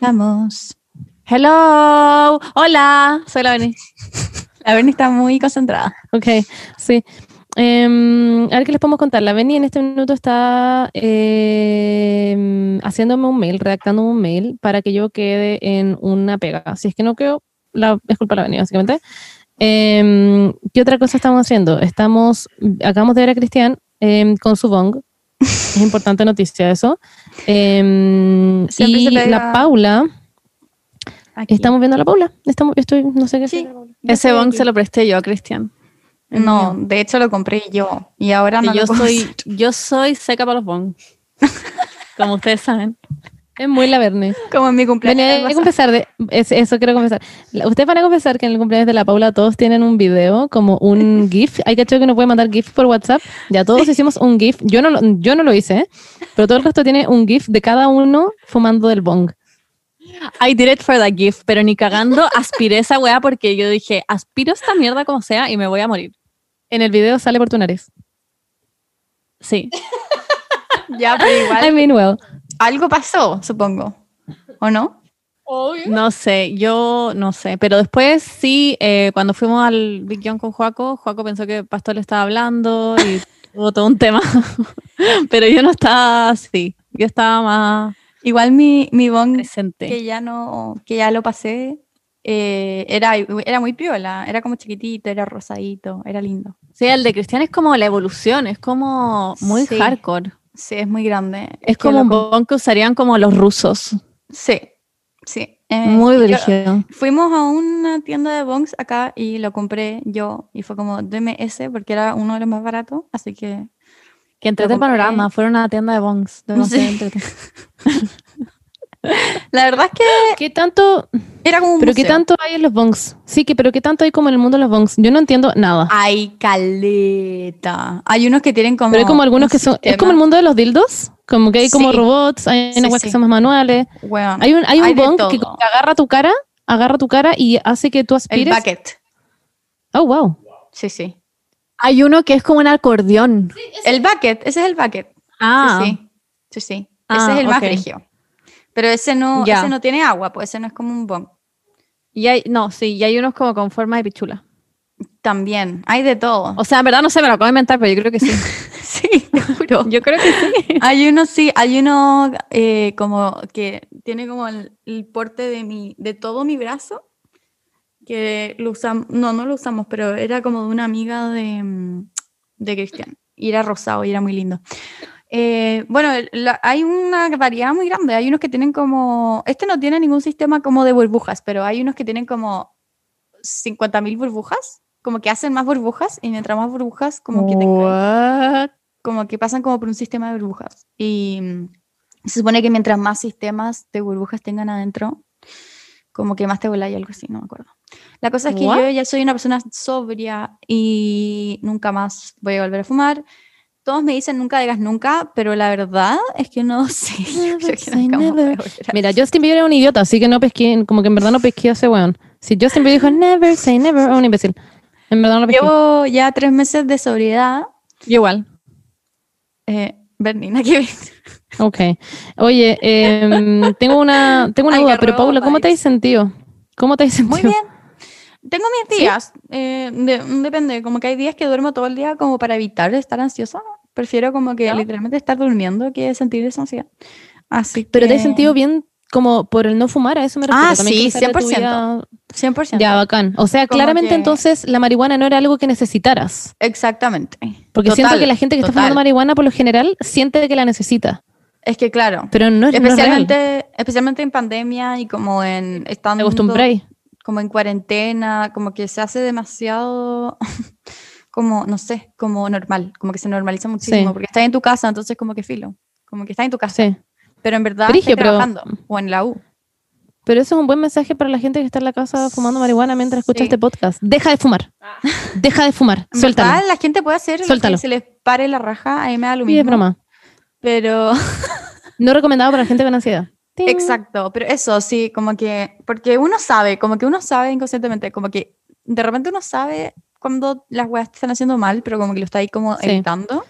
Estamos. Hello, hola, soy la Beni. La Berni está muy concentrada. Ok, sí. Em, a ver qué les podemos contar. La Beni en este minuto está em, haciéndome un mail, redactando un mail para que yo quede en una pega. Si es que no quedo, la, es culpa de la Beni, básicamente. Em, ¿Qué otra cosa estamos haciendo? Estamos, acabamos de ver a Cristian con su bong. Es importante noticia eso. Siempre y pega la Paula, Aquí. estamos viendo a la Paula. Estamos, estoy, no sé qué Sí. hacer. Ese bong se lo presté yo a Cristian. No, de hecho lo compré yo. Y ahora no Y yo lo puedo soy, usar. yo soy seca para los bongs. Como ustedes saben. Es muy la Verne. Como en mi cumpleaños. Venía a pasado. confesar, de, es- eso quiero confesar. Ustedes van a confesar que en el cumpleaños de la Paula todos tienen un video, como un GIF. Hay que que uno puede mandar GIF por WhatsApp. Ya todos hicimos un GIF. Yo no, yo no lo hice, ¿eh? pero todo el resto tiene un GIF de cada uno fumando del bong. I did it for the gift, pero ni cagando aspiré esa weá porque yo dije, aspiro esta mierda como sea y me voy a morir. En el video sale por tu nariz. Sí. Ya, pero igual. I mean, well. Algo pasó, supongo. ¿O no? No sé, yo no sé. Pero después sí, eh, cuando fuimos al Big John con Joaco, Joaco pensó que Pastor le estaba hablando y hubo todo un tema. pero yo no estaba así. Yo estaba más Igual mi, mi bong, presente. que ya no, que ya lo pasé, eh, era, era muy piola. Era como chiquitito, era rosadito, era lindo. Sí, el de Cristian es como la evolución, es como muy Sí. hardcore. Sí, es muy grande. Es como un bong que usarían como los rusos. Sí, sí. Eh, Muy brígido. Fuimos a una tienda de bongs acá y lo compré yo y fue como deme ese porque era uno de los más baratos, así que Que entrete el panorama, fueron a una tienda de bongs. Sí. la verdad es que ¿Qué tanto, era como un pero qué tanto hay en los bongs? Sí, que, pero qué tanto hay como en el mundo de los bongs? Yo no entiendo nada. Hay caleta. Hay unos que tienen como pero hay como algunos un que son, es como el mundo de los dildos, como que hay como Sí. robots, hay Sí, unas cosas sí. que son más manuales. Hay un, hay un Hay bong que agarra tu cara, agarra tu cara y hace que tú el aspires. bucket. Oh, wow. Sí, sí. Hay uno que es como un acordeón. El bucket, ese es el bucket. Ah, Sí, sí. Sí, sí. Ah, ese es el más ok. frigio. Pero ese no, ese no tiene agua, pues ese no es como un bong. y hay, no, sí, y hay unos como con forma de pichula. También, hay de todo. O sea, en verdad no sé, me lo acabo de inventar, pero yo creo que sí. sí, te juro. yo creo que sí. Hay uno, sí, hay uno eh, como que tiene como el, el porte de mi, de todo mi brazo, que lo usamos, no, no lo usamos, pero era como de una amiga de, mm, de Cristian, y era rosado y era muy lindo. Eh, bueno, la- hay una variedad muy grande, hay unos que tienen como, este no tiene ningún sistema como de burbujas, pero hay unos que tienen como 50.000 burbujas, como que hacen más burbujas, y mientras más burbujas, como que como que pasan como por un sistema de burbujas. Y mm, se supone que mientras más sistemas de burbujas tengan adentro, como que más te voláis algo así, no me acuerdo. La cosa es que What? yo ya soy una persona sobria y nunca más voy a volver a fumar. Todos me dicen nunca digas nunca, pero la verdad es que no sé. Yo Never creo que say nunca más voy a never. volver a- Mira, Justin Bieber era un idiota, así que no pesqué, como que en verdad no pesqué a ese weón. Si Justin Bieber dijo never say never, es un imbécil. En verdad no lo pesqué. Llevo ya tres meses de sobriedad. Yo igual. Eh, Bernina, ¿qué ves? Ok. Oye, em, tengo una, tengo una duda, pero Paula, ¿cómo te has sentido? ¿Cómo te has sentido? Muy bien. Tengo mis días. eh, de- depende, como que hay días que duermo todo el día como para evitar estar ansiosa. Prefiero como que literalmente estar durmiendo que sentir esa ansiedad. Así Pero te que- has sentido bien como por el no fumar, a eso me refiero. Ah, También sí, que sale tu 100%. vida- 100%. Ya, bacán. O sea, Como claramente que- entonces la marihuana no era algo que necesitaras. Exactamente. Porque siento Total, que la gente que está total. fumando marihuana por lo general siente que la necesita. Es que claro, Pero no es, no es real. especialmente, especialmente en pandemia y como en Te estando como en cuarentena, como que se hace demasiado como, no sé, como normal, como que se normaliza muchísimo, Sí. porque estás en tu casa, entonces como que filo, como que estás en tu casa, Sí. pero en verdad Brigio, estás pero- trabajando o en la U. Pero eso es un buen mensaje para la gente que está en la casa fumando marihuana mientras escucha Sí. este podcast. Deja de fumar. Deja de fumar. En Suéltalo. verdad, la gente puede hacer lo Suéltalo. que se les pare la raja, a mí me da lo Sí, es mismo, broma. pero No recomendado para la gente con ansiedad. Ting. Exacto, pero eso sí, como que, porque uno sabe, como que uno sabe inconscientemente, como que de repente uno sabe cuando las weas te están haciendo mal, pero como que lo está ahí como Sí. evitando.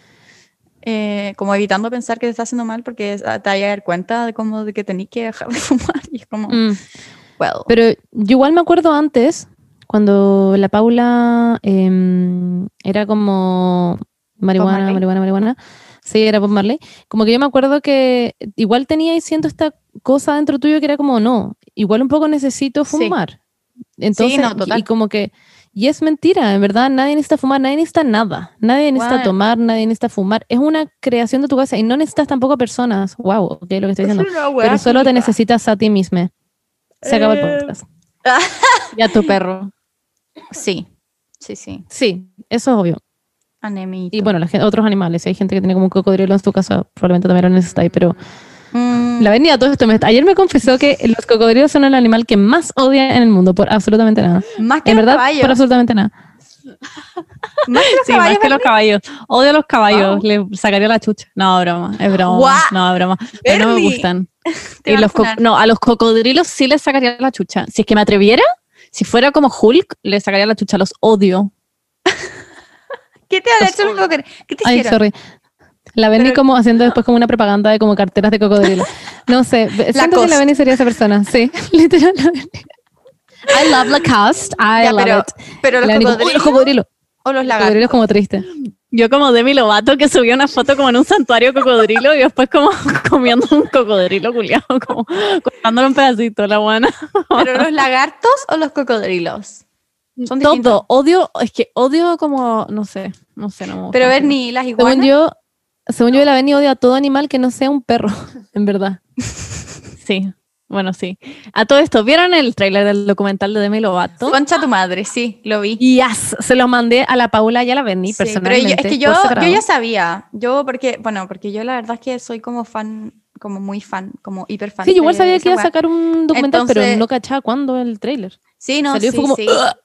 eh, como evitando pensar que te está haciendo mal porque es- te vas a dar cuenta de como de que tenés que dejar de fumar y es como, Mm. well, Pero yo igual me acuerdo antes, cuando la Paula em, era como marihuana, marihuana, marihuana. Sí, era Bob Marley. Como que yo me acuerdo que igual tenía y siento esta cosa dentro tuyo que era como, no, igual un poco necesito Sí. fumar. Entonces, no, y- total. y como que, y es mentira, en verdad, nadie necesita fumar, nadie necesita nada, nadie necesita Bueno. tomar, nadie necesita fumar. Es una creación de tu cabeza y no necesitas tampoco a personas. Wow, ok, lo que estoy diciendo. Pero solo te necesitas a ti mismo. Se acabó el Eh, podcast. Y a tu perro. Sí, sí, sí. Sí, eso es obvio. Anemito. Y bueno, la gen- otros animales. Si hay gente que tiene como un cocodrilo en su casa, probablemente también lo necesitáis. Pero Mm, la venía todo esto. me- ayer me confesó que los cocodrilos son el animal que más odia en el mundo por absolutamente nada. más que En los verdad, caballos. por absolutamente nada. Más que los Sí, más caballos. que los caballos. Odio a los caballos. Le sacaría la chucha. No, broma. Es broma. No, broma. Pero no me gustan. Y a los no, a los cocodrilos sí les sacaría la chucha. Si es que me atreviera, si fuera como Hulk, le sacaría la chucha. Los odio. ¿Qué te han hecho los cocodrilos? ¿Qué te Ay, hicieron? sorry. La Benny Pero- como haciendo después como una propaganda de como carteras de cocodrilo. No sé, ve- siento que la Benny sería esa persona. Sí, literal. la. I love Lacoste. I Ya, love pero, it. pero La los Benny como, "Uy, cocodrilos los cocodrilos. o los lagartos. cocodrilos como triste. Yo como Demi Lovato que subió una foto como en un santuario cocodrilo y después como comiendo un cocodrilo culiado, como cortándolo en pedacitos, la buena. ¿Pero los lagartos o los cocodrilos? Son distintos. Todo, odio, es que odio como, no sé, no sé, no me gusta. Pero Bernie, las Según iguanas. yo, según yo, la Benny odia a todo animal que no sea un perro, en verdad. Sí, bueno, sí. A todo esto, ¿vieron el tráiler del documental de Demi Lovato? Concha tu madre, sí, lo vi. Yes, se los mandé a la Paula y a la Benny Sí, pero personalmente. yo- es que yo, yo ya sabía. Yo, porque, bueno, porque yo la verdad es que soy como fan, como muy fan, como hiper fan. Sí, yo igual sabía que iba a sacar un documental, pero Entonces- no cachaba cuándo el tráiler. Sí, no, salió y sí, fue como, sí. "Ugh".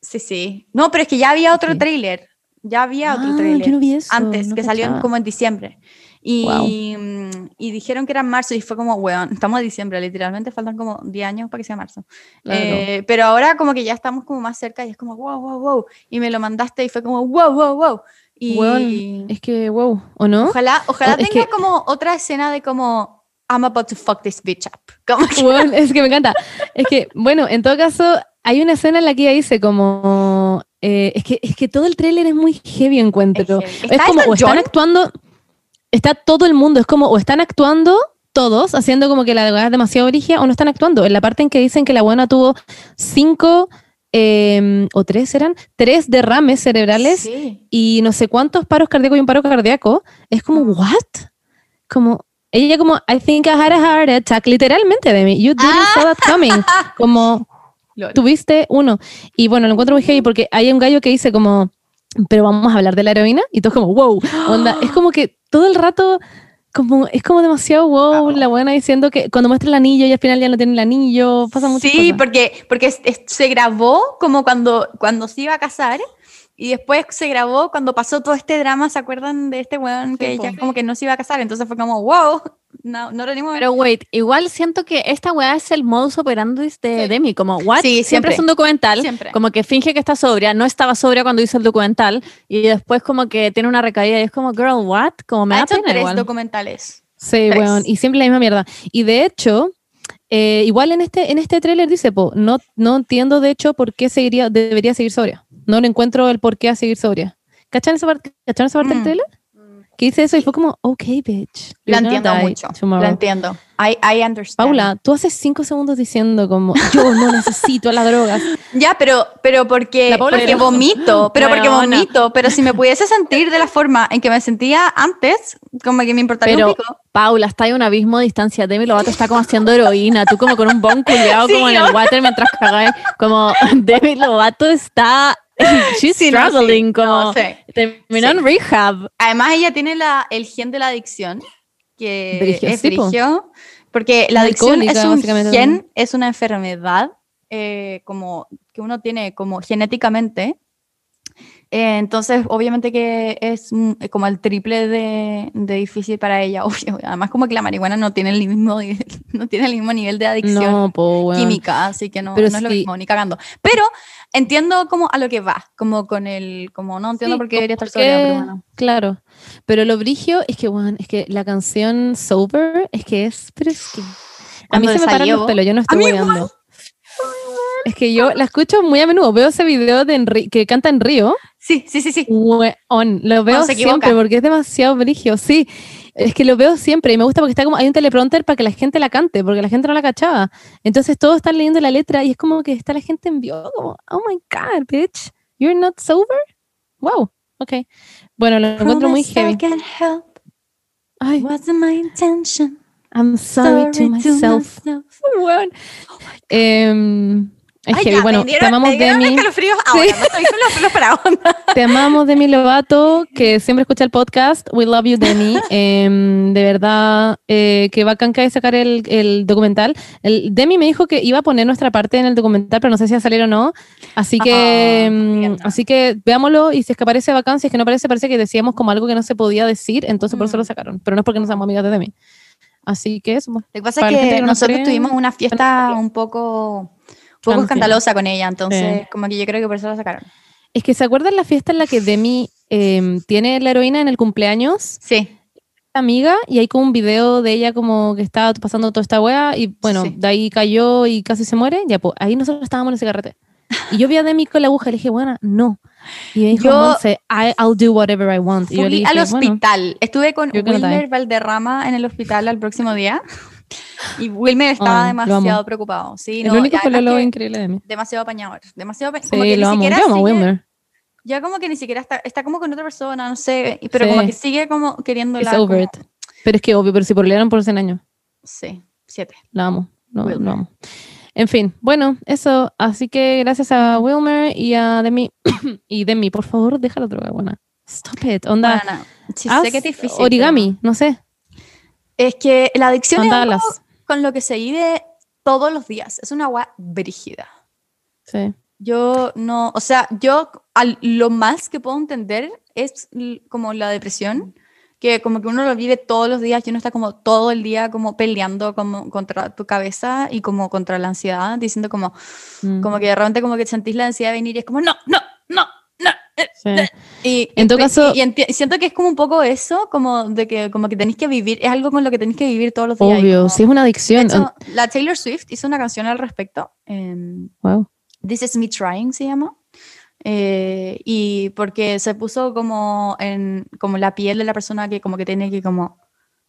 Sí, sí. No, pero es que ya había otro Sí. tráiler. Ya había otro Ah, tráiler. yo no vi eso, Antes, no que salió como en diciembre. Y, Wow. mm, y dijeron que era en marzo y fue como, weón, estamos en diciembre, literalmente faltan como 10 años para que sea marzo. Claro. Eh, pero ahora como que ya estamos como más cerca y es como, wow, wow, wow. Y me lo mandaste y fue como, wow, wow, wow. Y Weón, es que, wow, ¿o no? ojalá, ojalá tenga que- como otra escena de como, I'm about to fuck this bitch up. Como que- Weón, es que me encanta. Es que, bueno, en todo caso, hay una escena en la que ella dice como... eh, es, que, es que todo el tráiler es muy heavy, encuentro. Es heavy. Es, ¿Está como, o están John? actuando... Está todo el mundo, es como, o están actuando todos, haciendo como que la es demasiado origen, o no están actuando. En la parte en que dicen que la buena tuvo cinco, eh, o tres eran, tres derrames cerebrales Sí. y no sé cuántos paros cardíacos y un paro cardíaco, es como, Mm. ¿what? Como, ella como, I think I had a heart attack, literalmente de mí. You didn't saw that coming. Como, Lol. tuviste uno. Y bueno, lo encuentro muy heavy porque hay un gallo que dice como, pero vamos a hablar de la heroína. Y todo como, wow, onda. Es como que todo el rato, como, es como demasiado wow, la buena diciendo que cuando muestra el anillo y al final ya no tiene el anillo, pasa mucho. Sí, porque, porque es- es- se grabó como cuando, cuando se iba a casar y después se grabó cuando pasó todo este drama, ¿se acuerdan de este weón que po. ya como que no se iba a casar? Entonces fue como, wow, no, no lo tenemos Pero wait, igual siento que esta weá es el modus operandi de Sí. Demi, como what? Sí, siempre. siempre. es un documental, Siempre. como que finge que está sobria, no estaba sobria cuando hizo el documental y después como que tiene una recaída y es como girl, what? Como me ha hecho tres igual. documentales. Sí, Tres. weón, y siempre la misma mierda. Y de hecho, eh, igual en este, en este tráiler dice, po, no, no entiendo de hecho por qué seguiría, debería seguir sobria. No le encuentro el por qué a seguir sobria. ¿Cachan esa parte, ¿cacharon esa parte del Mm. tráiler? Que dice eso y fue como, ok, bitch. Lo entiendo mucho. tomorrow". Lo entiendo. I, I understand. Paula, tú hace cinco segundos diciendo como, yo no necesito las drogas. Ya, pero, pero porque, porque vomito, pero porque vomito, pero si me pudiese sentir de la forma en que me sentía antes, como que me importaría Pero, un pico. Paula, está ahí a un abismo de distancia. Demi Lovato está como haciendo heroína. Tú como con un bon culiado Sí, como en el water mientras cagáis. Como Demi Lovato está... She's Sí, no, sí. struggling. como No, sí. terminó en rehab. Además, ella tiene la, el gen de la adicción, que Brigio, es brigio, porque la adicción es un gen, es una enfermedad eh, como que uno tiene como genéticamente Eh, entonces, obviamente que es mm, como el triple de, de difícil para ella. Obvio. Además, como que la marihuana no tiene el mismo, no tiene el mismo nivel de adicción No, po, weón. química, así que no, Pero no es lo mismo, ni cagando. Pero entiendo como a lo que va, como con el, como no entiendo Sí, por qué debería estar sobria, pero bueno. Claro. Pero lo brigio es que, weón, es que la canción Sober es que es, pero es que. A mí se me paran los pelos, yo no estoy mí weando. Es que yo la escucho muy a menudo. Veo ese video de Enri- que canta en Río. Sí, sí, sí, sí. Lo veo siempre porque es demasiado brigio. Sí, es que lo veo siempre y me gusta porque está como hay un teleprompter para que la gente la cante, porque la gente no la cachaba. Entonces todos están leyendo la letra y es como que está la gente en vivo, como, oh my god, bitch, you're not sober. Wow, ok. Bueno, lo encuentro muy heavy. Ay, Wasn't my intention. I'm sorry, to myself. Weón. Em, es Ay, heavy. ya, Bueno, te amamos, Demi. no estoy los para onda. Te amamos, Demi Lovato, que siempre escucha el podcast. We love you, Demi. Em, de verdad, eh, que bacán que hay sacar el, el documental. El, Demi me dijo que iba a poner nuestra parte en el documental, pero no sé si va a salir o no. Así que, Ah, em, así que veámoslo y si es que aparece bacán, si es que no aparece, parece que decíamos como algo que no se podía decir, entonces por eso Mm. lo sacaron. Pero no es porque no seamos amigas de Demi. Así que eso. pues. Lo que pasa es que que no nosotros tuvimos una fiesta un poco, poco Clandestina. escandalosa con ella, entonces Sí. como que yo creo que por eso la sacaron. Es que se acuerdan la fiesta en la que Demi em, tiene la heroína en el cumpleaños Sí, amiga y hay como un video de ella como que estaba pasando toda esta wea y bueno, Sí. de ahí cayó y casi se muere, ya pues ahí nosotros estábamos en ese carrete. Y yo vi a Demi con la aguja y le dije, bueno, no. Y me dijo, Yo- I, I'll do whatever I want. Y yo le fui dije, al bueno, hospital. Estuve con Wilmer. Valderrama en el hospital al próximo día y Wilmer estaba lo demasiado preocupado. Sí, el no, único que increíble de mí. demasiado apañador, demasiado apañador. Sí, como que lo ni amo. siquiera Yo amo sigue- Wilmer. Ya como que ni siquiera está, está como con otra persona, no sé, pero Sí. como que sigue como queriéndola. It's over como-. Pero es que obvio, pero si por por 100 años. Sí, siete. La amo. No, Wilmer. lo amo. En fin, bueno, eso. Así que gracias a Wilmer y a Demi. y Demi, por favor, deja la droga, buena. Stop it. Onda, Bueno, sí, haz sé que es difícil. origami, no sé. Es que la adicción es algo con lo que se vive todos los días. Es una agua brígida. Sí. Yo no, o sea, yo al- lo más que puedo entender es como la depresión, que como que uno lo vive todos los días y uno está como todo el día como peleando como contra tu cabeza y como contra la ansiedad, diciendo como, Mm, como que de repente como que sentís la ansiedad venir y es como, no, no, no, no. eh". Sí. Y, En todo y- caso- y enti- siento que es como un poco eso, como de que como que tenéis que vivir, es algo con lo que tenéis que vivir todos los días. y Obvio, como- si es una adicción. hecho, la Taylor Swift hizo una canción al respecto. em, wow. This is me trying se llama. Eh, y porque se puso como en como la piel de la persona que como que tiene que como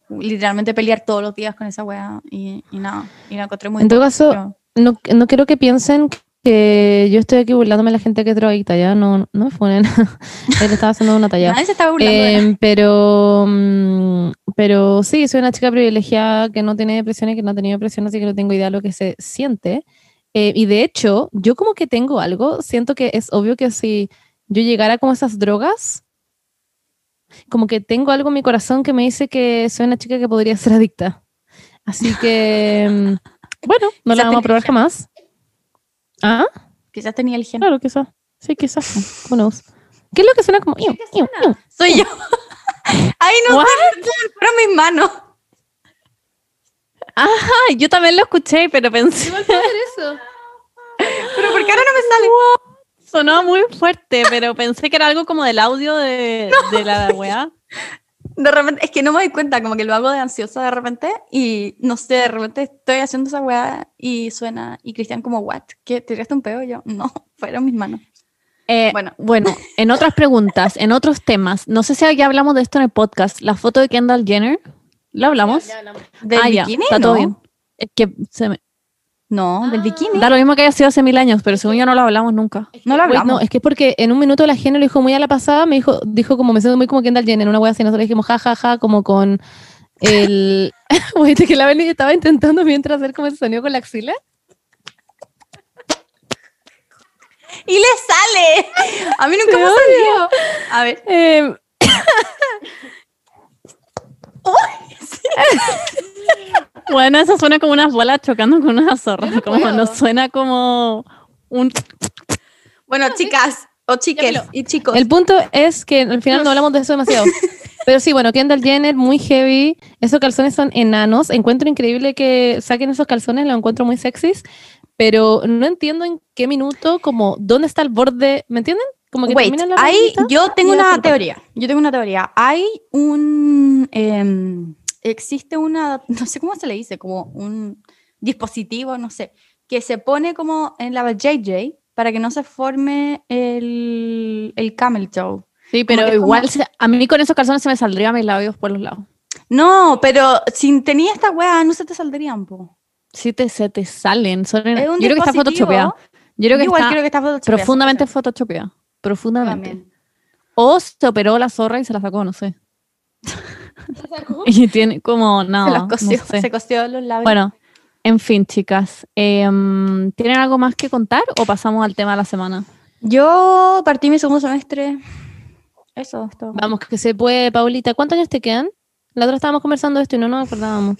literalmente pelear todos los días con esa wea y, y nada, y la encontré muy En todo caso, pero- No, no quiero que piensen que yo estoy aquí burlándome de la gente que es drogadicta, ya no, no me funen. Él estaba haciendo una talla. nadie se está burlando Em, pero, mm, pero sí, soy una chica privilegiada que no tiene depresión y que no ha tenido depresión, así que no tengo idea de lo que se siente. Eh, y de hecho, yo como que tengo algo, siento que es obvio que si yo llegara como a esas drogas, como que tengo algo en mi corazón que me dice que soy una chica que podría ser adicta. Así que, mm, bueno, no la vamos a probar jamás. Ah, Quizás tenía el gen. claro, quizás. Sí, quizás. Who knows? ¿Qué es lo que suena como? iu, iu, iu? Soy yo. Ay, no fueron mis manos. Ay, yo también lo escuché, pero pensé. Pero ¿por qué ahora no me sale? Sonó muy fuerte, pero pensé que era algo como del audio de, de la weá. De repente, es que no me doy cuenta, como que lo hago de ansiosa de repente y no sé, de repente estoy haciendo esa weá y suena y Cristian como, what? ¿Qué? ¿Te tiraste un pedo? Y yo, no, fueron mis manos. Eh, Bueno. bueno. en otras preguntas, en otros temas, no sé si ya hablamos de esto en el podcast, la foto de Kendall Jenner, ¿la hablamos? ¿Del ah, ya, bikini? está no. todo bien. Es que se me- No, del bikini. da lo mismo que haya sido hace mil años, pero según yo no lo hablamos nunca. No lo hablamos. no, es que es porque en un minuto la gente lo dijo muy a la pasada, me dijo, dijo como me siento muy como Kendall Jenner, una wea así, nosotros dijimos ja, ja, ja, como con el... Oye, que la Beni estaba intentando mientras hacer como ese sonido con la axila. Y le sale. A mí nunca me salió. A ver. Eh, Bueno, eso suena como unas bolas chocando con una zorra, como no suena como un... Bueno, chicas, O chiques y chicos. El punto es que al final no hablamos de eso demasiado. Pero sí, bueno, Kendall Jenner, muy heavy. Esos calzones son enanos. Encuentro increíble que saquen esos calzones, los encuentro muy sexys. Pero no entiendo en qué minuto, como, ¿dónde está el borde? ¿Me entienden? Como que Wait, terminan la hay, yo tengo una teoría. Yo tengo una teoría. Hay un. em, existe una. No sé cómo se le dice, como un dispositivo, no sé, que se pone como en la JJ para que no se forme el, el camel toe. Sí, pero igual como- se- a mí con esos calzones se me saldrían mis labios por los lados. No, pero si tenía esta weá, no se te saldrían, po. Sí te, se te salen. Son en- Es Yo creo que está dispositivo. photoshopeado. Yo creo que Igual está creo que está photoshopeado, profundamente sí, photoshopeado. Profundamente. también. O se operó la zorra y se la sacó, no sé. Y tiene como nada. se los no sé. se cosió los labios. Bueno, en fin, chicas. em, ¿Tienen algo más que contar o pasamos al tema de la semana? Yo partí mi segundo semestre. Eso es todo. Vamos, que se puede, Paulita. ¿Cuántos años te quedan? La otra estábamos conversando de esto y no nos acordábamos.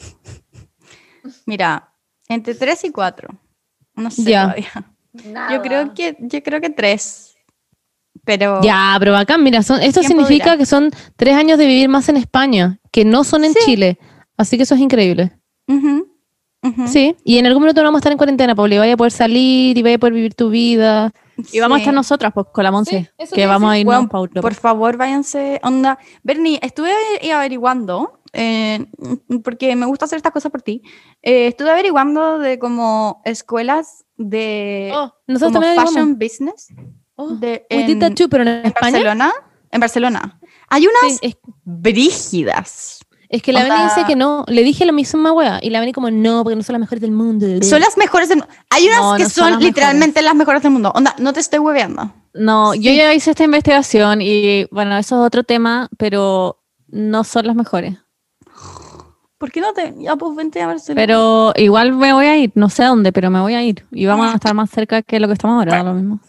Mira, entre 3 y 4. No sé Ya. todavía. Yo creo que yo creo que 3. Pero Ya, pero acá, mira, son, esto significa dirá. que son tres años de vivir más en España, que no son en Sí. Chile. Así que eso es increíble. Sí, y en algún momento no vamos a estar en cuarentena, Pauli. Vaya a poder salir y vaya a poder vivir tu vida. Y vamos a estar nosotras, pues, con la Monse, que vamos a irnos Bueno, pa' Europa. por favor, váyanse. Onda, Bernie, estuve averiguando, eh, porque me gusta hacer estas cosas por ti. eh, estuve averiguando de como escuelas de Oh, nosotros como fashion business Oh, de, we did en, that too, pero en, en España. Barcelona. En Barcelona. Hay unas sí, es, brígidas. es que la Beni dice que no. Le dije la misma wea. Y la Beni como, no, porque no son las mejores del mundo. Son las mejores del Hay unas No, que no son son las literalmente las mejores del mundo. Onda, no te estoy hueveando. No, yo ya hice esta investigación y bueno, eso es otro tema, pero no son las mejores. ¿Por qué no te.? Ya, pues vente a Barcelona. Pero igual me voy a ir, no sé a dónde, pero me voy a ir. Y vamos a estar más cerca que lo que estamos ahora, lo mismo.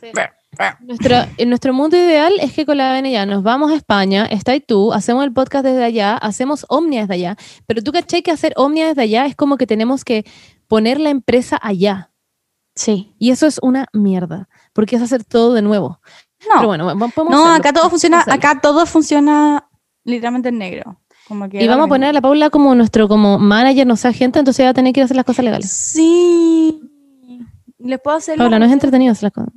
Nuestro, en nuestro mundo ideal es que con la ya nos vamos a España, está y tú, hacemos el podcast desde allá, hacemos Omnia desde allá. Pero tú caché que hacer Omnia desde allá es como que tenemos que poner la empresa allá. Sí. Y eso es una mierda, porque es hacer todo de nuevo. No. Pero bueno, vamos No, hacerlo, acá todo funciona, hacerlo. acá todo funciona literalmente en negro. Como que Y vamos a poner a la Paula como nuestro como manager, no sea gente, entonces ella va a tener que ir a hacer las cosas legales. Sí. Les puedo hacer. Paula, no es entretenido hacer las cosas.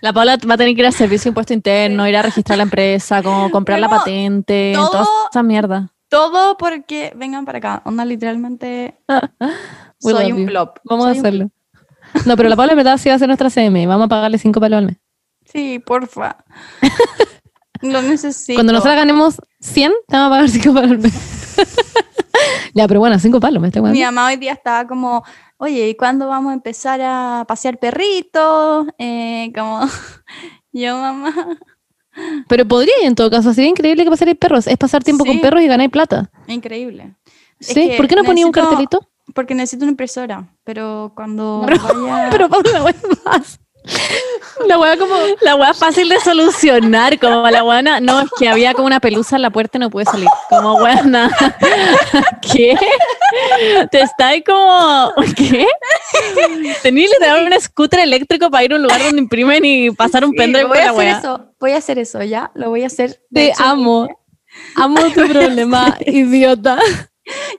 La Paula va a tener que ir a servicio de impuesto interno, ir a registrar la empresa, como comprar la patente, todo- todas esas mierdas. Todo porque vengan para acá. Onda, literalmente. We soy un you. flop. Vamos a un hacerlo. No, pero la Paula en verdad sí va a ser nuestra CM. Vamos a pagarle cinco palos al mes. Sí, porfa. Lo necesito. Cuando nosotros ganemos 100, te vamos a pagar cinco palos al mes. ya, pero bueno, cinco palos, me está Mi mamá hoy día estaba como, oye, ¿y cuándo vamos a empezar a pasear perritos? Eh, como, yo, mamá. Pero podría, en todo caso, sería increíble que pasarais perros. Es pasar tiempo Sí. con perros y ganáis plata. Increíble. Es ¿Sí? que ¿Por qué no ponía un cartelito? Porque necesito una impresora, pero cuando Pero- vaya... Pero es más. La wea como. La weá fácil de solucionar, como la weá, no, es que había como una pelusa en la puerta y no pude salir. Como weá, ¿Qué? Te está ahí como, ¿qué? Que tener un scooter eléctrico para ir a un lugar donde imprimen y pasar un Sí, pendrive por voy a la hacer eso, voy a hacer eso, ¿ya? Lo voy a hacer. Te hecho, amo. Amo tu problema, idiota.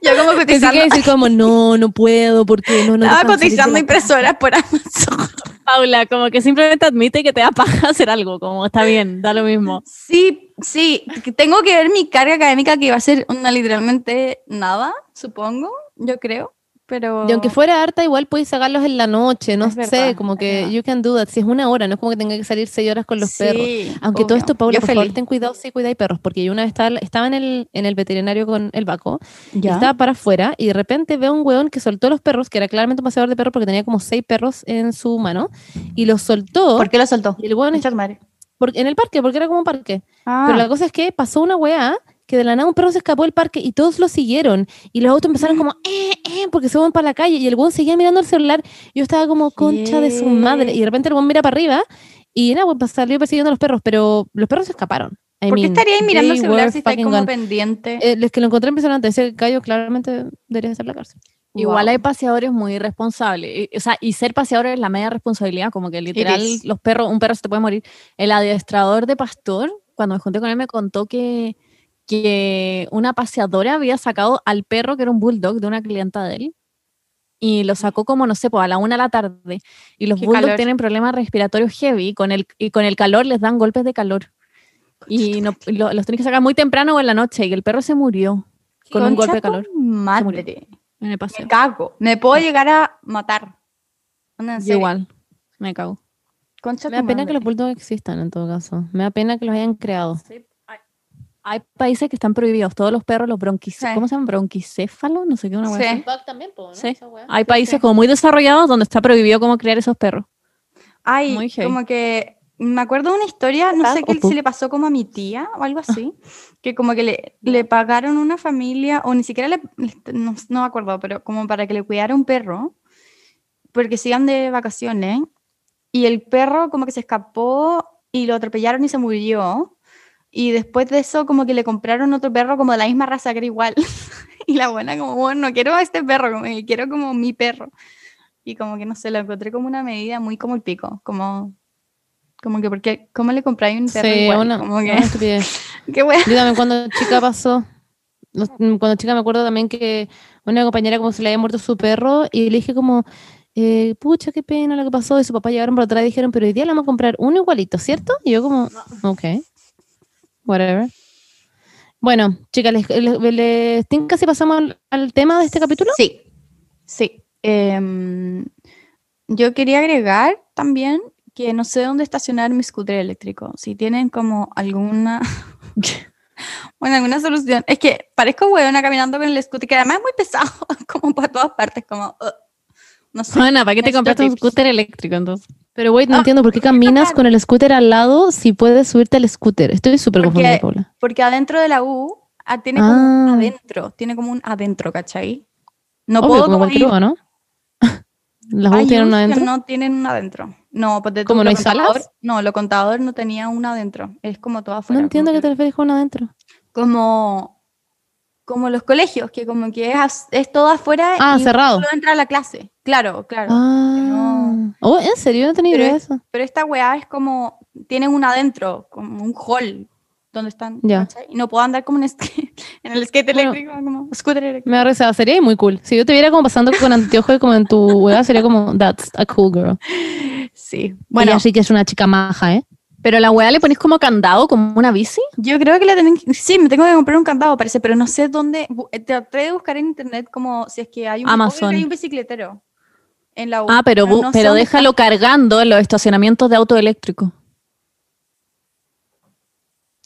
Yo como cotizando, que decir como, no, no puedo, porque no, no. estaba cotizando impresoras por Amazon. Paula, como que simplemente admite que te da paja hacer algo, como está bien, da lo mismo. Sí, sí, tengo que ver mi carga académica que va a ser una literalmente nada, supongo, yo creo, pero... Y aunque fuera harta, igual podéis sacarlos en la noche, no Es sé, verdad, como que verdad. you can do that. Si es una hora, no es como que tenga que salir seis horas con los Sí, perros. Aunque todo obvio. esto, Paula, Yo por favor, feliz. ten cuidado si cuidáis perros, porque yo una vez estaba, estaba en, el, en el veterinario con el vaco, y Ya. estaba para afuera, y de repente veo un weón que soltó los perros, que era claramente un paseador de perros, porque tenía como seis perros en su mano, y los soltó ¿Por qué lo soltó? y el weón tu madre. por- en el parque, porque era como un parque. Ah, Pero la cosa es que pasó una weá que de la nada un perro se escapó del parque y todos lo siguieron. Y los autos empezaron como, eh, eh, porque se van para la calle. Y el weón seguía mirando el celular. Yo estaba como, concha de su madre. Y de repente el weón mira para arriba y nada, pues salió persiguiendo a los perros. Pero los perros se escaparon. I ¿Por qué mean, estaríais mirando el celular si estáis fucking como gone. pendiente? Eh, es que lo encontré impresionante. Ese gallo claramente debería estar en la cárcel. Igual Wow. hay paseadores muy irresponsables. O sea, y ser paseador es la media responsabilidad, como que literal los perros, un perro se te puede morir. El adiestrador de pastor, cuando me junté con él, me contó que, que una paseadora había sacado al perro, que era un bulldog de una clienta de él, y lo sacó como, no sé, pues a la una de la tarde. Y los bulldogs tienen problemas respiratorios heavy, con el, y con el calor les dan golpes de calor. Y no, lo- los tenés que sacar muy temprano o en la noche, y el perro se murió con un golpe de calor Madre. Me cago. Me puedo llegar a matar. Igual, me cago. Concha Me da pena que los bulldogs existan en todo caso. Me da pena que los hayan creado. Hay países que están prohibidos, todos los perros, los bronquis, Sí. ¿cómo se llaman? Bronquicéfalos, no sé qué, una hueá Sí. también, Sí. Hay países sí. como muy desarrollados donde está prohibido cómo criar esos perros. Ay, Muy como que me acuerdo de una historia, no sé ¿O qué, si le pasó como a mi tía o algo así, que como que le, le pagaron una familia, o ni siquiera le, le- no, no me acuerdo, pero como para que le cuidara un perro, porque se iban de vacaciones, y el perro como que se escapó y lo atropellaron y se murió, y después de eso como que le compraron otro perro como de la misma raza que era igual, y la buena como, bueno, no quiero a este perro, como que quiero como mi perro. Y como que no sé, lo encontré como una medida muy como el pico, como, como que porque, ¿cómo le compráis un perro Sí, igual? una, como que, una estupidez. qué wea. Yo también cuando chica pasó, cuando chica me acuerdo también que una compañera como se le había muerto su perro y le dije como, eh, pucha, qué pena lo que pasó. Y su papá llegaron por atrás y dijeron, pero hoy día le vamos a comprar uno igualito, ¿cierto? Y yo como, ok, whatever. Bueno, chicas, ¿les, les, les tinca si pasamos al, al tema de este capítulo? Sí, sí. Em, yo quería agregar también que no sé dónde estacionar mi scooter eléctrico. Si tienen como alguna, bueno, alguna solución. Es que parezco hueona caminando con el scooter, que además es muy pesado, como para todas partes, como, uh, no sé. Ana, ¿para qué te compraste un scooter eléctrico entonces? Pero wait, no Ah, entiendo por qué caminas con el scooter al lado si puedes subirte al scooter. Estoy súper confundida, Paula. Porque adentro de la U ah, tiene como un Ah. adentro, tiene como un adentro, ¿cachai? No Obvio, puedo como ir- ¿no? Las U tienen que adentro. no tienen un adentro. No, pues de ¿Cómo, no hay contador, salas? No, lo contador no tenía un adentro. Es como todo afuera. No entiendo qué te refieres con adentro. como, como los colegios, que como que es, es todo afuera Ah, y cerrado. solo entra a la clase. Claro, claro. Ah. Oh, ¿en serio? No tenía Pero idea de es- eso. Pero esta weá es como, tienen un adentro, como un hall, donde están, Ya. ¿cachai? Y no puedo andar como en, skate- en el skate Bueno. eléctrico, como scooter eléctrico. Me da risa, sería muy cool. Si yo te viera como pasando con anteojos y como en tu hueá, sería como, that's a cool girl. Sí. Bueno, Bueno, sí que es una chica maja, ¿eh? Pero la weá le ponés como candado, como una bici. yo creo que le tienen sí, me tengo que comprar un candado, parece, pero no sé dónde, eh, traté de buscar en internet como si es que hay un, Amazon. hay un bicicletero en la U. Ah, pero, no pero déjalo cargando en los estacionamientos de auto eléctrico.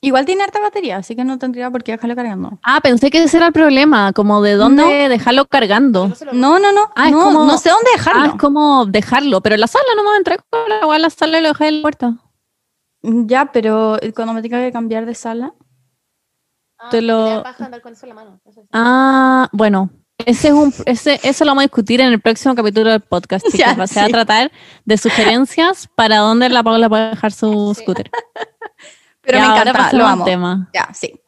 Igual tiene harta batería, así que no tendría por qué dejarlo cargando. Ah, pensé que ese era el problema, como de dónde No. dejarlo cargando. No, no, no. Ah, es no, como- no sé dónde Ah, dejarlo. es como dejarlo, pero en la sala no me entré con la en la sala y lo dejé en la puerta. Ya, pero cuando me tenga que cambiar de sala. Te lo- Ah, bueno, ese es un, ese, eso lo vamos a discutir en el próximo capítulo del podcast. Ya, chicas. Se va a tratar de sugerencias para dónde la Paula puede dejar su scooter. Pero me encanta, lo amo. tema. Ya, sí.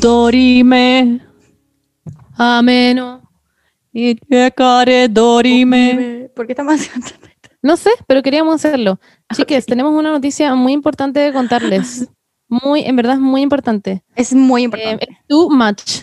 Dorime, Ameno. y care dorime. ¿Por qué estamos haciendo esto? No sé, pero queríamos hacerlo. Chiques, tenemos una noticia muy importante de contarles. Muy, en verdad es muy importante. Es muy Eh, importante. es too much.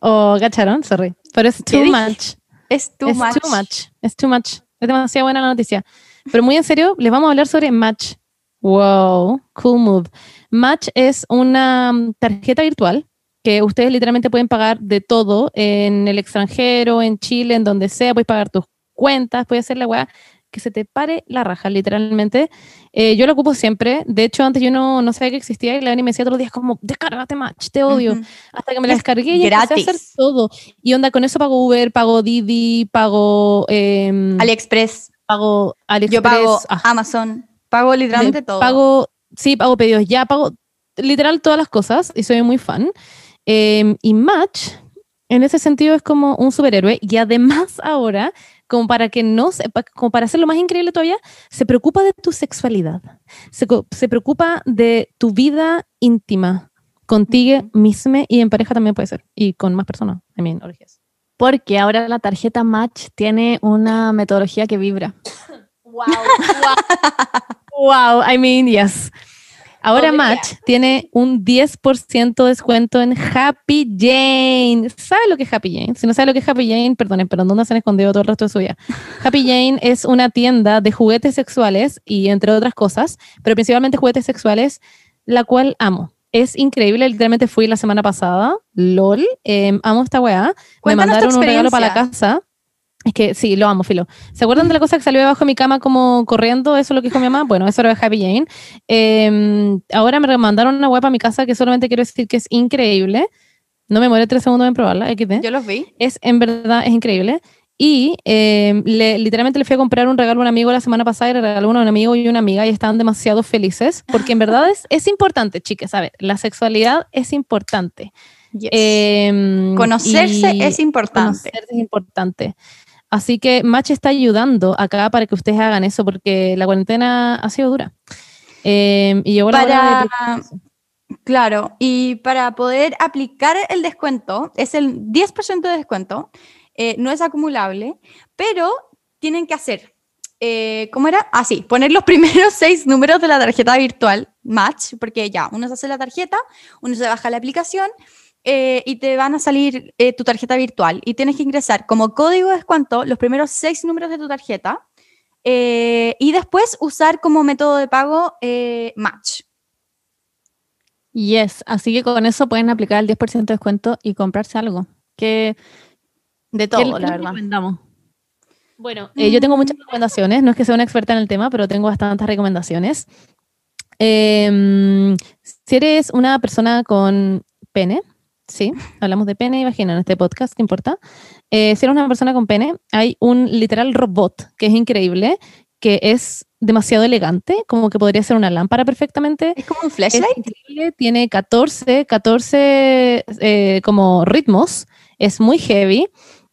O, ¿cacharon? Sorry. Pero es too much. es too es much. too much. Es too much. Es demasiado buena la noticia. Pero muy en serio, les vamos a hablar sobre Match. Wow, cool move. Match es una mm, tarjeta virtual que ustedes literalmente pueden pagar de todo en el extranjero, en Chile, en donde sea. Puedes pagar tus cuentas, puedes hacer la weá que se te pare la raja, literalmente. Eh, yo lo ocupo siempre. De hecho, antes yo no, no sabía que existía y la Dani me decía todos los días como, descárgate Match, te odio hasta que me la Es descargué y empecé a hacer todo. Y onda, con eso pago Uber, pago Didi, pago, em, AliExpress. pago AliExpress. Yo pago ah, Amazon. Pago literalmente de- todo. Pago, sí, pago pedidos ya, pago literal todas las cosas y soy muy fan. Em, y Match, en ese sentido, es como un superhéroe y además ahora, como para que no como para hacerlo más increíble todavía, se preocupa de tu sexualidad, se, se preocupa de tu vida íntima, contigo mismo y en pareja también puede ser. Y con más personas, mean, orgías. Porque ahora la tarjeta Match tiene una metodología que vibra. Wow, wow. I mean, yes. Ahora Match tiene un 10% de descuento en Happy Jane. ¿Sabe lo que es Happy Jane? Si no sabe lo que es Happy Jane, perdonen, pero ¿dónde se han escondido todo el resto de su vida? Happy Jane es una tienda de juguetes sexuales y entre otras cosas, pero principalmente juguetes sexuales, la cual amo. Es increíble, literalmente fui la semana pasada, lol, em, amo esta weá. Me mandaron un regalo para la casa. Es que sí, lo amo, Filo. ¿Se acuerdan de la cosa que salió debajo de mi cama como corriendo? Eso es lo que dijo mi mamá. Bueno, eso era de Happy Jane. Eh, ahora me mandaron una web a mi casa que solamente quiero decir que es increíble. No me muere tres segundos en probarla, XD. Yo los vi. Es, en verdad, es increíble. Y eh, le- literalmente le fui a comprar un regalo a un amigo la semana pasada y le regaló uno a un amigo y una amiga y estaban demasiado felices porque en verdad es, es importante, chicas, a ver, la sexualidad es importante. Yes. Eh, Conocerse es importante. Conocerse es importante. Así que Match está ayudando acá para que ustedes hagan eso porque la cuarentena ha sido dura. Eh, y llegó la hora Para, de prepararse. claro, y para poder aplicar el descuento, es el 10% de descuento, eh, no es acumulable, pero tienen que hacer, eh, ¿cómo era? Ah, sí, poner los primeros seis números de la tarjeta virtual Match, porque ya, uno se hace la tarjeta, uno se baja la aplicación eh, y te van a salir eh, tu tarjeta virtual y tienes que ingresar como código de descuento los primeros seis números de tu tarjeta eh, y después usar como método de pago eh, Match. Yes, así que con eso pueden aplicar el 10% de descuento y comprarse algo. Que De todo, la verdad. recomendamos. Bueno, eh, yo tengo muchas recomendaciones, no es que sea una experta en el tema, pero tengo bastantes recomendaciones. Em, si eres una persona con pene, sí, hablamos de pene y vagina en este podcast, ¿qué importa? Eh, si eres una persona con pene, hay un literal robot que es increíble, que es demasiado elegante, como que podría ser una lámpara perfectamente. Es como un Es flashlight. increíble, tiene 14, 14 eh, como ritmos, es muy heavy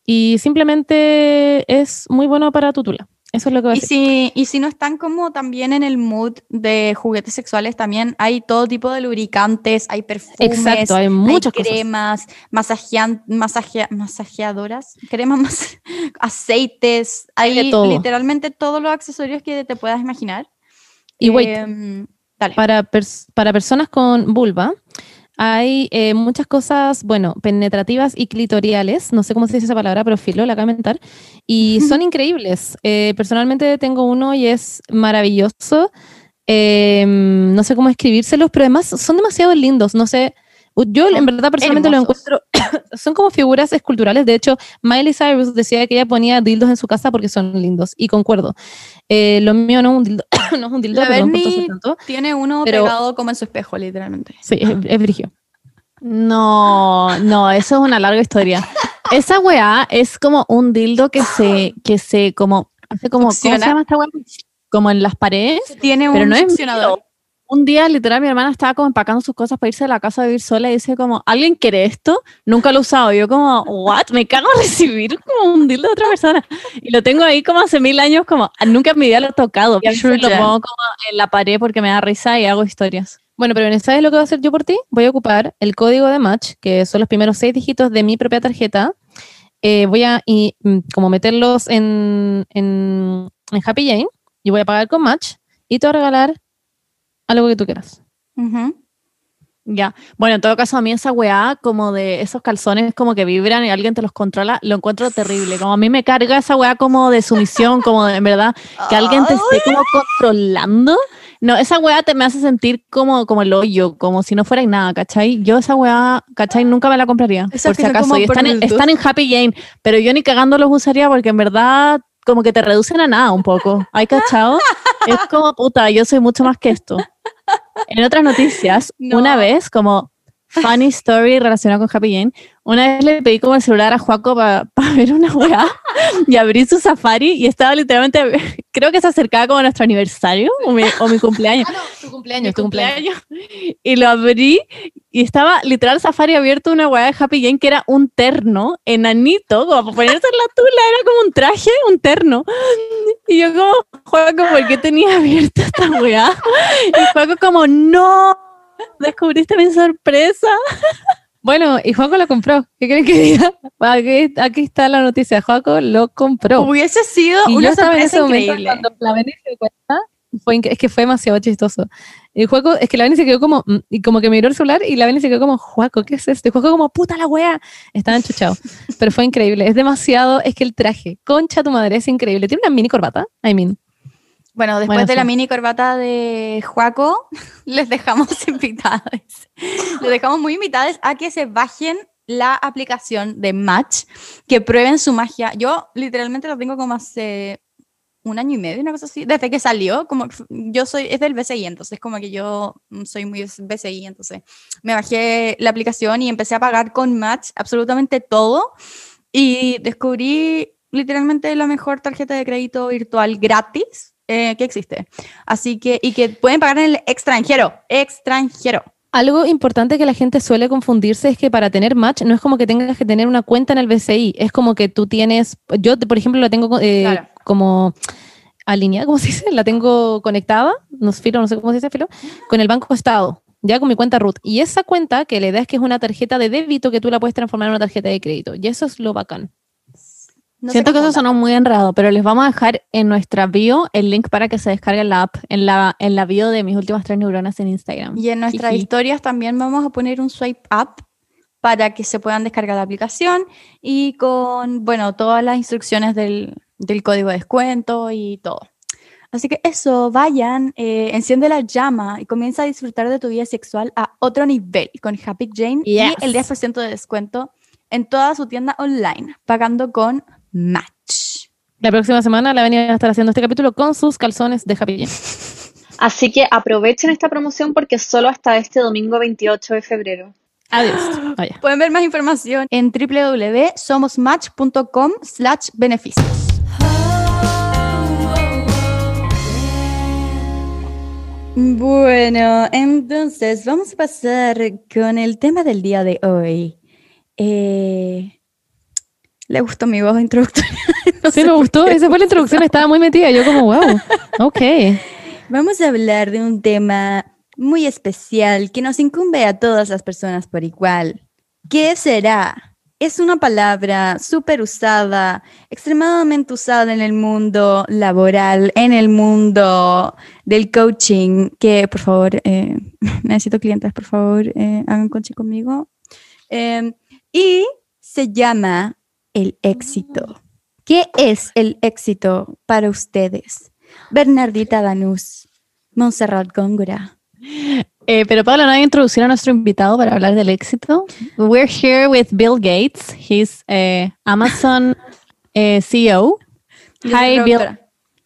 y simplemente es muy bueno para tu tula. Eso es lo que va a Y decir. si, y si no están como también en el mood de juguetes sexuales, también hay todo tipo de lubricantes, hay perfumes, Exacto, hay hay muchas cosas. cremas, masajean, masajea- masajeadoras, cremas, mas- aceites, Hay hay todo. literalmente todos los accesorios que te puedas imaginar. Y wait, Em, para, pers- para personas con vulva, hay eh, muchas cosas, bueno, penetrativas y clitoriales, no sé cómo se dice esa palabra, pero filo, la inventar, y son increíbles. Eh, personalmente tengo uno y es maravilloso. Eh, no sé cómo escribírselos, pero además son demasiado lindos, no sé. Yo en verdad personalmente lo hermosos. encuentro, son como figuras esculturales. De hecho, Miley Cyrus decía que ella ponía dildos en su casa porque son lindos, y concuerdo. Eh, lo mío no es un dildo, no es un dildo, La perdón tanto. Tiene uno pero- pegado como en su espejo, literalmente. Sí, es, es brigio. No, no, eso es una larga historia. Esa weá es como un dildo que se, que se como, hace como, ¿cómo se llama esta weá? Como en las paredes. Tiene Pero un no es. Un día, literal, mi hermana estaba como empacando sus cosas para irse de la casa a vivir sola y dice como, ¿alguien quiere esto? Nunca lo he usado. Y yo como, ¿what? Me cago en recibir como un dildo de otra persona. Y lo tengo ahí como hace mil años, como, nunca en mi vida lo he tocado. Y True lo pongo como en la pared porque me da risa y hago historias. Bueno, pero ¿sabes lo que voy a hacer yo por ti? Voy a ocupar el código de match, que son los primeros seis dígitos de mi propia tarjeta. Eh, voy a y, mm, como meterlos en, en, en Happy Jane y voy a pagar con match y te voy a regalar algo que tú quieras. Ujú. Ya, bueno, en todo caso, a mí esa weá, como de esos calzones como que vibran y alguien te los controla, lo encuentro terrible. Como a mí me carga esa weá como de sumisión, como de en verdad, que alguien te esté como controlando. No, esa weá te me hace sentir como, como el hoyo, como si no fuera nada, ¿cachai? Yo esa weá, ¿cachai? Nunca me la compraría, Esas por si acaso. Y están, en, están en Happy Jane, pero yo ni cagando los usaría porque en verdad como que te reducen a nada un poco. ¿Hay cachado? es como, puta, yo soy mucho más que esto. En otras noticias, No. una vez, como funny story relacionada con Happy Jane, una vez le pedí como el celular a Juaco para ver una weá y abrí su Safari y estaba literalmente, creo que se acercaba como a nuestro aniversario o mi, o mi cumpleaños. tu Mi cumpleaños, tu cumpleaños. Y lo abrí y estaba literal Safari abierto una weá de Happy Jane que era un terno enanito, como para ponerse en la tula, era como un traje, un terno. Y yo como, Juaco, ¿por qué tenía abierta esta weá? Y Juaco como, no. Descubriste mi sorpresa. Bueno, y Juaco lo compró. ¿Qué creen que diga? Aquí, aquí está la noticia. Juaco lo compró. Hubiese sido Y una sorpresa increíble. cuando la Beni se cuenta, fue es que fue demasiado chistoso. El Juaco, es que la Beni se quedó como, mm, y como que miró el celular y la Beni se quedó como, Juaco, ¿qué es esto? Y Juaco como, puta la wea. Estaba enchuchado. Pero fue increíble. Es demasiado, es que el traje, concha tu madre, es increíble. Tiene una mini corbata, I mean. Bueno, después Bueno, de la mini corbata de Juaco, les dejamos invitados. Les dejamos muy invitados a que se bajen la aplicación de Match, que prueben su magia. Yo literalmente lo tengo como hace un año y medio, una cosa así, desde que salió, como yo soy, es del BCI, entonces como que yo soy muy BCI, entonces me bajé la aplicación y empecé a pagar con Match absolutamente todo y descubrí literalmente la mejor tarjeta de crédito virtual gratis eh, que existe. Así que, y que pueden pagar en el extranjero, extranjero. Algo importante que la gente suele confundirse es que para tener match no es como que tengas que tener una cuenta en el BCI, es como que tú tienes, yo por ejemplo la tengo eh, Claro. como alineada, ¿cómo se dice? La tengo conectada, no, sé, filo, no sé cómo se dice, filo, con el Banco Estado, ya con mi cuenta root. Y esa cuenta que la idea es que es una tarjeta de débito que tú la puedes transformar en una tarjeta de crédito. Y eso es lo bacán. No Siento que eso sonó muy enredado, pero les vamos a dejar en nuestra bio el link para que se descarguen la app en la, en la bio de mis últimas tres neuronas en Instagram. Y en nuestras Jiji. historias también vamos a poner un swipe up para que se puedan descargar la aplicación y con, bueno, todas las instrucciones del, del código de descuento y todo. Así que eso, vayan, eh, enciende la llama y comienza a disfrutar de tu vida sexual a otro nivel con Happy Jane Yes. y el 10% de descuento en toda su tienda online, pagando con Match. La próxima semana la venía a estar haciendo este capítulo con sus calzones de Happy Jane. Así que aprovechen esta promoción porque solo hasta este domingo 28 de febrero. Adiós. Vaya. Pueden ver más información en www.somosmatch.com slash beneficios. Bueno, entonces vamos a pasar con el tema del día de hoy. Eh, ¿Le gustó mi voz introductoria? No Sí, me gustó. Esa fue la introducción, estaba muy metida. Yo como, wow. Ok. Vamos a hablar de un tema muy especial que nos incumbe a todas las personas por igual. ¿Qué será? Es una palabra súper usada, extremadamente usada en el mundo laboral, en el mundo del coaching, que por favor, eh, necesito clientes, por favor, eh, hagan coaching conmigo. Eh, y se llama el éxito. ¿Qué es el éxito para ustedes? Bernardita Danús, Montserrat Góngora. Eh, pero Pablo, ¿no hay que introducir a nuestro invitado para hablar del éxito? We're here with Bill Gates. He's eh, Amazon eh, CEO. Hi, Bill.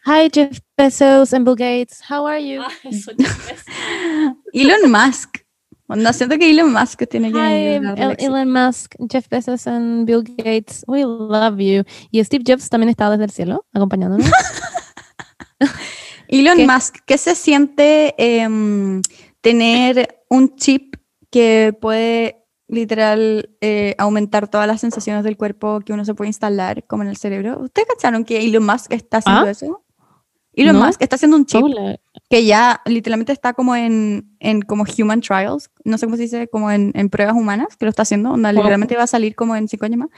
Hi, Jeff Bezos and Bill Gates. How are you? Elon Musk. Onda, siento que Elon Musk tiene que Hi. Elon Musk, Jeff Bezos and Bill Gates. We love you. Y Steve Jobs también está desde el cielo acompañándonos. Elon ¿Qué? Musk, ¿qué se siente em, tener un chip que puede literal eh, aumentar todas las sensaciones del cuerpo que uno se puede instalar como en el cerebro? ¿Ustedes cacharon que Elon Musk está haciendo ¿Ah? eso? Elon No. Musk está haciendo un chip Hola. que ya literalmente está como en, en como human trials, no sé cómo se dice, como en, en pruebas humanas, que lo está haciendo, onda, literalmente va a salir como en cinco años más.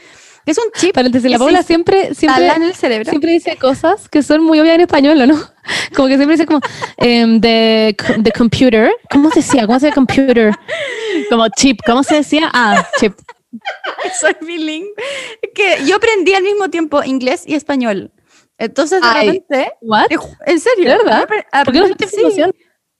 Es un chip Paréntesis, la Paula siempre, siempre, en el cerebro. siempre dice cosas que son muy obvias en español, ¿o ¿no? Como que siempre dice como, em, the, the computer. ¿Cómo se decía? ¿Cómo se dice computer? Como chip. ¿Cómo se decía? Ah, chip. soy bilingüe. Que yo aprendí al mismo tiempo inglés y español. Entonces, de Ay, repente, ¿What? en serio, ¿Verdad? ¿Por qué no sí,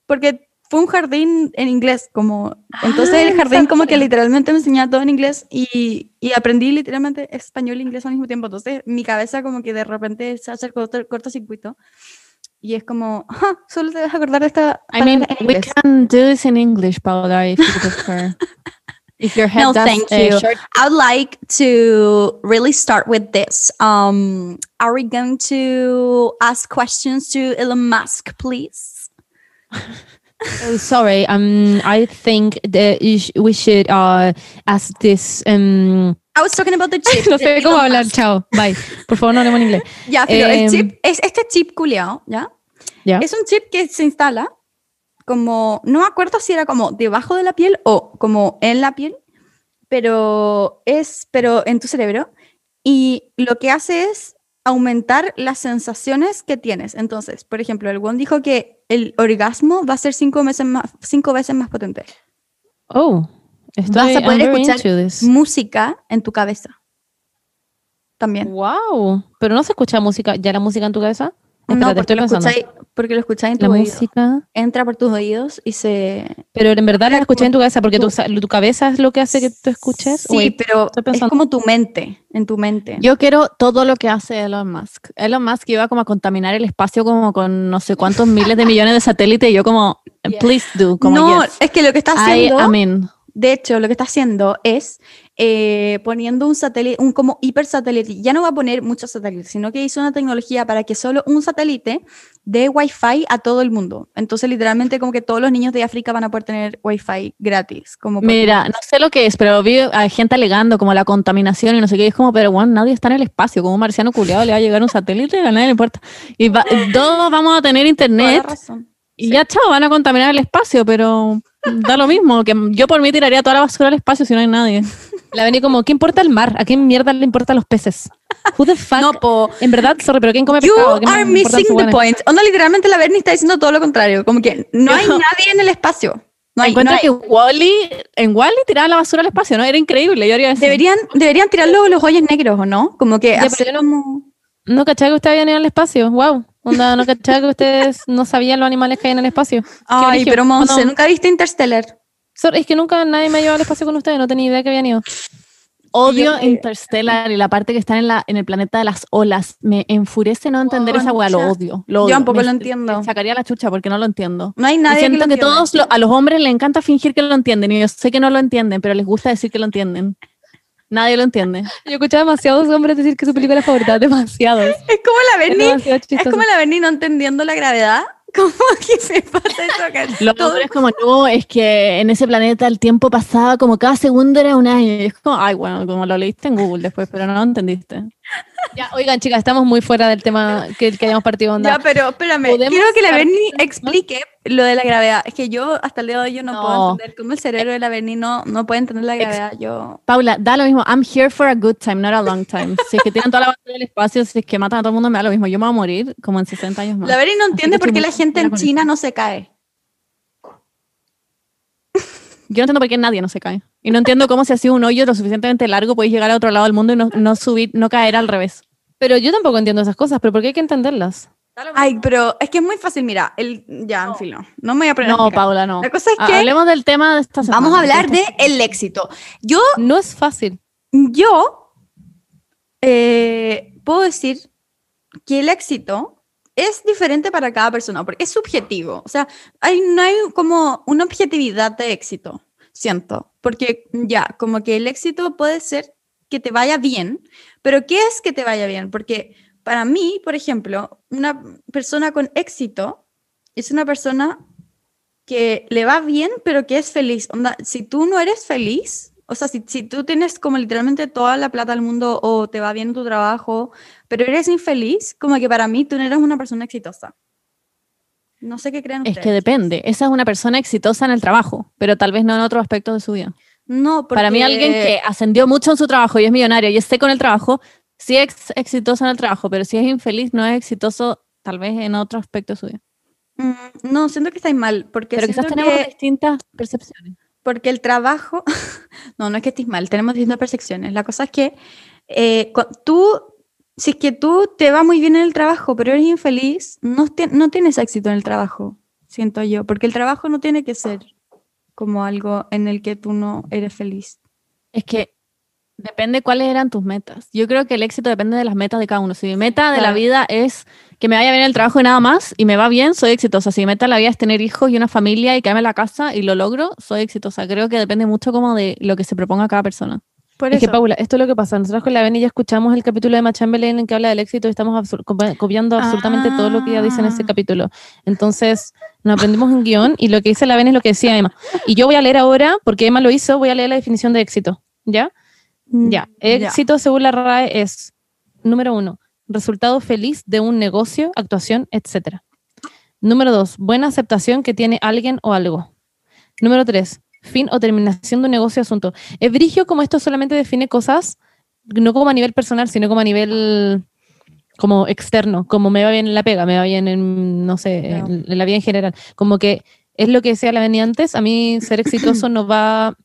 porque fue un jardín en inglés, como, entonces Ah, el jardín como que literalmente me enseñaba todo en inglés y, y aprendí literalmente español e inglés al mismo tiempo. Entonces, mi cabeza como que de repente se hace corto, cortocircuito y es como, "Ah, solo te vas a acordar de esta I mean, we inglés". can do this in English, Paula, if you prefer. if your head No, thank you. short I'd like to really start with this. Um, are we going to ask questions to Elon Musk, please? Oh, sorry, um, I think that sh- we should uh, ask this. Um, I was talking about the chip. no sé cómo hablar, chao, bye. Por favor, no hablemos en inglés. Ya, pero Em, el chip, es este chip culiao, ¿ya? ¿Ya? Es un chip que se instala como, no me acuerdo si era como debajo de la piel o como en la piel, pero es, pero en tu cerebro. Y lo que hace es aumentar las sensaciones que tienes. Entonces, por ejemplo, el Won dijo que el orgasmo va a ser cinco veces más, cinco veces más potente. Oh, estoy Vas a poder I'm escuchar música en tu cabeza. También. Wow, pero no se escucha música, ya la música en tu cabeza. No, Espérate, porque estoy lo, escucháis, porque lo escucháis en La tu oído. música, Entra por tus oídos y se... pero en verdad la escuché en tu cabeza porque tu, cabeza es lo que hace que tú escuches. Sí, pero es como tu mente, en tu mente. Yo quiero todo lo que hace Elon Musk. Elon Musk iba como a contaminar el espacio como con no sé cuántos miles de millones de satélites y yo como, please do, como no, yes. es que lo que está I haciendo... in. De hecho, lo que está haciendo es eh, poniendo un satélite, un como hipersatélite. Ya no va a poner muchos satélites, sino que hizo una tecnología para que solo un satélite dé Wi-Fi a todo el mundo. Entonces, literalmente, como que todos los niños de África van a poder tener Wi-Fi gratis. Como Mira, no sé lo que es, pero vi a gente alegando como la contaminación y no sé qué. y es como, pero bueno, nadie está en el espacio. Como un marciano culiado le va a llegar un satélite, a nadie le importa. Y va- todos vamos a tener internet. razón. Y ya, chao, van a contaminar el espacio, pero da lo mismo. que Yo por mí tiraría toda la basura al espacio si no hay nadie. La vení como, ¿qué importa el mar? ¿A quién mierda le importan los peces? Who the fuck? No, po. En verdad, sorry, pero ¿quién come You pescado? ¿Qué me are missing the point. Onda, literalmente la Bernie está diciendo todo lo contrario. Como que no hay nadie en el espacio. No hay, Encuentro no hay. que Wally, en Wally tiraban la basura al espacio, ¿no? Era increíble. Yo haría eso. Deberían, deberían tirarlo los hoyos negros, ¿o no? Como que Ya, hacer no-. No cachaba que ustedes habían ido al espacio. Wow. Onda, no cachaba que ustedes no sabían los animales que hay en el espacio. Ay, pero Monse. ¿nunca viste Interstellar? Sorry, es que nunca nadie me ha llevado al espacio con ustedes, no tenía idea que habían ido. Odio Yo- Interstellar y la parte que están en, la, en el planeta de las olas. Me enfurece no entender esa weá, lo odio. Lo Yo odio. tampoco Me- lo entiendo. me sacaría la chucha porque no lo entiendo. No hay nadie que, siento lo que, entienda. todos lo- a los hombres les encanta fingir que lo entienden y yo sé que no lo entienden, pero les gusta decir que lo entienden. Nadie lo entiende. Yo escuchaba demasiados hombres decir que su película favorita, demasiados. Es como la Es Bernie, es chistoso. como la Bernie no entendiendo la gravedad. ¿Cómo que se pasa eso acá? Los Todo- hombres como, no, es que en ese planeta el tiempo pasaba como cada segundo era un año. Y es como, ay, bueno, como lo leíste en Google después, pero no lo entendiste. Ya, oigan, chicas, estamos muy fuera del tema que, que hayamos partido onda. Ya, pero espérame, ¿Podemos quiero que la de- explique lo de la gravedad. Es que yo hasta el día de hoy yo no, puedo entender cómo el cerebro de la Bernie no, no puede entender la gravedad. Yo... Paula, da lo mismo. I'm here for a good time, not a long time. Si es que tienen toda la basura del espacio, si es que matan a todo el mundo, me da lo mismo. Yo me voy a morir como en 60 años más. La Bernie no entiende por qué la gente en China no se cae. Yo no entiendo por qué nadie no se cae. Y no entiendo cómo si ha sido un hoyo lo suficientemente largo podéis llegar a otro lado del mundo y no, no subir, no caer al revés. Pero yo tampoco entiendo esas cosas, pero ¿por qué hay que entenderlas? Ay, pero es que es muy fácil. Mira, el... ya, en fin, no. No me voy a poner No. Paula, no. La cosa es que Hablemos del tema de esta semana. vamos a hablar de el éxito. Yo No es fácil. Yo eh, puedo decir que el éxito es diferente para cada persona, porque es subjetivo. O sea, hay, no hay como una objetividad de éxito, siento. Porque ya, como que el éxito puede ser que te vaya bien, pero ¿qué es que te vaya bien? Porque para mí, por ejemplo, una persona con éxito es una persona que le va bien, pero que es feliz. Onda, si tú no eres feliz, o sea, si, si tú tienes como literalmente toda la plata del mundo o te va bien en tu trabajo, pero eres infeliz, como que para mí tú no eres una persona exitosa. No sé qué creen Es ustedes. que depende. Esa es una persona exitosa en el trabajo, pero tal vez no en otro aspecto de su vida. No, porque... Para mí, alguien que ascendió mucho en su trabajo y es millonario y esté con el trabajo, sí es exitoso en el trabajo, pero si es infeliz, no es exitoso tal vez en otro aspecto de su vida. Mm, No, siento que estáis mal, porque Pero quizás tenemos que- distintas percepciones. Porque el trabajo, no, no es que estés mal, tenemos distintas percepciones. La cosa es que eh, tú, si es que tú te va muy bien en el trabajo, pero eres infeliz, no, ti- no tienes éxito en el trabajo, siento yo, porque el trabajo no tiene que ser como algo en el que tú no eres feliz. Es que depende cuáles eran tus metas. Yo creo que el éxito depende de las metas de cada uno. Si mi meta de la vida es que me vaya bien el trabajo y nada más, y me va bien, soy exitosa. Si mi meta de la vida es tener hijos y una familia y quedarme en la casa y lo logro, soy exitosa. Creo que depende mucho como de lo que se proponga cada persona. Por Es que, Paula, esto es lo que pasa. Nosotros con la Beni ya escuchamos el capítulo de Machamberlain en que habla del éxito y estamos absur- copiando absolutamente todo lo que ella dice en ese Ah. capítulo. Entonces, nos aprendimos un guion y lo que dice la Beni es lo que decía Emma. Y yo voy a leer ahora, porque Emma lo hizo, voy a leer la definición de éxito. ¿Ya? mm, Ya. Éxito, según la RAE, es, número uno, resultado feliz de un negocio, actuación, etc. Número dos, buena aceptación que tiene alguien o algo. Número tres, fin o terminación de un negocio o asunto. Es brigio como esto solamente define cosas, no como a nivel personal, sino como a nivel como externo, como me va bien en la pega, me va bien en, no sé, en, en la vida en general. Como que es lo que decía la venía antes, a mí ser exitoso no va,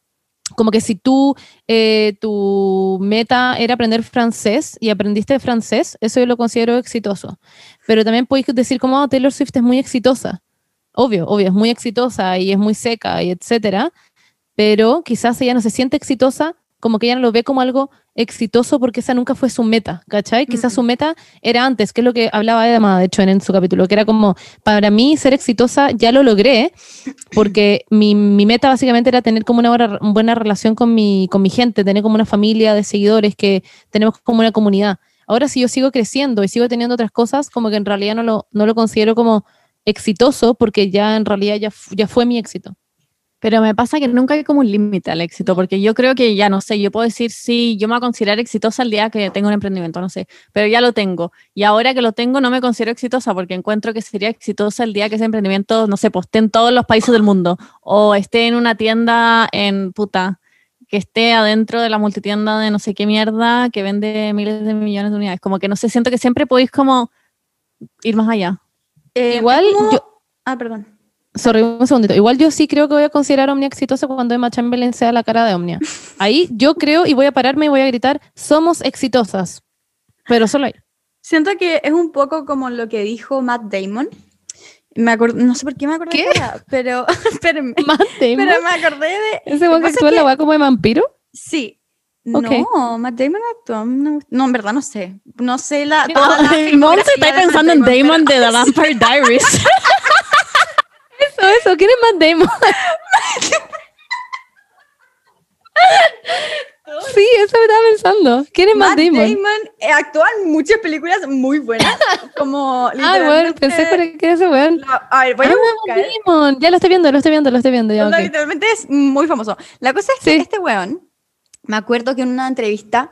como que si tú, eh, tu meta era aprender francés y aprendiste francés, eso yo lo considero exitoso. Pero también podéis decir como "Oh, Taylor Swift es muy exitosa. Obvio, obvio, es muy exitosa y es muy seca y etcétera, pero quizás ella no se siente exitosa, como que ella no lo ve como algo exitoso porque esa nunca fue su meta, ¿cachai? Quizás Mm. su meta era antes, que es lo que hablaba Edma, de hecho, en, en su capítulo, que era como, para mí ser exitosa ya lo logré, porque mi, mi meta básicamente era tener como una buena, buena relación con mi, con mi gente, tener como una familia de seguidores, que tenemos como una comunidad. Ahora si yo sigo creciendo y sigo teniendo otras cosas, como que en realidad no lo, no lo considero como exitoso porque ya en realidad ya, ya fue mi éxito. Pero me pasa que nunca hay como un límite al éxito, porque yo creo que ya no sé, yo puedo decir, sí, yo me voy a considerar exitosa el día que tengo un emprendimiento, no sé, pero ya lo tengo. Y ahora que lo tengo, no me considero exitosa porque encuentro que sería exitosa el día que ese emprendimiento, no sé, pues esté en todos los países del mundo o esté en una tienda en puta, que esté adentro de la multitienda de no sé qué mierda que vende miles de millones de unidades. Como que no sé, siento que siempre podéis como ir más allá. Eh, Igual ¿cómo? yo- Ah, perdón. Sorry, un segundito. Igual yo sí creo que voy a considerar Omnia exitosa cuando Emma Chamberlain sea la cara de Omnia. Ahí yo creo y voy a pararme y voy a gritar, somos exitosas. Pero solo ahí. Siento que es un poco como lo que dijo Matt Damon. Me acor- no sé por qué me acordé ¿Qué? de ella, pero, espérenme, Matt Damon. pero me acordé de... Ese que actúa la que- como de vampiro. Sí. No, Matt Damon actuó. No, no, en verdad no sé. No sé la. No, toda la está pensando en Damon de The Vampire Diaries. Eso, eso. ¿Quién es Matt Damon? sí, eso me estaba pensando. ¿Quién es Matt, Matt Damon? Damon eh, actúa en muchas películas muy buenas. Como Ah, bueno, pensé por era ese weón. a ver, voy a Ah, buscar. Damon. Ya lo estoy viendo, lo estoy viendo, lo estoy viendo. Ya. Literalmente es muy famoso. La cosa es que Sí. este weón, me acuerdo que en una entrevista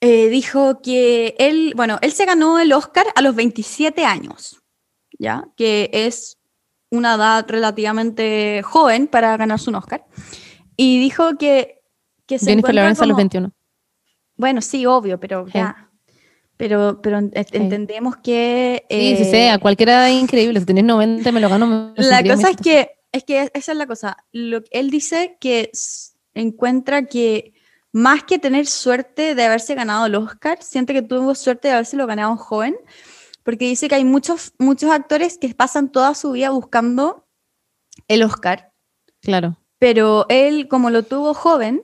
eh, dijo que él, bueno, él se ganó el Oscar a los 27 años, ¿ya? Que es una edad relativamente joven para ganarse un Oscar. Y dijo que, que se Jennifer Lawrence a los como- 21. Bueno, sí, obvio, pero Sí. ya. Pero, pero ent- entendemos que... Sí, sí, eh, sé, a cualquiera es increíble. Si tenés 90, me lo gano. me la cosa es que, es que esa es la cosa. Lo, él dice que encuentra que más que tener suerte de haberse ganado el Oscar, siente que tuvo suerte de haberse lo ganado joven, porque dice que hay muchos, muchos actores que pasan toda su vida buscando el Oscar, Claro. pero él, como lo tuvo joven,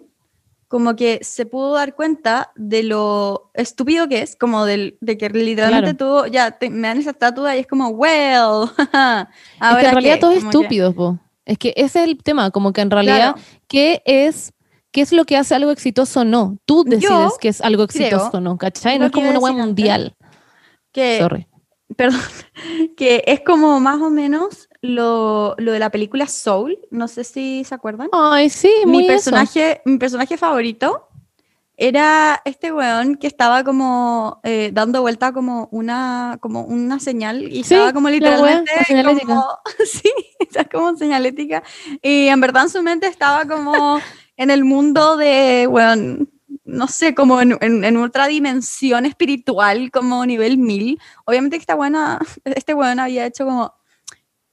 como que se pudo dar cuenta de lo estúpido que es, como del, de que literalmente tuvo, ya, te- me dan esa estatua y es como, well, es ahora que en realidad qué? todo es Como que-. Es que ese es el tema, como que en realidad, Claro. ¿qué es, ¿qué es lo que hace algo exitoso o no? Tú decides Yo que es algo exitoso o no, ¿cachai? No es como una web mundial. que, Sorry. perdón, que es como más o menos lo, lo de la película Soul, no sé si se acuerdan. Ay, sí, muy mi eso. personaje, mi personaje favorito era este weón que estaba como eh, dando vuelta como una, como una señal y Sí, estaba como la wea, literalmente la señalética. como, sí, está como señalética y en verdad en su mente estaba como en el mundo de, weón, no sé, como en, en, en otra dimensión espiritual, como nivel mil. Obviamente que esta buena, este weón había hecho como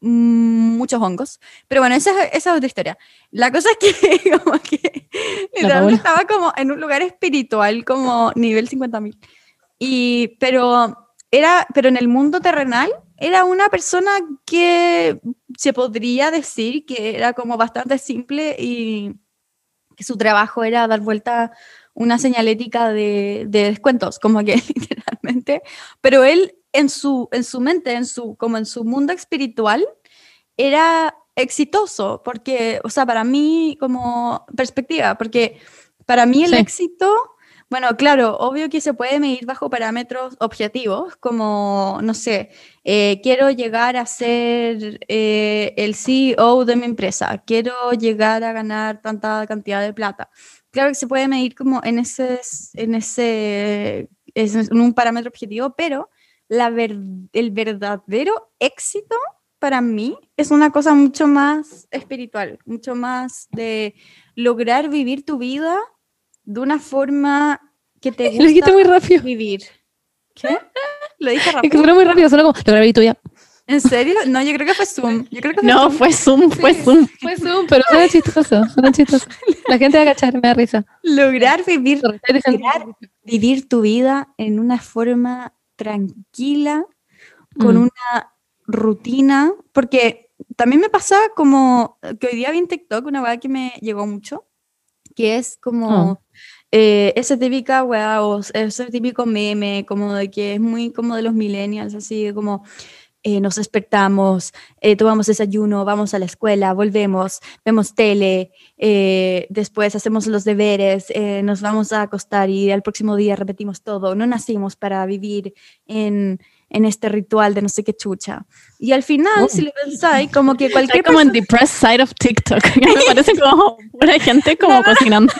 muchos hongos. Pero bueno, esa, es- esa es otra historia. La cosa es que, como que literalmente estaba como en un lugar espiritual, como nivel 50.000. Y, pero, era, pero en el mundo terrenal era una persona que se podría decir que era como bastante simple y que su trabajo era dar vuelta una señalética de, de descuentos, como que literalmente, pero él en su, en su mente, en su, como en su mundo espiritual, era exitoso, porque, o sea, para mí como perspectiva, porque para mí el Sí. éxito, bueno, claro, obvio que se puede medir bajo parámetros objetivos, como, no sé, eh, quiero llegar a ser eh, el CEO de mi empresa, quiero llegar a ganar tanta cantidad de plata. Claro que se puede medir como en ese, en ese, es- en un parámetro objetivo, pero la ver- el verdadero éxito para mí es una cosa mucho más espiritual, mucho más de lograr vivir tu vida de una forma que te Lo dijiste gusta muy rápido. vivir. ¿Qué? Lo dije Es que rápido. suena muy rápido, suena como, lo grabé y tú ya. ¿En serio? No, yo creo que fue Zoom. Yo creo que fue No, Zoom. fue Zoom, fue Zoom. Fue Zoom, pero suena chistoso, suena chistoso. La gente va a cachar, me da risa. lograr vivir, lograr vivir tu vida en una forma tranquila, con Mm. una rutina, porque también me pasa como que hoy día vi en TikTok una weá que me llegó mucho, que es como Oh. Eh, esa típica weá o ese típico meme, como de que es muy como de los millennials, así como eh, nos despertamos, eh, tomamos desayuno, vamos a la escuela, volvemos, vemos tele, eh, después hacemos los deberes, eh, nos vamos a acostar y al próximo día repetimos todo. No nacimos para vivir en, en este ritual de no sé qué chucha. Y al final, Oh. si lo pensáis, como que cualquier como en persona- depressed side of TikTok. Me parece como pura gente como cocinando.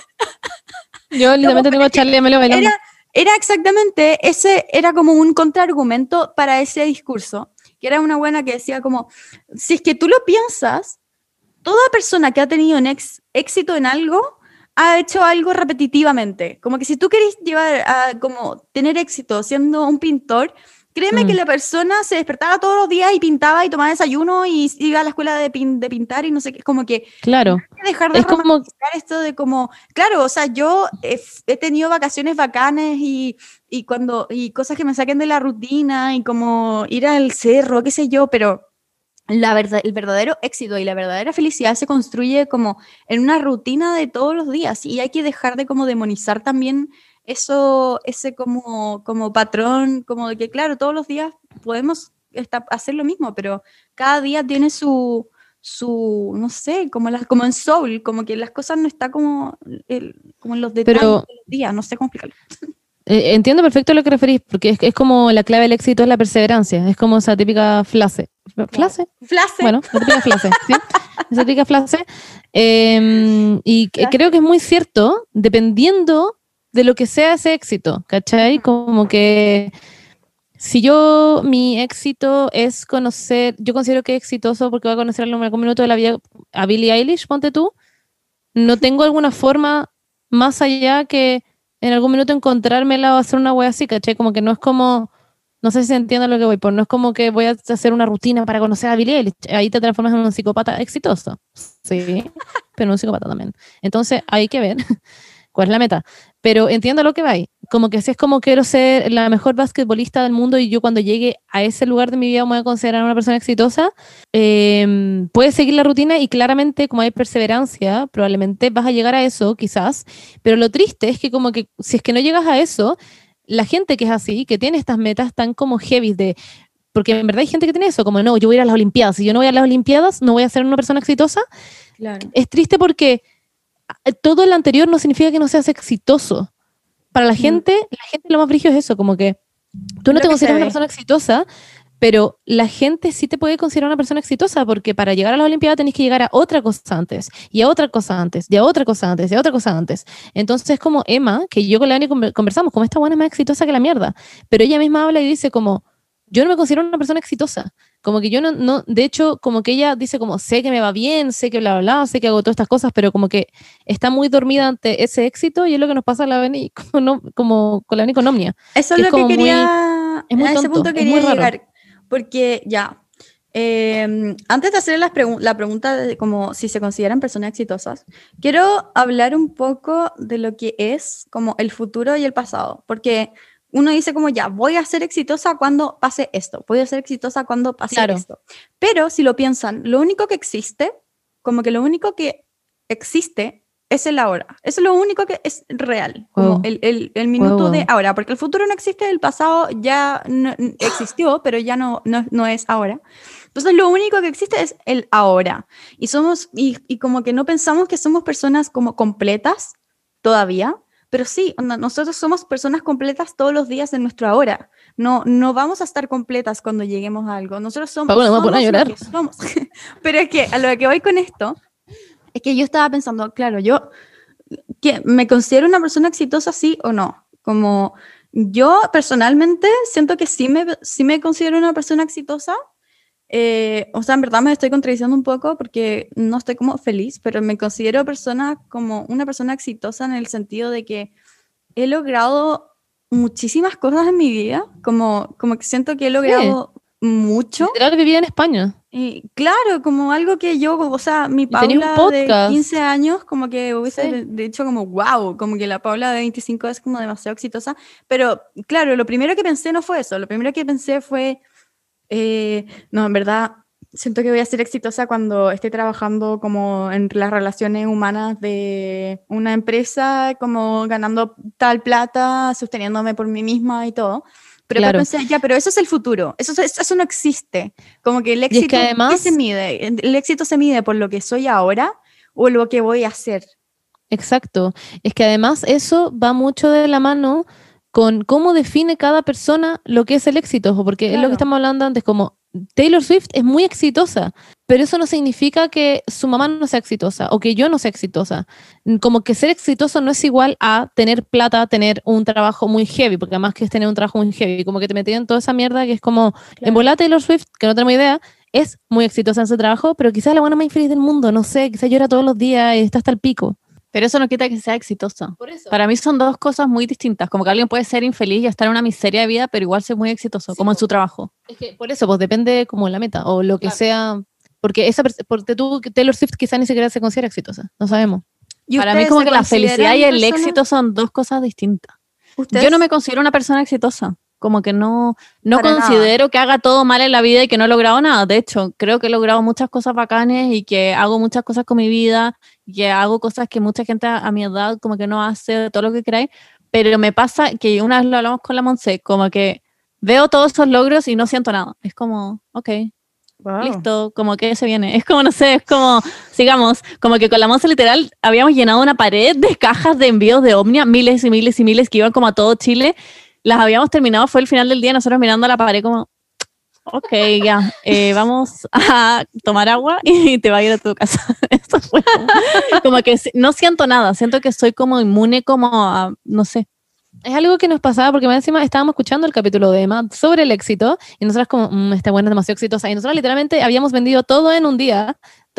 Yo literalmente tengo a Charlie y Amelio bailando. era, era exactamente ese, era como un contraargumento para ese discurso, que era una buena que decía como, si es que tú lo piensas, toda persona que ha tenido un ex- éxito en algo ha hecho algo repetitivamente. Como que si tú querés llevar a como tener éxito siendo un pintor, créeme Mm. que la persona se despertaba todos los días y pintaba y tomaba desayuno y iba a la escuela de, pin- de pintar y no sé qué, como que Claro. que dejar de Es como- esto de como, claro, o sea, yo he, he tenido vacaciones bacanes y, y cuando y cosas que me saquen de la rutina y como ir al cerro, qué sé yo, pero la verdad, el verdadero éxito y la verdadera felicidad se construye como en una rutina de todos los días y hay que dejar de como demonizar también eso, ese como, como patrón, como de que claro, todos los días podemos esta- hacer lo mismo, pero cada día tiene su, su no sé, como, las, como en Soul, como que las cosas no están como, el- como en los detalles Pero- de los días, no sé cómo explicarlo. Eh, entiendo perfecto lo que referís, porque es, es como la clave del éxito es la perseverancia. Es como esa típica frase. ¿Frase? Flase, Bueno, la típica frase, ¿sí? Esa típica frase. Eh, y creo que es muy cierto, dependiendo de lo que sea ese éxito, ¿cachai? Como que si yo, mi éxito es conocer, yo considero que es exitoso porque voy a conocer en algún minuto de la vida a Billie Eilish, ponte tú, no tengo alguna forma más allá que en algún minuto encontrármela o hacer una wea así, ¿cachai? Como que no es como, no sé si se entiende lo que voy por, no es como que voy a hacer una rutina para conocer a Billie Eilish, ahí te transformas en un psicópata exitoso, sí, pero un psicópata también. Entonces hay que ver cuál es la meta, pero entiendo lo que va ahí, como que si es como quiero ser la mejor basquetbolista del mundo y yo cuando llegue a ese lugar de mi vida me voy a considerar una persona exitosa, eh, puedes seguir la rutina y claramente como hay perseverancia, probablemente vas a llegar a eso quizás, pero lo triste es que como que si es que no llegas a eso, la gente que es así, que tiene estas metas tan como heavy de... Porque en verdad hay gente que tiene eso, como no, yo voy a ir a las Olimpiadas, si yo no voy a las Olimpiadas, no voy a ser una persona exitosa. claro. Es triste porque todo lo anterior no significa que no seas exitoso. Para la Mm. gente, la gente lo más brillo es eso, como que tú no Lo te consideras una persona exitosa, pero la gente sí te puede considerar una persona exitosa porque para llegar a las Olimpiadas tenés que llegar a otra cosa antes, y a otra cosa antes, y a otra cosa antes, y a otra cosa antes. Entonces, como Emma, que yo con la Ani conver- conversamos, como esta buena es más exitosa que la mierda, pero ella misma habla y dice como, yo no me considero una persona exitosa. Como que yo no, no, de hecho, como que ella dice como, sé que me va bien, sé que bla, bla, bla, sé que hago todas estas cosas, pero como que está muy dormida ante ese éxito y es lo que nos pasa a la Beni, como, como con la Beni con Omnia. Eso que es lo que como muy- quería, es muy a ese tonto, punto es quería llegar, porque ya, eh, antes de hacer las pregun- la pregunta de como si se consideran personas exitosas, quiero hablar un poco de lo que es como el futuro y el pasado, porque uno dice como ya, voy a ser exitosa cuando pase esto, voy a ser exitosa cuando pase Claro. esto, pero si lo piensan, lo único que existe, como que lo único que existe es el ahora. Eso es lo único que es real, como el, el- el minuto wow. de ahora, porque el futuro no existe, el pasado ya no- existió, pero ya no, no, no es ahora. Entonces lo único que existe es el ahora. Y somos, y, y como que no pensamos que somos personas como completas todavía, pero sí, nosotros somos personas completas todos los días de nuestro ahora. No, no vamos a estar completas cuando lleguemos a algo. Nosotros somos, Paula, me voy a somos a lo llorar. que somos. pero es que a lo que voy con esto es que yo estaba pensando, claro, yo que me considero una persona exitosa, sí o no. Como yo personalmente siento que sí me, sí me considero una persona exitosa, eh, o sea, en verdad me estoy contradiciendo un poco porque no estoy como feliz, pero me considero persona como una persona exitosa en el sentido de que he logrado muchísimas cosas en mi vida, como, como que siento que he logrado mucho. Literal vivía en España. Y claro, como algo que yo, o sea, mi Paula de podcast. 15 años, como que hubiese Sí. hecho como wow, como que la Paula de 25 es como demasiado exitosa. Pero claro, lo primero que pensé no fue eso, lo primero que pensé fue, eh, no, en verdad, siento que voy a ser exitosa cuando esté trabajando como en las relaciones humanas de una empresa, como ganando tal plata, sosteniéndome por mí misma y todo. Pero Claro. pensé, ya, pero eso es el futuro, eso, es- eso no existe. Como que el éxito, es que ¿qué además- se mide? ¿El éxito se mide por lo que soy ahora o lo que voy a hacer? Exacto. Es que además eso va mucho de la mano con cómo define cada persona lo que es el éxito, porque es lo Claro. que estamos hablando antes, como Taylor Swift es muy exitosa, pero eso no significa que su mamá no sea exitosa o que yo no sea exitosa. Como que ser exitoso no es igual a tener plata, tener un trabajo muy heavy, porque además que es tener un trabajo muy heavy, como que te metí en toda esa mierda que es como, en volar Taylor Swift, que no tenemos idea, es muy exitosa en su trabajo, pero quizás la buena más infeliz del mundo, no sé, quizás llora todos los días y está hasta el pico. Pero eso no quita que sea exitosa. Por eso. Para mí son dos cosas muy distintas. Como que alguien puede ser infeliz y estar en una miseria de vida, pero igual ser muy exitoso, Sí, como en su trabajo. Es que por eso, pues depende como la meta o lo que Claro. sea. Porque esa porque tú, Taylor Swift quizá ni siquiera se considera exitosa, no sabemos. ¿Y Para mí como que la felicidad y el personas- éxito son dos cosas distintas. ¿Ustedes? Yo no me considero una persona exitosa. Como que no, no Para nada. considero que haga todo mal en la vida y que no he logrado nada. De hecho, creo que he logrado muchas cosas bacanes y que hago muchas cosas con mi vida que hago cosas que mucha gente a, a mi edad como que no hace, todo lo que queráis. Pero me pasa que una vez lo hablamos con la Monse, como que veo todos esos logros y no siento nada. Es como, ok, Wow. listo, como que se viene. Es como, no sé, es como, sigamos, como que con la Monza literal habíamos llenado una pared de cajas de envíos de Omnia, miles y miles y miles que iban como a todo Chile. Las habíamos terminado, fue el final del día, nosotros mirando la pared como, ok, ya, eh, vamos a tomar agua y te va a ir a tu casa. Eso fue como, que no siento nada, siento que soy como inmune como a, no sé, Es algo que nos pasaba porque más encima estábamos escuchando el capítulo de Emma sobre el éxito y nosotras como, "Mm, esta buena es demasiado exitosa. Y nosotros literalmente habíamos vendido todo en un día,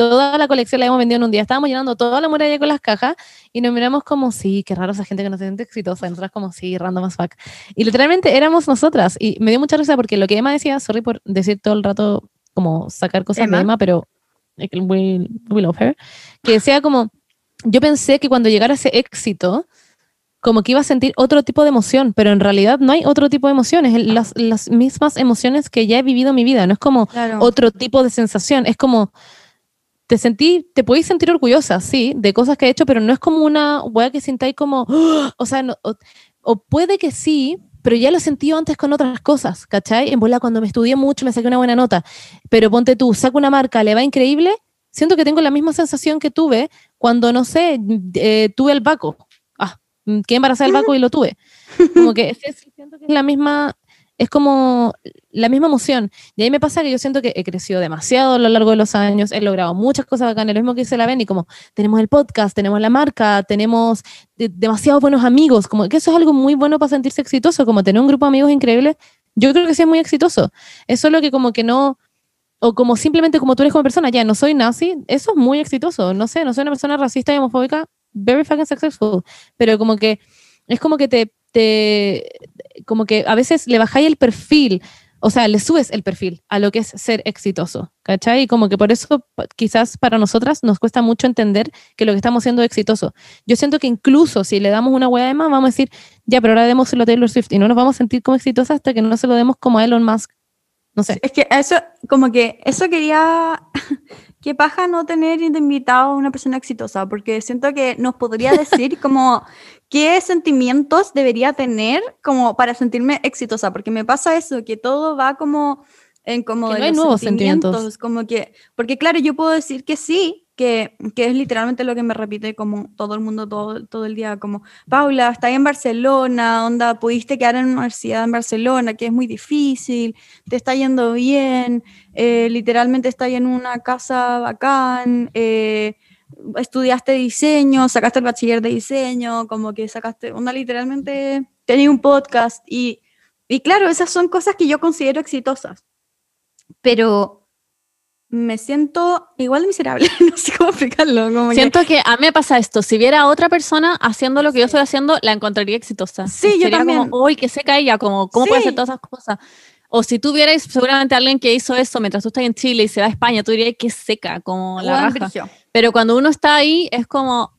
toda la colección la habíamos vendido en un día. Estábamos llenando toda la muralla con las cajas y nos miramos como, sí, qué raro esa gente que no se siente exitosa. Y nosotras como, sí, random as fuck. Y literalmente éramos nosotras. Y me dio mucha risa porque lo que Emma decía, sorry por decir todo el rato como sacar cosas Emma. de Emma, pero we, we love her, que decía como, yo pensé que cuando llegara ese éxito, como que iba a sentir otro tipo de emoción, pero en realidad no hay otro tipo de emociones, es las, las mismas emociones que ya he vivido en mi vida, no es como Claro. otro tipo de sensación, es como te sentí, te podéis sentir orgullosa, sí, de cosas que he hecho, pero no es como una weá que sintáis como, ¡Ah! o sea, no- o, o puede que sí, pero ya lo he sentido antes con otras cosas, ¿cachai? En bola cuando me estudié mucho me saqué una buena nota, pero ponte tú, saco una marca, le va increíble, siento que tengo la misma sensación que tuve cuando, no sé, eh, tuve el Baco. Ah, mm, quedé embarazada del Baco y lo tuve. Como que siento que es la misma, es como la misma emoción. Y ahí me pasa que yo siento que he crecido demasiado a lo largo de los años, he logrado muchas cosas bacanas, lo mismo que dice la Benny, como tenemos el podcast, tenemos la marca, tenemos de- demasiados buenos amigos, como que eso es algo muy bueno para sentirse exitoso, como tener un grupo de amigos increíble. Yo creo que sí es muy exitoso. Es solo que como que no, o como simplemente como tú eres como persona, ya no soy nazi, eso es muy exitoso. No sé, no soy una persona racista y homofóbica, very fucking successful. Pero como que es como que te, te como que a veces le bajáis el perfil, o sea, le subes el perfil a lo que es ser exitoso, ¿cachai? Y como que por eso quizás para nosotras nos cuesta mucho entender que lo que estamos haciendo es exitoso. Yo siento que incluso si le damos una hueá de más, vamos a decir, ya, pero ahora démoselo a Taylor Swift y no nos vamos a sentir como exitosas hasta que no se lo demos como a Elon Musk. No sé. Es que eso, como que eso quería, que paja no tener invitado a una persona exitosa, porque siento que nos podría decir como qué sentimientos debería tener como para sentirme exitosa, porque me pasa eso, que todo va como en como Que de no hay los nuevos sentimientos. como que, porque claro, yo puedo decir que sí, que, que es literalmente lo que me repite como todo el mundo todo, todo el día, como, Paula, estás en Barcelona, onda, pudiste quedar en una universidad en Barcelona, que es muy difícil, te está yendo bien, eh, literalmente estás en una casa bacán, eh, estudiaste diseño, sacaste el bachiller de diseño, como que sacaste, onda, literalmente tenías un podcast y, y claro, esas son cosas que yo considero exitosas, pero me siento igual de miserable, no sé cómo explicarlo. Como que- Siento que a mí me pasa esto. Si viera a otra persona haciendo lo que yo estoy haciendo, la encontraría exitosa. Sí, yo también. como, uy, que seca ella, como, ¿cómo puede Sí. hacer todas esas cosas? O si tú vierais seguramente a alguien que hizo eso mientras tú estás en Chile y se va a España, tú dirías que seca, como la raja. Pero cuando uno está ahí, es como,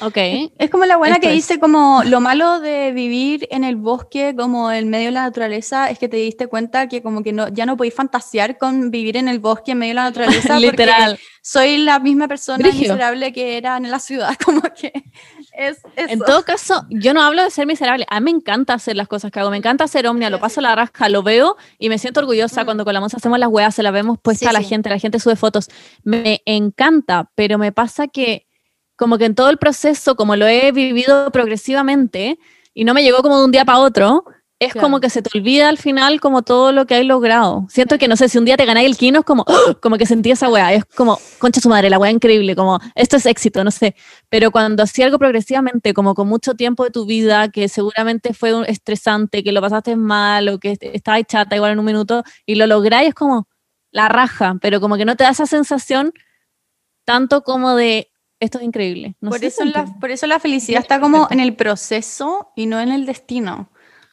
ok. Es como la buena Esto que es. dice como lo malo de vivir en el bosque, como en medio de la naturaleza, es que te diste cuenta que como que no, ya no podéis fantasear con vivir en el bosque en medio de la naturaleza. porque Literal. Soy la misma persona miserable que era en la ciudad, como que es. En todo caso, yo no hablo de ser miserable. A mí me encanta hacer las cosas que hago. Me encanta hacer Omnia, lo paso la rasca, lo veo y me siento orgullosa Mm. cuando con la moza hacemos las weas, se las vemos puesta Sí, a la sí. gente, la gente sube fotos. Me encanta, pero me pasa que como que en todo el proceso, como lo he vivido progresivamente y no me llegó como de un día para otro, es Claro. como que se te olvida al final como todo lo que hay logrado. Siento que, no sé, si un día te ganáis el kino, es como, como que sentí esa wea. Es como, concha su madre, la wea increíble, como, esto es éxito, no sé. Pero cuando hacía algo progresivamente, como con mucho tiempo de tu vida, que seguramente fue un- estresante, que lo pasaste mal o que est- estabas chata igual en un minuto, y lo lográis, es como la raja, pero como que no te da esa sensación tanto como de, esto es increíble. No por, eso la, por eso la felicidad está como en el proceso y no en el destino.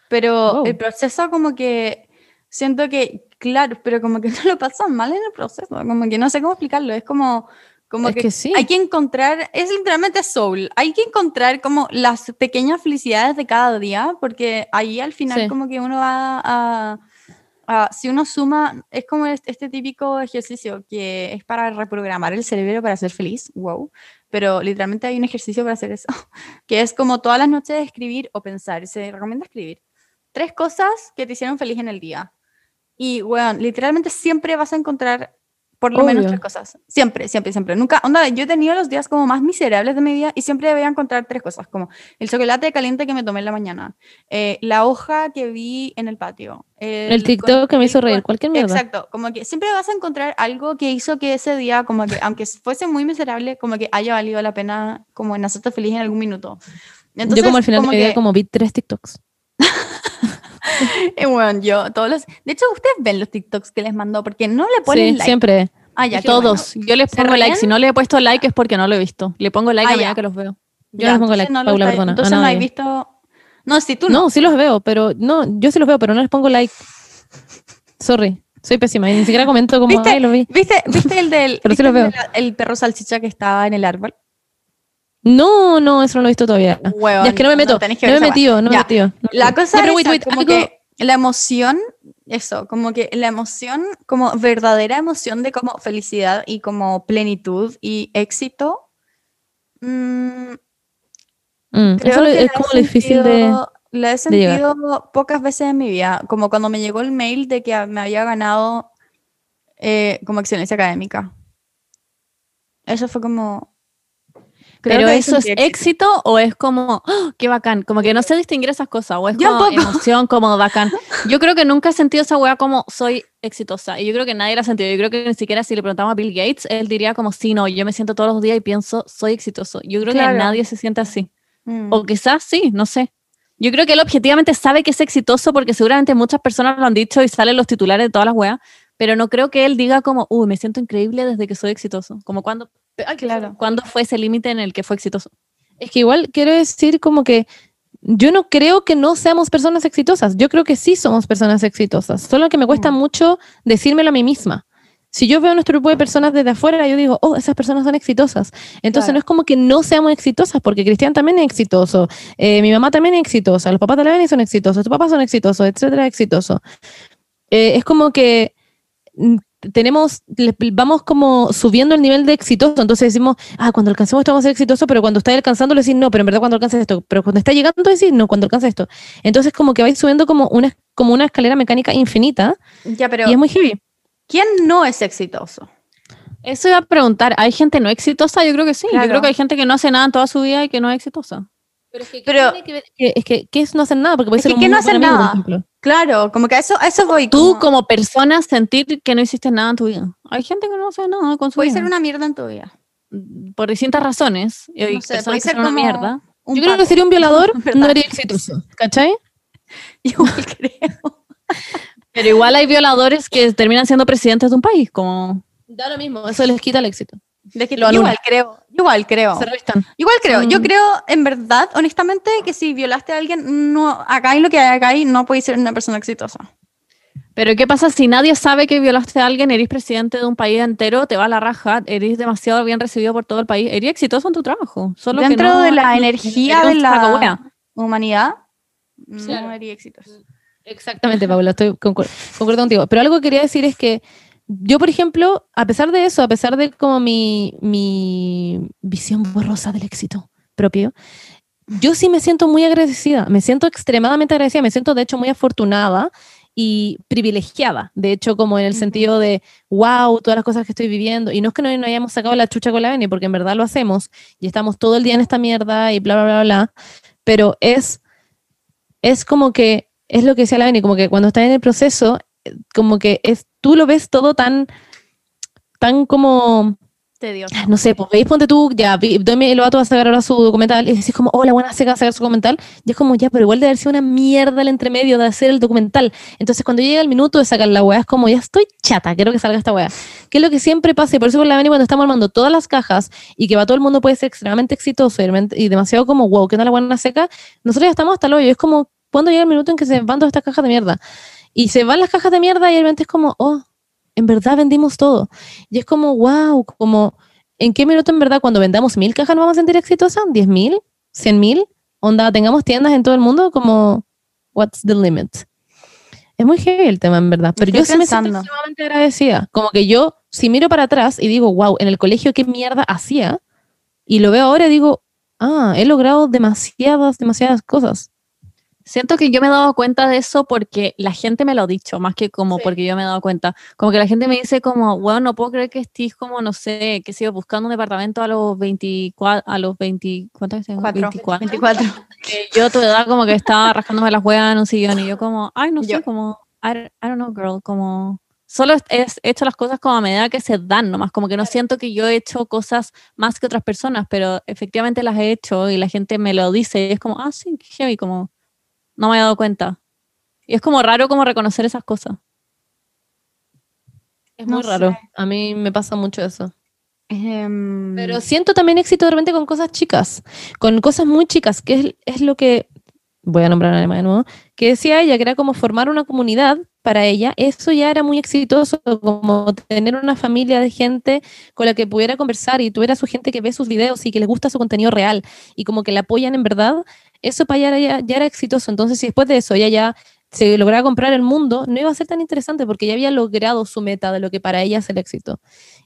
Pero el proceso como que siento que, claro, pero como que no lo pasan mal en el proceso, como que no sé cómo explicarlo, es como, como Es que, que sí. hay que encontrar, es literalmente soul, hay que encontrar como las pequeñas felicidades de cada día, porque ahí al final Sí. como que uno va a... a- si uno suma, es como este, este típico ejercicio que es para reprogramar el cerebro para ser feliz, wow, pero literalmente hay un ejercicio para hacer eso, que es como todas las noches escribir o pensar, se recomienda escribir tres cosas que te hicieron feliz en el día. Y, bueno, literalmente siempre vas a encontrar por lo menos Obvio. tres cosas. Siempre, siempre, siempre. Nunca, onda, yo he tenido los días como más miserables de mi vida y siempre voy a encontrar tres cosas, como el chocolate caliente que me tomé en la mañana, eh, la hoja que vi en el patio. El TikTok que me hizo reír, cualquier mierda. Exacto, como que siempre vas a encontrar algo que hizo que ese día, como que aunque fuese muy miserable, como que haya valido la pena como en hacerte feliz en algún minuto. Yo como al final de mi vida que- como vi tres TikToks. bueno, yo todos los... De hecho, ustedes ven los TikToks que les mandó porque no le ponen Sí, like. siempre. Ah, ya, Todos. Yo les ¿Se pongo like. Si no le he puesto like es porque no lo he visto. Le pongo like Ah, a medida ya. que los veo. Yo no les pongo like, no Paula, está- perdona, Entonces no nadie. he visto... No, si tú no. No, sí los veo, pero no, yo sí los veo, pero no les pongo like. Sorry, soy pésima y ni siquiera comento como, ¿Viste? ay, lo vi. ¿Viste, ¿Viste el del Pero sí viste los el, veo. de la- el perro salchicha que estaba en el árbol? No, no, eso no lo he visto todavía. Ya es que no me meto, no me he metido, no me he metido. no La cosa es como algo- que la emoción, eso, como que la emoción, como verdadera emoción de como felicidad y como plenitud y éxito, mm, Mm, creo eso lo- que es como lo difícil de... La he sentido pocas veces en mi vida, como cuando me llegó el mail de que me había ganado eh, como excelencia académica. Eso fue como... creo Pero eso es sentí éxito o es como, ¡ah! qué bacán, como que no sé distinguir esas cosas, o es Yo como tampoco. emoción, como bacán. Yo creo que nunca he sentido esa weá como soy exitosa, y yo creo que nadie la ha sentido, yo creo que ni siquiera si le preguntamos a Bill Gates, él diría como, sí, no, yo me siento todos los días y pienso, soy exitoso. Yo creo Claro. que nadie se siente así, Mm. o quizás sí, no sé. Yo creo que él objetivamente sabe que es exitoso porque seguramente muchas personas lo han dicho y salen los titulares de todas las weas, pero no creo que él diga como, uy, me siento increíble desde que soy exitoso. Como cuando, claro. ¿cuándo fue ese límite en el que fue exitoso? Es que igual quiero decir como que yo no creo que no seamos personas exitosas. Yo creo que sí somos personas exitosas. Solo que me cuesta Mm. mucho decírmelo a mí misma. Si yo veo a nuestro grupo de personas desde afuera, yo digo, oh, esas personas son exitosas. Entonces Claro. no es como que no seamos exitosas, porque Cristian también es exitoso, eh, mi mamá también es exitosa, los papás de la Beni son exitosos, tus papás son exitosos, etcétera, exitoso. Eh, es como que mm, tenemos, le- vamos como subiendo el nivel de exitoso, entonces decimos, ah, cuando alcancemos esto vamos a ser exitosos, pero cuando está alcanzando le decís no, pero en verdad cuando alcances esto, pero cuando está llegando decís no, cuando alcances esto. Entonces como que vais subiendo como una, como una escalera mecánica infinita Ya, pero y es muy heavy. ¿quién no es exitoso? Eso iba a preguntar, ¿hay gente no exitosa? Yo creo que sí. Claro. Yo creo que hay gente que no hace nada en toda su vida y que no es exitosa. Pero es que, Pero- tiene que ver- es que, ¿qué es no hacer nada? Porque puede Es ser que un ¿qué no hacer amigo, por nada? ejemplo. Claro, como que a eso, a eso voy. Tú como- como persona sentir que no hiciste nada en tu vida. Hay gente que no hace nada con su puede vida. ser una mierda en tu vida. Por distintas razones. Y No sé, puede que ser una mierda. un Yo creo que sería un violador, no sería exitoso. ¿Cachai? Igual creo. Pero igual hay violadores que terminan siendo presidentes de un país. Como Da lo mismo, eso les quita el éxito. Lo yo igual creo, yo igual creo. Se restan. Igual creo, yo Mm. creo en verdad, honestamente, que si violaste a alguien, no, acá hay lo que hay acá hay, no puedes ser una persona exitosa. Pero ¿qué pasa si nadie sabe que violaste a alguien, eres presidente de un país entero, te va a la raja, eres demasiado bien recibido por todo el país, eres exitoso en tu trabajo? Solo que Dentro no- de la eres energía de la humanidad, no Claro. sería exitoso. Exactamente, Paula, estoy concuer- concuerdo contigo. Pero algo que quería decir es que yo, por ejemplo, a pesar de eso, a pesar de como mi, mi visión borrosa del éxito propio, yo sí me siento muy agradecida, me siento extremadamente agradecida, me siento de hecho muy afortunada y privilegiada, de hecho como en el sentido de, wow, todas las cosas que estoy viviendo, y no es que no, no hayamos sacado la chucha con la Beni, porque en verdad lo hacemos, y estamos todo el día en esta mierda y bla, bla, bla, bla, pero es, es como que, es lo que decía la Beni, como que cuando estás en el proceso, como que es, tú lo ves todo tan, tan como, Tedioso. no sé, pues veis, ponte tú, ya, Demi Lovato va a sacar ahora su documental, y decís como, oh, la buena seca va a sacar su documental, y es como, ya, pero igual de haber sido una mierda el entremedio de hacer el documental. Entonces, cuando llega el minuto de sacar la weá, es como, ya estoy chata, quiero que salga esta weá. Que es lo que siempre pasa, y por eso con la Beni cuando estamos armando todas las cajas, y que va todo el mundo puede ser extremadamente exitoso, y demasiado como, wow, que no la buena seca, nosotros ya estamos hasta el hoyo, es como, cuando llega el minuto en que se van todas estas cajas de mierda. Y se van las cajas de mierda, y de repente es como, oh, en verdad vendimos todo. Y es como, wow, como, ¿en qué minuto en verdad cuando vendamos mil cajas nos vamos a sentir exitosas? ¿Diez mil? ¿Cien mil? Onda, tengamos tiendas en todo el mundo, como, what's the limit? Es muy heavy el tema, en verdad. Pero Estoy yo sí me siento pensando. extremadamente agradecida. Como que yo, si miro para atrás y digo, wow, en el colegio qué mierda hacía, y lo veo ahora y digo, ah, he logrado demasiadas, demasiadas cosas. Siento que yo me he dado cuenta de eso porque la gente me lo ha dicho, más que como Sí. porque yo me he dado cuenta. Como que la gente me dice como, bueno, no puedo creer que estés como, no sé, que sigo buscando un departamento a los 24, a los 20, ¿cuántos tengo? Cuatro. 24. 24. Que yo a tu edad como que estaba rascándome las huevas en un sillón y yo como, ay, no sé, Yo. como, I, don't- I don't know, girl, como... Solo he hecho las cosas como a medida que se dan nomás, como que no siento que yo he hecho cosas más que otras personas, pero efectivamente las he hecho y la gente me lo dice y es como, ah, sí, heavy, como no me he dado cuenta. Y es como raro como reconocer esas cosas. Es No muy raro. sé. A mí me pasa mucho eso. Em, Pero siento también éxito de repente con cosas chicas, con cosas muy chicas, que es, es lo que, voy a nombrar a Alema de nuevo, que decía ella, que era como formar una comunidad para ella, eso ya era muy exitoso, como tener una familia de gente con la que pudiera conversar y tuviera su gente que ve sus videos y que les gusta su contenido real y como que la apoyan en verdad, eso para ella ya, ya era exitoso. Entonces, si después de eso ella ya se lograba comprar el mundo, no iba a ser tan interesante porque ya había logrado su meta de lo que para ella es el éxito.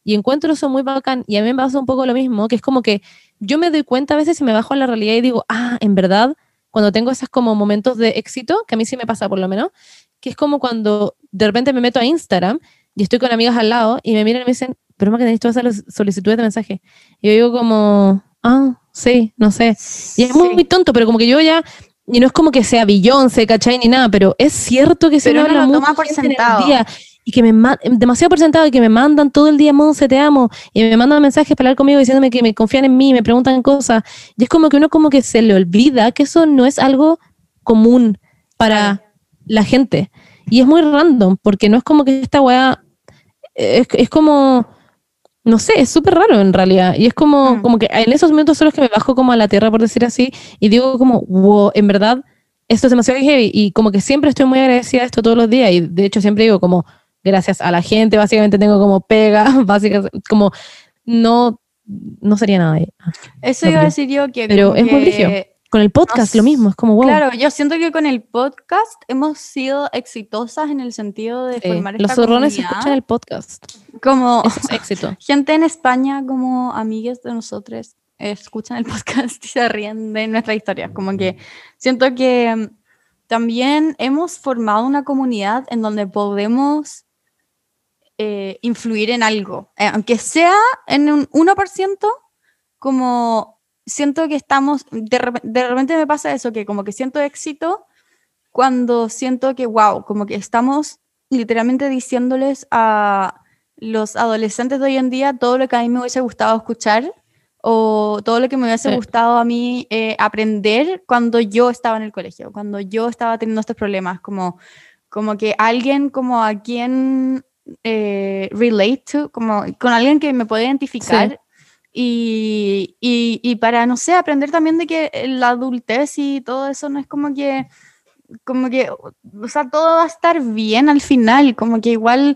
Y encuentro eso muy bacán. Y a mí me pasa un poco lo mismo, que es como que yo me doy cuenta a veces si me bajo a la realidad y digo, ah, en verdad, cuando tengo esos como momentos de éxito, que a mí sí me pasa por lo menos, que es como cuando de repente me meto a Instagram y estoy con amigas al lado y me miran y me dicen, pero más que tenéis todas esas solicitudes de mensaje. Y yo digo como, ah, sí, no sé. Y es muy, sí. muy tonto, pero como que yo ya, y no es como que sea Beyoncé, ¿cachai? Ni nada, pero es cierto que se Pero habla lo toma por sentado. día y que me ma- demasiado por sentado y que me mandan todo el día, Monse, te amo, y me mandan mensajes para hablar conmigo diciéndome que me confían en mí, me preguntan cosas, y es como que uno como que se le olvida que eso no es algo común para la gente, y es muy random, porque no es como que esta weá, es, es como, no sé, es súper raro en realidad, y es como, Mm. como que en esos momentos son los que me bajo como a la tierra, por decir así, y digo como, wow, en verdad, esto es demasiado heavy, y como que siempre estoy muy agradecida de esto todos los días, y de hecho siempre digo como, gracias a la gente, básicamente tengo como pega, básicamente, como no, no sería nada de Eso no, iba a decir yo que. pero es muy que- brígido. Con el podcast lo mismo, es como wow. Claro, yo siento que con el podcast hemos sido exitosas en el sentido de formar los esta zorrones comunidad. escuchan el podcast. Como Eso es éxito. gente en España, como amigas de nosotros, escuchan el podcast y se ríen de nuestra historia. Como que siento que mm, también hemos formado una comunidad en donde podemos eh, influir en algo, eh, aunque sea en un 1%, como siento que estamos, de, repe- de repente me pasa eso, que como que siento éxito cuando siento que, wow, como que estamos literalmente diciéndoles a los adolescentes de hoy en día todo lo que a mí me hubiese gustado escuchar o todo lo que me hubiese Sí. gustado a mí eh, aprender cuando yo estaba en el colegio, cuando yo estaba teniendo estos problemas, como, como que alguien como a quien eh, relate to, como con alguien que me pueda identificar. Y, y, y para, no sé, aprender también de que la adultez y todo eso no es como que como que, o sea, todo va a estar bien al final, como que igual,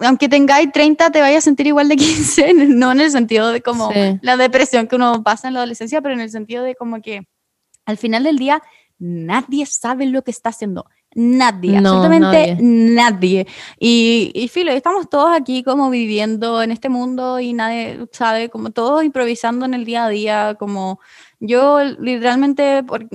aunque tengáis 30, te vayas a sentir igual de 15, no en el sentido de como Sí. la depresión que uno pasa en la adolescencia, pero en el sentido de como que al final del día nadie sabe lo que está haciendo. Nadie, No, absolutamente nadie. Y, y filo, estamos todos aquí como viviendo en este mundo y nadie sabe, como todos improvisando en el día a día, como yo literalmente por-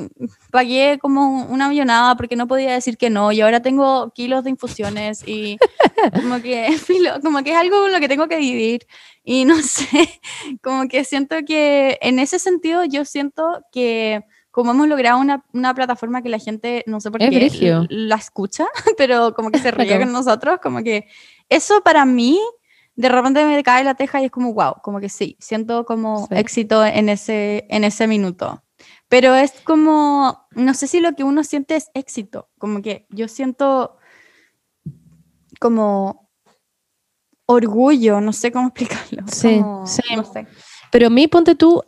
pagué como una millonada porque no podía decir que no y ahora tengo kilos de infusiones y como que, filo, como que es algo con lo que tengo que vivir y no sé, como que siento que en ese sentido yo siento que como hemos logrado una, una plataforma que la gente, no sé por Es qué, brigio. la escucha, pero como que se ríe con nosotros, como que eso para mí de repente me cae la teja y es como wow, como que sí, siento como Sí. éxito en ese, en ese minuto. Pero es como, no sé si lo que uno siente es éxito, como que yo siento como orgullo, no sé cómo explicarlo. Sí, como- sí. no sé. Pero a mí, ponte tú,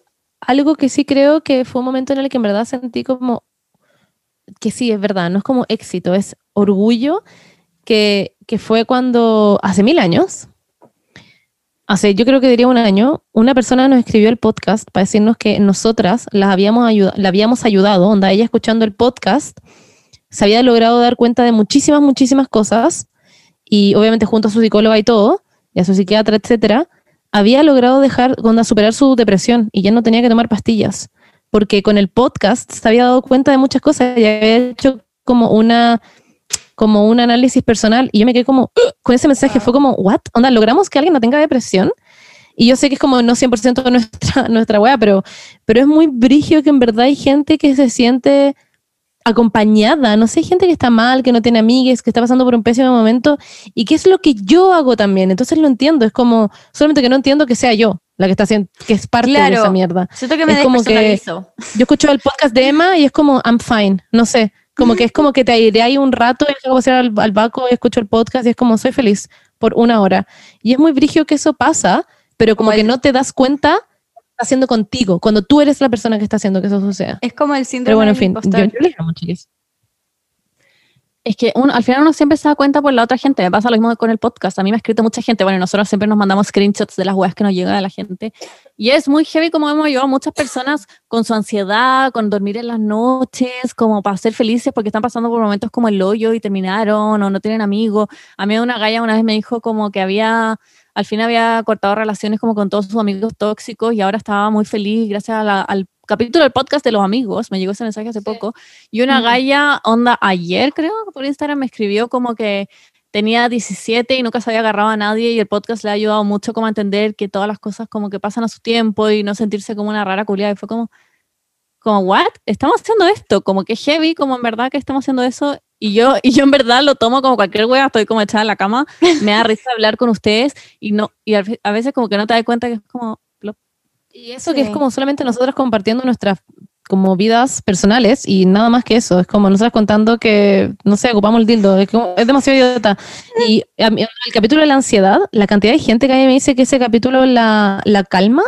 algo que sí creo que fue un momento en el que en verdad sentí como que sí, es verdad, no es como éxito, es orgullo, que, que fue cuando, hace mil años, hace yo creo que diría un año, una persona nos escribió el podcast para decirnos que nosotras las habíamos ayuda- la habíamos ayudado, onda, ella escuchando el podcast, se había logrado dar cuenta de muchísimas, muchísimas cosas, y obviamente junto a su psicóloga y todo, y a su psiquiatra, etcétera, había logrado dejar, onda, superar su depresión y ya no tenía que tomar pastillas, porque con el podcast se había dado cuenta de muchas cosas y había hecho como una como un análisis personal y yo me quedé como con ese mensaje fue como what onda logramos que alguien no tenga depresión y yo sé que es como no 100% nuestra nuestra wea pero pero es muy brigio que en verdad hay gente que se siente acompañada, no sé, gente que está mal, que no tiene amigues, que está pasando por un pésimo momento, y qué es lo que yo hago también, entonces lo entiendo, es como, solamente que no entiendo que sea yo la que está haciendo, que es parte de Claro. esa mierda. Siento que me Es como que-. Yo escucho el podcast de Emma y es como, I'm fine, no sé, como que es como que te ahí un rato y luego pasar al, al banco y escucho el podcast y es como, soy feliz por una hora. Y es muy brigio que eso pasa, pero como Como que no te das cuenta está haciendo contigo, cuando tú eres la persona que está haciendo que eso suceda. Es como el síndrome Pero bueno, en fin, yo, yo les amo, chiquis. Es que uno, al final uno siempre se da cuenta por la otra gente. Me pasa lo mismo con el podcast. A mí me ha escrito mucha gente. Bueno, y nosotros siempre nos mandamos screenshots de las weas que nos llegan a la gente. Y es muy heavy como hemos ayudado a muchas personas con su ansiedad, con dormir en las noches, como para ser felices porque están pasando por momentos como el hoyo y terminaron o no tienen amigos. A mí una galla una vez me dijo como que había, al fin había cortado relaciones como con todos sus amigos tóxicos y ahora estaba muy feliz gracias a la- al capítulo del podcast de los amigos. Me llegó ese mensaje hace poco. Y una galla, onda, ayer creo, por Instagram me escribió como que tenía 17 y nunca se había agarrado a nadie y el podcast le ha ayudado mucho como a entender que todas las cosas como que pasan a su tiempo y no sentirse como una rara culiada. Y fue como, como, ¿what? Estamos haciendo esto, como que heavy, como en verdad que estamos haciendo eso. Y yo, y yo en verdad lo tomo como cualquier wea, estoy como echada en la cama, me da risa hablar con ustedes y no y a ve- a veces como que no te das cuenta que es como, plop. Y eso que es Sí. como solamente nosotros compartiendo nuestras como vidas personales y nada más que eso. Es como nosotros contando que, no sé, ocupamos el dildo. Es, como- es demasiado idiota. Y mí, el capítulo de la ansiedad, la cantidad de gente que a mí me dice que ese capítulo la, la calma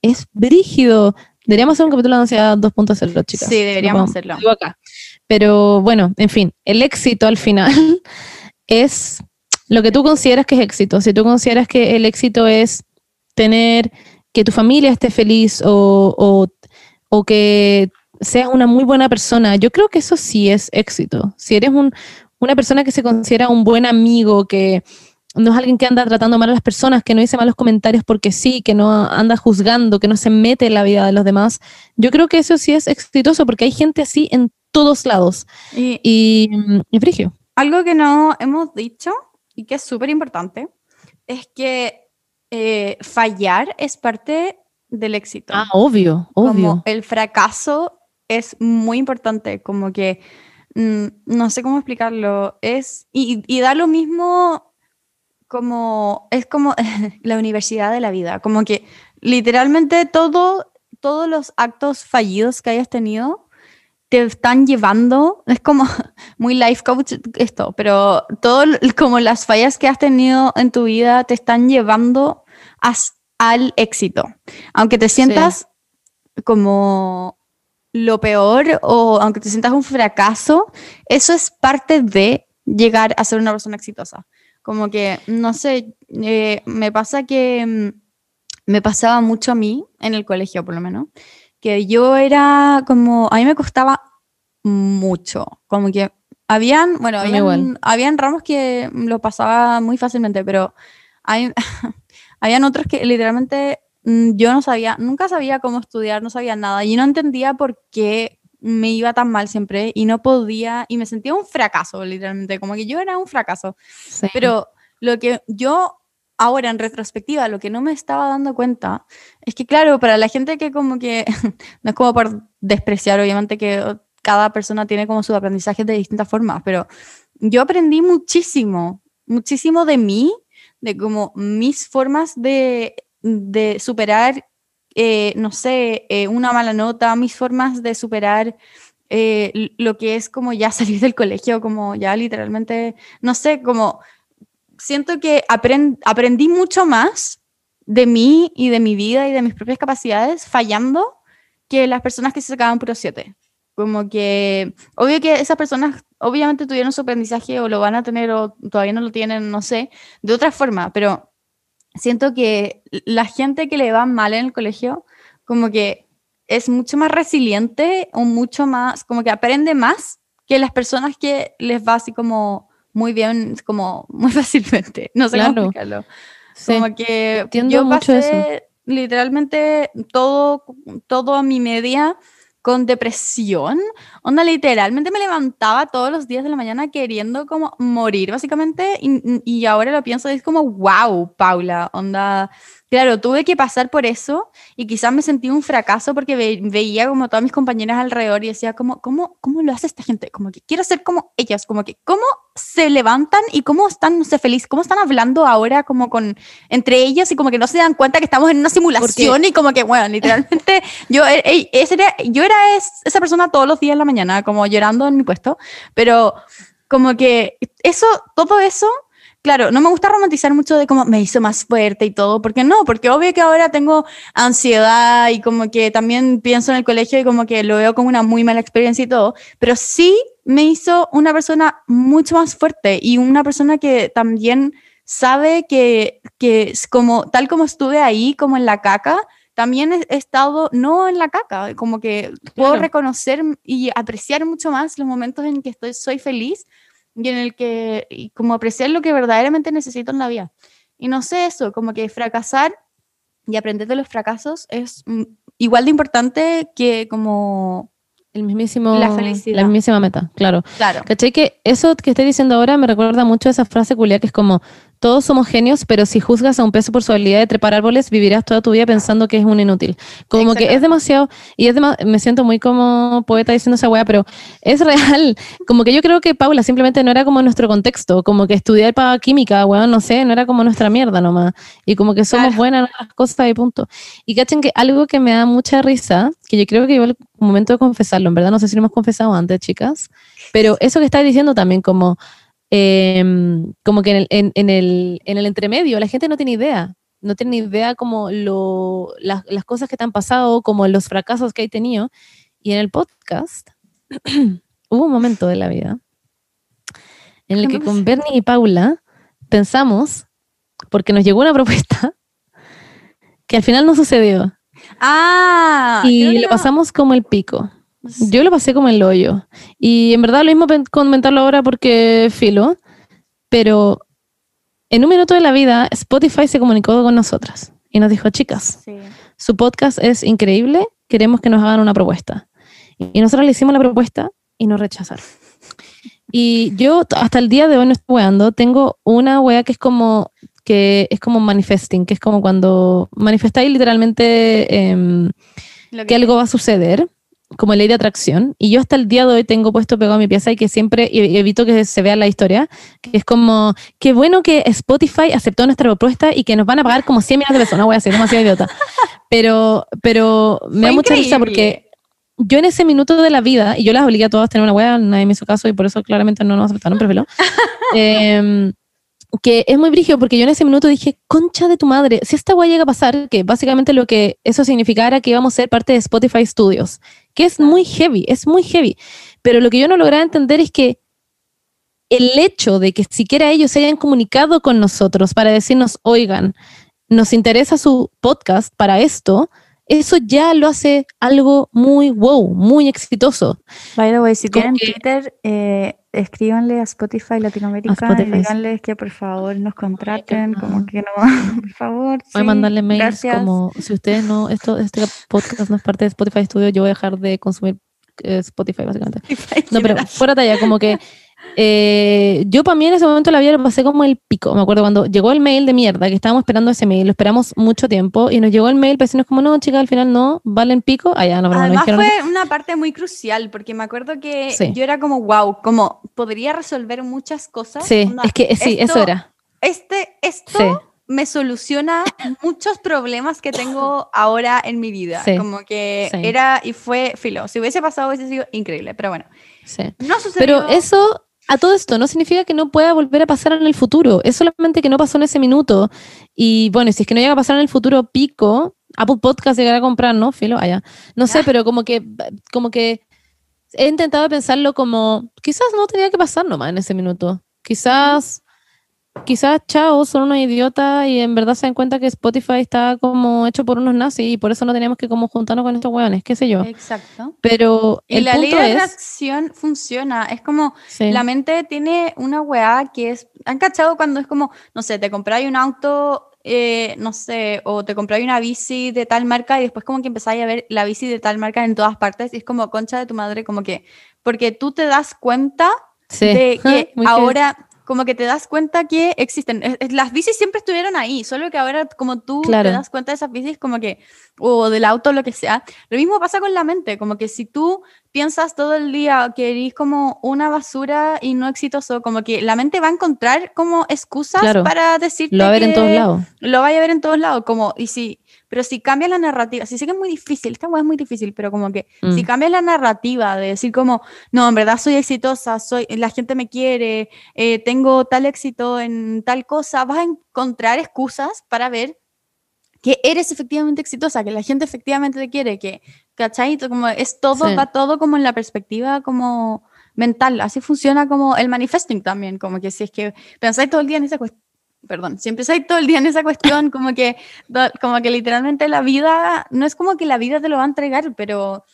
es brígido. Deberíamos hacer un capítulo de ansiedad 2.0, chicas. Sí, deberíamos Lo- hacerlo. acá. Pero bueno, en fin, el éxito al final es lo que tú consideras que es éxito. Si tú consideras que el éxito es tener que tu familia esté feliz o, o, o que seas una muy buena persona, yo creo que eso sí es éxito. Si eres un, una persona que se considera un buen amigo, que no es alguien que anda tratando mal a las personas, que no dice malos comentarios porque sí, que no anda juzgando, que no se mete en la vida de los demás, yo creo que eso sí es exitoso porque hay gente así en todos lados. Y Y, mm, y frigio. algo que no hemos dicho y que es súper importante es que eh, fallar es parte del éxito. Ah, obvio, Como obvio. el fracaso es muy importante, como que mm, no sé cómo explicarlo, es y, y da lo mismo como es como la universidad de la vida, como que literalmente todo todos los actos fallidos que hayas tenido te están llevando, es como muy life coach esto, pero todo como las fallas que has tenido en tu vida te están llevando as- al éxito. Aunque te sientas como lo peor o aunque te sientas un fracaso, eso es parte de llegar a ser una persona exitosa. Como que, no sé, eh, me pasa que mm, me pasaba mucho a mí, en el colegio por lo menos, que yo era como, a mí me costaba mucho, como que habían, bueno, habían, habían ramos que lo pasaba muy fácilmente, pero hay, habían otros que literalmente mm, yo no sabía, nunca sabía cómo estudiar, no sabía nada, y no entendía por qué me iba tan mal siempre y no podía, y me sentía un fracaso, literalmente, como que yo era un fracaso. Sí. Pero lo que yo ahora en retrospectiva, lo que no me estaba dando cuenta es que, claro, para la gente que como que, no es como por despreciar, obviamente que cada persona tiene como sus aprendizajes de distintas formas, pero yo aprendí muchísimo, muchísimo de mí, de como mis formas de, de superar, eh, no sé, eh, una mala nota, mis formas de superar eh, lo que es como ya salir del colegio, como ya literalmente, no sé, como siento que apren- aprendí mucho más de mí y de mi vida y de mis propias capacidades fallando que las personas que se sacaban puro 7. Como que, obvio que esas personas obviamente tuvieron su aprendizaje o lo van a tener o todavía no lo tienen, no sé, de otra forma, pero siento que la gente que le va mal en el colegio, como que es mucho más resiliente o mucho más, como que aprende más que las personas que les va así como muy bien, como muy fácilmente. No sé Claro. cómo explicarlo. Sí. Como que entiendo yo mucho eso. pasé literalmente todo, todo mi media con depresión. Onda, literalmente me levantaba todos los días de la mañana queriendo como morir, básicamente. Y, y ahora lo pienso, es como, wow, Paula, onda. Claro, tuve que pasar por eso y quizás me sentí un fracaso porque ve- veía como todas mis compañeras alrededor y decía como, ¿cómo, ¿cómo lo hace esta gente? Como que quiero ser como ellas, como que cómo se levantan y cómo están, no sé, feliz, cómo están hablando ahora como con, entre ellas y como que no se dan cuenta que estamos en una simulación y como que, bueno, literalmente yo, e- e- ese era, yo era es- esa persona todos los días en la mañana, como llorando en mi puesto, pero como que eso, todo eso Claro, no me gusta romantizar mucho de cómo me hizo más fuerte y todo, porque no, porque obvio que ahora tengo ansiedad y como que también pienso en el colegio y como que lo veo como una muy mala experiencia y todo, pero sí me hizo una persona mucho más fuerte y una persona que también sabe que, que como tal como estuve ahí, como en la caca, también he, he estado no en la caca, como que puedo Claro. reconocer y apreciar mucho más los momentos en que estoy, soy feliz y en el que, y como apreciar lo que verdaderamente necesito en la vida. Y no sé eso, como que fracasar y aprender de los fracasos es mm, igual de importante que como, El mismísimo, La felicidad. La mismísima meta, claro. claro, ¿Cachai? Que eso que estoy diciendo ahora me recuerda mucho a esa frase culia que es como, todos somos genios, pero si juzgas a un peso por su habilidad de trepar árboles, vivirás toda tu vida pensando que es un inútil. Como que es demasiado, y es dema- me siento muy como poeta diciendo esa weá, pero es real. Como que yo creo que Paula simplemente no era como nuestro contexto, como que estudiar para química, weón, no sé, no era como nuestra mierda nomás. Y como que somos Claro. buenas en las cosas y punto. Y cachen que algo que me da mucha risa, que yo creo que igual un momento de confesarlo, en verdad no sé si lo hemos confesado antes, chicas, pero eso que estás diciendo también como, em, como que en el, en, en el, en el entremedio la gente no tiene idea, no tiene idea como lo, las, las cosas que te han pasado, como los fracasos que hay tenido. Y en el podcast hubo un momento de la vida en el ¿Qué que con Bernie y Paula pensamos, porque nos llegó una propuesta, que al final no sucedió. Ah, y lo pasamos como el pico. Sí. Yo lo pasé como el hoyo. Y en verdad lo mismo comentarlo ahora porque filo, pero en un minuto de la vida Spotify se comunicó con nosotras y nos dijo, chicas, Sí. su podcast es increíble, queremos que nos hagan una propuesta. Y nosotros le hicimos la propuesta y nos rechazaron. Y yo hasta el día de hoy no estoy weando, tengo una wea que es como que es como manifesting, que es como cuando manifestáis literalmente em, que algo va a suceder, como ley de atracción, y yo hasta el día de hoy tengo puesto pegado a mi pieza y que siempre e- evito que se vea la historia, que es como, qué bueno que Spotify aceptó nuestra propuesta y que nos van a pagar como 100 millones de pesos, no voy a ser demasiado idiota, pero, pero me Fue da mucha risa increíble. porque yo en ese minuto de la vida, y yo las obligué a todas a tener una wea, nadie me hizo caso y por eso claramente no nos aceptaron, pero velo. Que es muy brígido porque yo en ese minuto dije, concha de tu madre, si esta wea llega a pasar, que básicamente lo que eso significara que íbamos a ser parte de Spotify Studios, que es muy heavy, es muy heavy. Pero lo que yo no lograba entender es que el hecho de que siquiera ellos se hayan comunicado con nosotros para decirnos, oigan, nos interesa su podcast para esto, eso ya lo hace algo muy wow, muy exitoso. By the way, si Como tienen que- Twitter, eh, escríbanle a Spotify Latinoamérica A Spotify, y díganles que por favor nos contraten, como que no, por favor. Voy a mandarle mails gracias. como, si ustedes no, esto, este podcast no es parte de Spotify Studio, yo voy a dejar de consumir eh, Spotify básicamente. Spotify No, pero fuera talla, como que eh, yo para mí en ese momento la vida lo pasé como el pico. Me acuerdo cuando llegó el mail de mierda, que estábamos esperando ese mail, lo esperamos mucho tiempo y nos llegó el mail decirnos como, no, chicas, al final no, valen pico. Ah, ya, no, pero no Además dijeron fue una parte muy crucial porque me acuerdo que Sí. yo era como, wow, como podría resolver muchas cosas. Sí, es que sí, eso esto- era. Este, esto Sí. me soluciona muchos problemas que tengo ahora en mi vida. Sí, Como que era y fue filo. Si hubiese pasado hubiese sido increíble, pero bueno. Sí. No sucedió. Pero eso, a todo esto, no significa que no pueda volver a pasar en el futuro. Es solamente que no pasó en ese minuto. Y bueno, si es que no llega a pasar en el futuro pico, Apple Podcast llegará a comprar, ¿no? Filo, allá. No sé, pero como que, como que he intentado pensarlo como, quizás no tenía que pasar nomás en ese minuto. Quizás, quizás, chao, son unos idiotas y en verdad se dan cuenta que Spotify está como hecho por unos nazis y por eso no teníamos que como juntarnos con estos hueones, qué sé yo. Exacto. Pero Y el la ley punto de es... atracción funciona. Es como sí. la mente tiene una weá que es. ¿Han cachado cuando es como, no sé, te compráis un auto, eh, no sé, o te compráis una bici de tal marca y después como que empezáis a ver la bici de tal marca en todas partes y es como concha de tu madre, como que. Porque tú te das cuenta Sí. de que ahora como que te das cuenta que existen. Las bicis siempre estuvieron ahí, solo que ahora como tú Claro. te das cuenta de esas bicis como que, o del auto, lo que sea. Lo mismo pasa con la mente, como que si tú piensas todo el día que eres como una basura y no exitoso, como que la mente va a encontrar como excusas Claro. para decirte Lo va a ver en todos lados. Lo vaya a ver en todos lados, como, y si, pero si cambias la narrativa, si sé que es muy difícil, esta es muy difícil, pero como que si Mm. cambias la narrativa de decir como, no, en verdad soy exitosa, soy, la gente me quiere, eh, tengo tal éxito en tal cosa, vas a encontrar excusas para ver que eres efectivamente exitosa, que la gente efectivamente te quiere, que, ¿cachai? Como es todo, Sí. va todo como en la perspectiva como mental, así funciona como el manifesting también, como que si es que pensáis todo el día en esa cuestión, perdón, si empezáis todo el día en esa cuestión, como que, como que literalmente la vida, no es como que la vida te lo va a entregar, pero,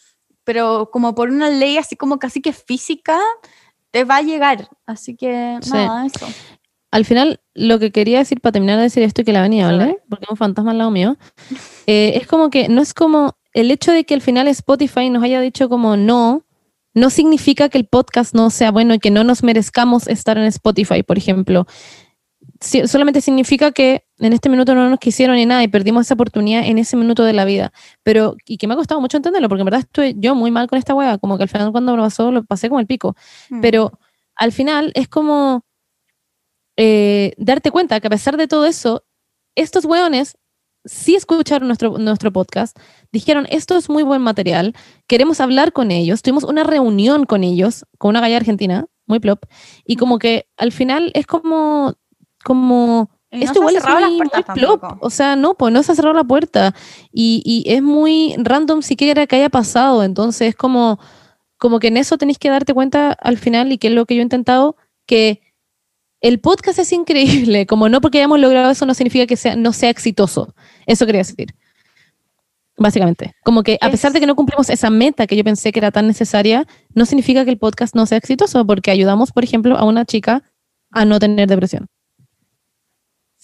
pero como por una ley así como casi que física, te va a llegar, así que Sí. nada, eso. Al final, lo que quería decir para terminar de decir esto y que la venía a hablar, porque es un fantasma al lado mío, eh, es como que no es como el hecho de que al final Spotify nos haya dicho como no, no significa que el podcast no sea bueno y que no nos merezcamos estar en Spotify, por ejemplo. Solamente significa que en este minuto no nos quisieron ni nada y perdimos esa oportunidad en ese minuto de la vida. Pero, y que me ha costado mucho entenderlo, porque en verdad estoy yo muy mal con esta wea, como que al final cuando me pasó, lo pasé como el pico. Mm. Pero al final es como eh, darte cuenta que a pesar de todo eso, estos weones sí escucharon nuestro, nuestro podcast, dijeron, esto es muy buen material, queremos hablar con ellos, tuvimos una reunión con ellos, con una galla argentina, muy plop, y como que al final es como, como, Y no esto han igual es muy, plop, o sea, no, pues no se ha cerrado la puerta, y, y es muy random siquiera que haya pasado, entonces es como, como que en eso tenéis que darte cuenta al final, y que es lo que yo he intentado, que el podcast es increíble, como no porque hayamos logrado eso no significa que sea, no sea exitoso. Eso quería decir. Básicamente. Como que a Es- pesar de que no cumplimos esa meta que yo pensé que era tan necesaria, no significa que el podcast no sea exitoso, porque ayudamos, por ejemplo, a una chica a no tener depresión.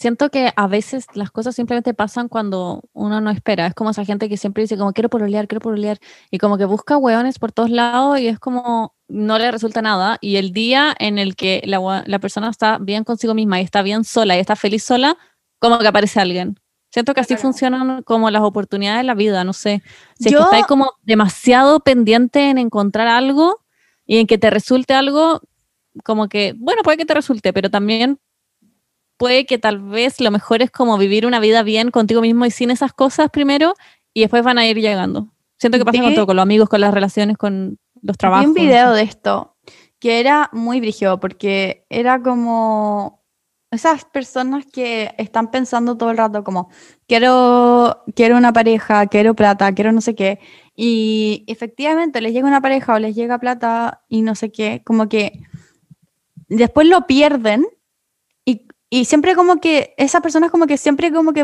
Siento que a veces las cosas simplemente pasan cuando uno no espera. Es como esa gente que siempre dice como quiero pololear, quiero pololear. Y como que busca hueones por todos lados y es como no le resulta nada. Y el día en el que la, la persona está bien consigo misma y está bien sola y está feliz sola, como que aparece alguien. Siento que así Claro. funcionan como las oportunidades de la vida, no sé. Si es Yo- que estáis como demasiado pendiente en encontrar algo y en que te resulte algo, como que, bueno, puede que te resulte, pero también puede que tal vez lo mejor es como vivir una vida bien contigo mismo y sin esas cosas primero y después van a ir llegando. Siento que pasa con Vi- todo, con los amigos, con las relaciones, con los Vi trabajos. un video de esto que era muy brígido porque era como esas personas que están pensando todo el rato como quiero quiero una pareja, quiero plata, quiero no sé qué y efectivamente les llega una pareja o les llega plata y no sé qué, como que después lo pierden y, siempre como que esas personas como que siempre como que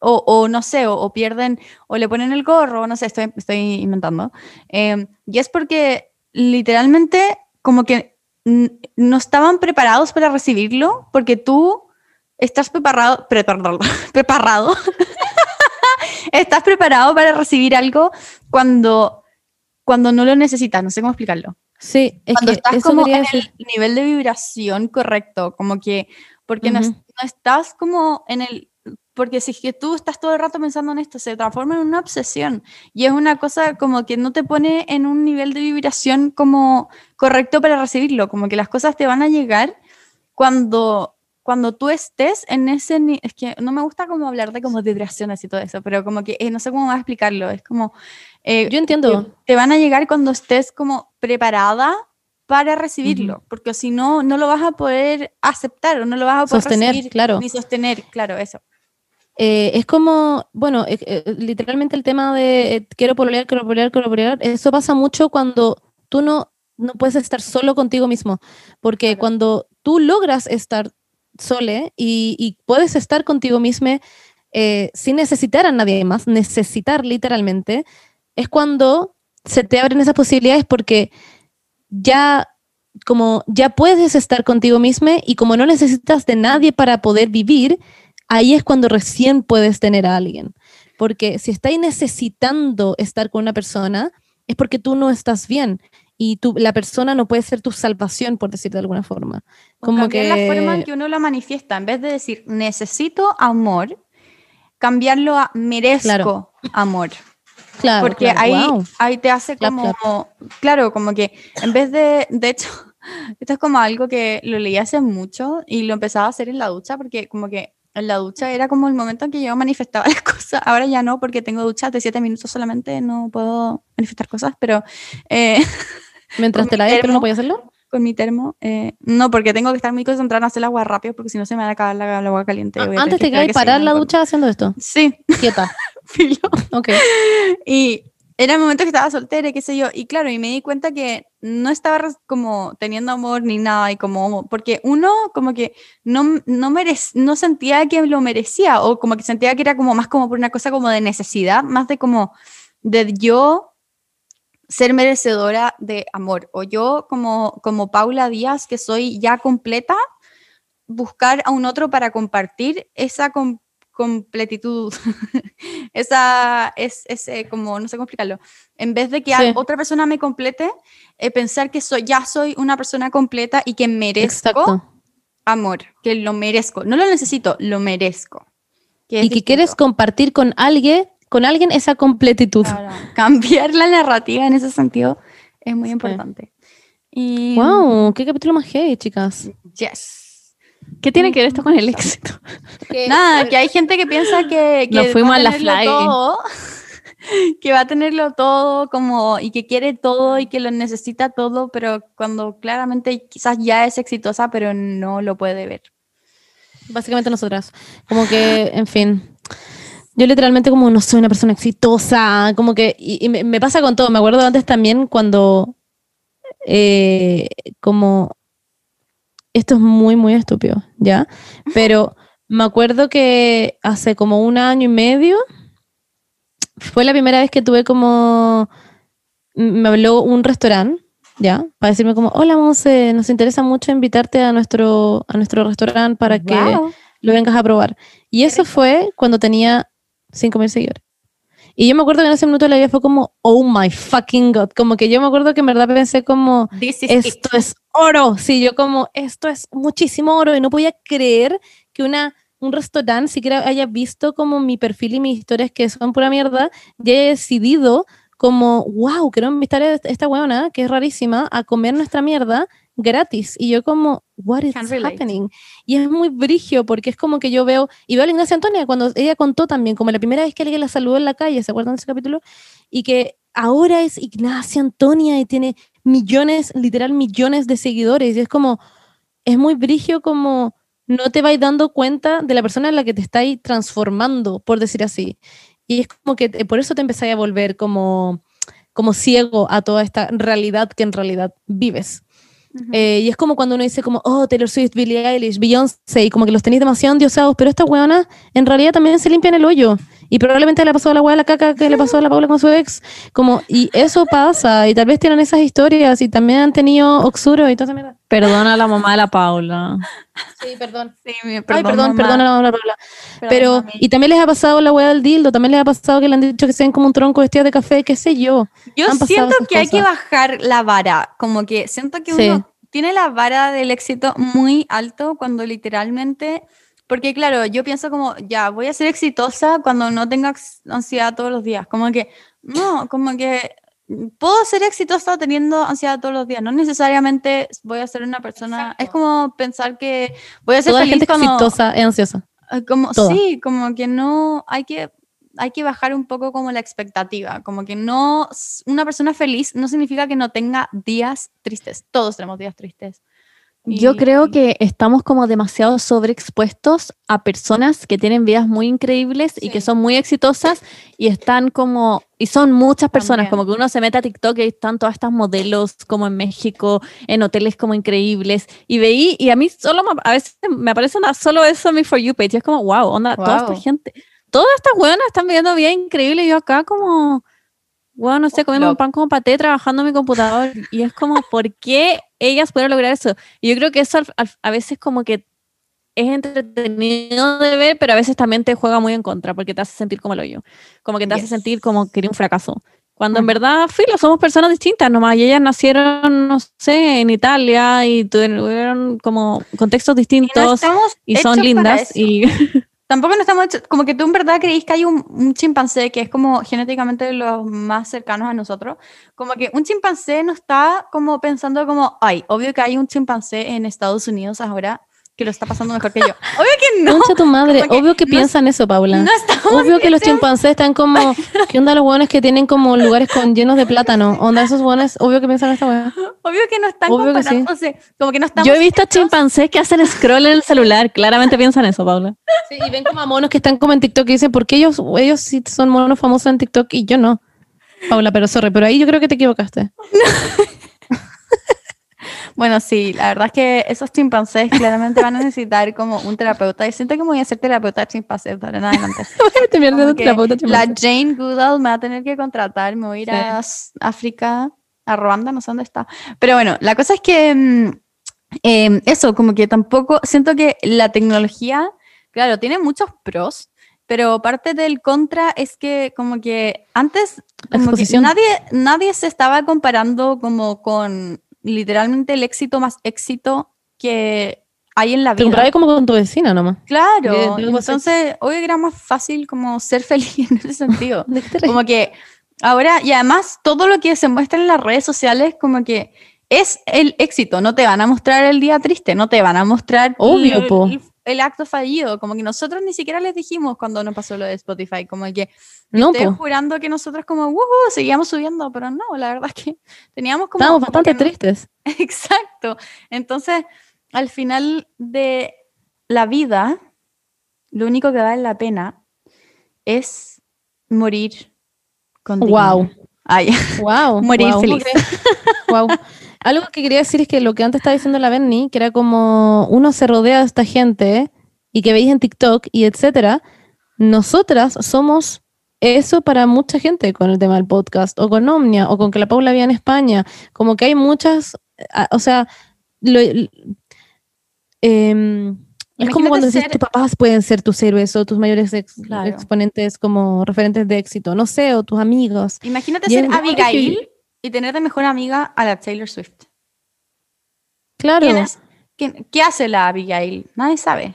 o, o no sé, o, o pierden o le ponen el gorro, no sé, estoy, estoy inventando. Eh, y es porque literalmente como que no estaban preparados para recibirlo porque tú estás preparado, preparado, preparado. estás preparado para recibir algo cuando, cuando no lo necesitas, no sé cómo explicarlo Sí, es cuando que estás como en decir. el nivel de vibración correcto, como que, porque no, es- Ujú. no estás como en el, porque si es que tú estás todo el rato pensando en esto, se transforma en una obsesión y es una cosa como que no te pone en un nivel de vibración como correcto para recibirlo, como que las cosas te van a llegar cuando cuando tú estés en ese es que no me gusta como hablar de como vibraciones y todo eso, pero como que eh, no sé cómo más explicarlo, es como eh, Yo entiendo. te, te van a llegar cuando estés como preparada para recibirlo, porque si no, no lo vas a poder aceptar o no lo vas a poder Sostener, recibir claro. ni sostener, claro, eso. Eh, es como, bueno, eh, eh, literalmente el tema de eh, quiero pololear, quiero pololear, quiero pololear, eso pasa mucho cuando tú no, no puedes estar solo contigo mismo, porque Claro. cuando tú logras estar sole y, y puedes estar contigo mismo sin necesitar a nadie más, necesitar literalmente, es cuando se te abren esas posibilidades porque ya como ya puedes estar contigo mismo y como no necesitas de nadie para poder vivir, ahí es cuando recién puedes tener a alguien. Porque si estáis necesitando estar con una persona, es porque tú no estás bien y tú, la persona no puede ser tu salvación, por decir de alguna forma. O Como cambiar que... la forma en que uno lo manifiesta, en vez de decir necesito amor, cambiarlo a merezco Claro. amor. Claro, porque claro, ahí, wow. ahí te hace como, claro, como que en vez de, de hecho, esto es como algo que lo leí hace mucho y lo empezaba a hacer en la ducha porque como que en la ducha era como el momento en que yo manifestaba las cosas, ahora ya no porque tengo duchas de siete minutos solamente, no puedo manifestar cosas, pero eh, Mientras te la des, pero no puedes hacerlo. con mi termo, eh, no, porque tengo que estar muy concentrada en hacer el agua rápido porque si no se me va a acabar la, la agua caliente. Ah, antes te que que parar la ducha haciendo esto. Sí, Quieta. Filo. Ok. Y era el momento que estaba soltera, qué sé yo. Y claro, y me di cuenta que no estaba como teniendo amor ni nada. Y como, porque uno como que no, no, merec- no sentía que lo merecía. O como que sentía que era como más como por una cosa como de necesidad, más de como de yo ser merecedora de amor. O yo como, como Paula Díaz, que soy ya completa, buscar a un otro para compartir esa com- completitud. esa es, ese como, no sé cómo explicarlo. En vez de que Sí. otra persona me complete, eh, pensar que soy, ya soy una persona completa y que merezco Exacto. amor, que lo merezco. No lo necesito, lo merezco. Que es Y que quieres compartir con alguien, con alguien esa completitud. Claro, Cambiar la narrativa en ese sentido es muy Sí. importante. Y, Wow, qué capítulo más heavy, chicas. Yes. ¿Qué tiene que ver esto con el éxito? Nada, que hay gente que piensa que, que Nos fuimos va a la fly. todo, que va a tenerlo todo como y que quiere todo y que lo necesita todo, pero cuando claramente quizás ya es exitosa, pero no lo puede ver. Básicamente nosotras. Como que, en fin. Yo literalmente como no soy una persona exitosa, como que, y, y me, me pasa con todo. Me acuerdo antes también cuando, eh, como, esto es muy, muy estúpido, ¿ya? Pero me acuerdo que hace como un año y medio fue la primera vez que tuve como, me habló un restaurante, ¿ya? Para decirme como, hola Monse, nos interesa mucho invitarte a nuestro, a nuestro restaurante para que lo vengas a probar. Y eso fue cuando tenía 5.000 seguidores. Y yo me acuerdo que en ese minuto de la vida fue como, oh my fucking god. Como que yo me acuerdo que en verdad pensé como, is it. esto es oro. Sí, yo como, esto es muchísimo oro. Y no podía creer que una, un restaurante siquiera haya visto como mi perfil y mis historias que son pura mierda y haya decidido como, wow, quiero invitar a esta weona, que es rarísima, a comer nuestra mierda gratis. Y yo como, what is happening? Y es muy brigio porque es como que yo veo, y veo a la Ignacia Antonia cuando ella contó también, como la primera vez que alguien la saludó en la calle, ¿se acuerdan de ese capítulo? Y que ahora es Ignacia Antonia y tiene millones, literal millones de seguidores. Y es como, es muy brigio como no te vais dando cuenta de la persona en la que te estáis transformando, por decir así. Y es como que por eso te empezáis a volver como, como ciego a toda esta realidad que en realidad vives. Eh, y es como cuando uno dice como, oh, Taylor Swift, Billie Eilish, Beyoncé, y como que los tenéis demasiado endiosados, pero estas weonas en realidad también se limpian el hoyo. Y probablemente le pasó a la weá la caca que le pasó a la Paula con su ex. Como, y eso pasa, y tal vez tienen esas historias, y también han tenido oxuro y toda esa mierda. Perdona a la mamá de la Paula. Sí, perdón. Sí, Ay, perdón, perdón a la mamá de la Paula. Perdón, Pero, mami. y también les ha pasado la weá del dildo, también les ha pasado que le han dicho que sean como un tronco vestido de café, qué sé yo. Yo han siento que hay que bajar la vara, como que siento que Sí. uno tiene la vara del éxito muy alto cuando literalmente, porque claro, yo pienso como, ya, voy a ser exitosa cuando no tenga ansiedad todos los días, como que, no, como que puedo ser exitosa teniendo ansiedad todos los días, no necesariamente voy a ser una persona, es como pensar que voy a ser Toda la feliz gente cuando... exitosa es ansiosa. Eh, Como, Toda. sí, como que no, hay que, hay que bajar un poco como la expectativa, como que no, una persona feliz no significa que no tenga días tristes, todos tenemos días tristes. Yo creo que estamos como demasiado sobreexpuestos a personas que tienen vidas muy increíbles y que Sí. son muy exitosas y están como, y son muchas personas, También. como que uno se mete a TikTok y están todas estas modelos como en México, en hoteles como increíbles, y veí, y a mí solo, me- a veces me aparece una- solo eso en mi For You page, y es como, wow, onda, toda esta Wow. gente, todas estas buenas están viviendo vida increíble y yo acá como... Bueno, no sé, comiendo un pan como paté, trabajando en mi computador. Y es como, ¿por qué ellas pueden lograr eso? Y yo creo que eso al- a veces como que es entretenido de ver, pero a veces también te juega muy en contra, porque te hace sentir como el hoyo. Como que te hace Yes. sentir como que eres un fracaso. Cuando en Ujú. verdad, filo, somos personas distintas nomás, y ellas nacieron, no sé, en Italia, y tuvieron como contextos y no distintos, y son lindas, y Tampoco no estamos como que tú en verdad creís que hay un, un chimpancé que es como genéticamente los más cercanos a nosotros, como que un chimpancé no está como pensando como, ay, obvio que hay un chimpancé en Estados Unidos ahora que lo está pasando mejor que yo. Obvio que no. Concha tu madre, obvio que no- piensan eso, Paula. No estamos Obvio que los chimpancés están como, ¿qué onda los hueones que tienen como lugares con llenos de plátano? Onda esos hueones, obvio que piensan esta hueá. Obvio que no están Obvio que sí. como que no estamos yo he visto hechos- chimpancés que hacen scroll en el celular, claramente piensan eso, Paula. Sí, y ven como a monos que están como en TikTok y dicen, ¿por qué ellos, ellos sí son monos famosos en TikTok y yo no? Paula, pero sorry, pero ahí yo creo que te equivocaste. Bueno, sí, la verdad es que esos chimpancés claramente van a necesitar como un terapeuta. Y siento que me voy a ser terapeuta de chimpancés de ahora en adelante. Terapeuta la. Jane Goodall me va a tener que contratar, me voy a ir Sí. a África, a Ruanda, no sé dónde está. Pero bueno, la cosa es que mm, em, eso, como que tampoco, siento que la tecnología, claro, tiene muchos pros, pero parte del contra es que como que antes como que exposición. nadie, nadie se estaba comparando como con literalmente el éxito más éxito que hay en la Te vida. comparabas como con tu vecina nomás. Claro, de- de entonces hoy era más fácil como ser feliz en ese sentido. ¿De qué te? Como que ahora, y además todo lo que se muestra en las redes sociales, como que es el éxito, no te van a mostrar el día triste, no te van a mostrar Obvio, el, el- el acto fallido, como que nosotros ni siquiera les dijimos cuando nos pasó lo de Spotify, como que No, estoy po. jurando que nosotros como, "Wujú", seguíamos subiendo, pero no, la verdad es que teníamos como... Estábamos bastante no- tristes. Exacto. Entonces, al final de la vida, lo único que vale la pena es morir con dignidad. Wow. Ay, Wow. Morir wow. feliz. Wow. Algo que quería decir es que lo que antes estaba diciendo la Benny, que era como uno se rodea de esta gente y que veis en TikTok y etcétera, nosotras somos eso para mucha gente con el tema del podcast o con Omnia o con que la Paula vía en España. Como que hay muchas, ah, o sea, lo- em, es como cuando decís ser- tus papás pueden ser tus héroes o tus mayores ex- Claro. exponentes como referentes de éxito, no sé, o tus amigos. imagínate Y ser Abigail y tener de mejor amiga a la Taylor Swift. Claro. ¿Quién es? ¿Quién- ¿Qué hace la Abigail? Nadie sabe.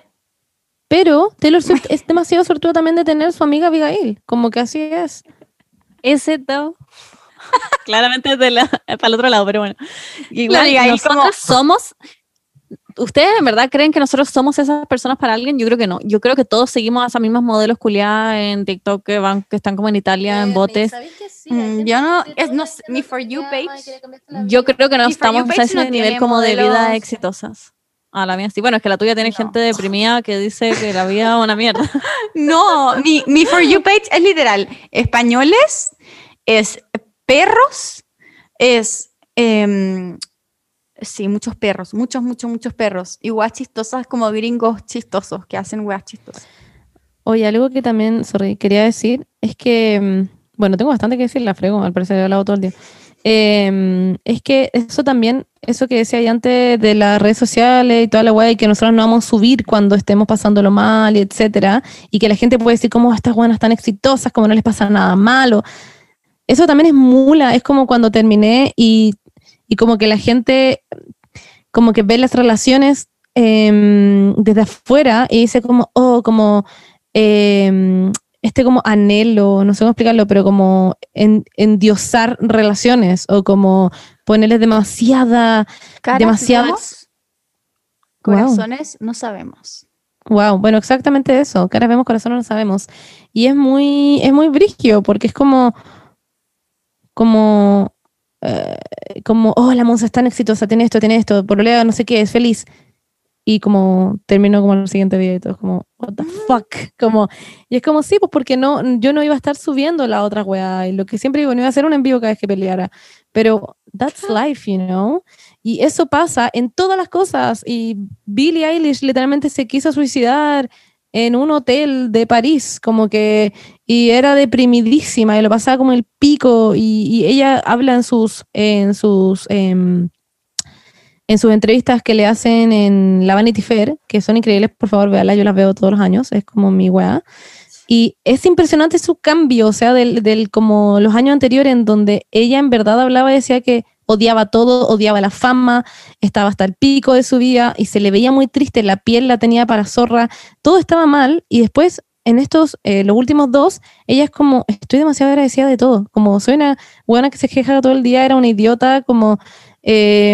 Pero Taylor Swift es demasiado sortuda también de tener su amiga Abigail. Como que así es. Ese todo. Claramente es de la, para el otro lado, pero bueno. Igual, Abigail nosotros como- somos. ¿Ustedes en verdad creen que nosotros somos esas personas para alguien? Yo creo que no. Yo creo que todos seguimos a esas mismas modelos culiadas en TikTok que van, que están como en Italia en botes. Mm, yo no, es, no mi For You page. Yo creo que no estamos a ese no nivel como de vida exitosas. A la mía sí. Bueno, es que la tuya tiene No. gente deprimida que dice que la vida es una mierda. No, mi, mi For You page es literal. Españoles, es perros, es. em, sí, muchos perros, muchos, muchos, muchos perros. Y weas chistosas como gringos chistosos que hacen weas chistosas. Oye, algo que también, quería decir es que, mm, bueno, tengo bastante que decir, la frego, al parecer he hablado todo el día. Eh, es que eso también, eso que decía ahí antes de las redes sociales y toda la weá, y que nosotros no vamos a subir cuando estemos pasándolo mal, y etcétera, y que la gente puede decir cómo estas buenas están exitosas, como no les pasa nada malo. Eso también es mula, es como cuando terminé y, y como que la gente, como que ve las relaciones em, desde afuera y dice como, oh, como eh, este como anhelo, no sé cómo explicarlo, pero como en, endiosar relaciones o como ponerles demasiada, Caras Wow. Corazones no sabemos. Wow, bueno, exactamente eso. Caras vemos, corazón no sabemos. Y es muy, es muy brigio porque es como, como, eh, como, oh, la monza es tan exitosa, tiene esto, tiene esto, por no sé qué, es feliz. Y como terminó como el siguiente video y todo, como, what the fuck, como, y es como, sí, pues porque no, yo no iba a estar subiendo la otra weá, y lo que siempre digo, no iba a hacer un en vivo cada vez que peleara, pero that's life, you know, y eso pasa en todas las cosas, y Billie Eilish literalmente se quiso suicidar en un hotel de París, como que, y era deprimidísima, y lo pasaba como el pico, y, y ella habla en sus, en sus, em, en sus entrevistas que le hacen en la Vanity Fair, que son increíbles, por favor, véala, yo las veo todos los años, es como mi weá. Y es impresionante su cambio, o sea, del, del como los años anteriores en donde ella en verdad hablaba y decía que odiaba todo, odiaba la fama, estaba hasta el pico de su vida y se le veía muy triste, la piel la tenía para zorra, todo estaba mal y después en estos, eh, los últimos dos, ella es como, estoy demasiado agradecida de todo, como soy una buena que se queja todo el día, era una idiota, como, eh,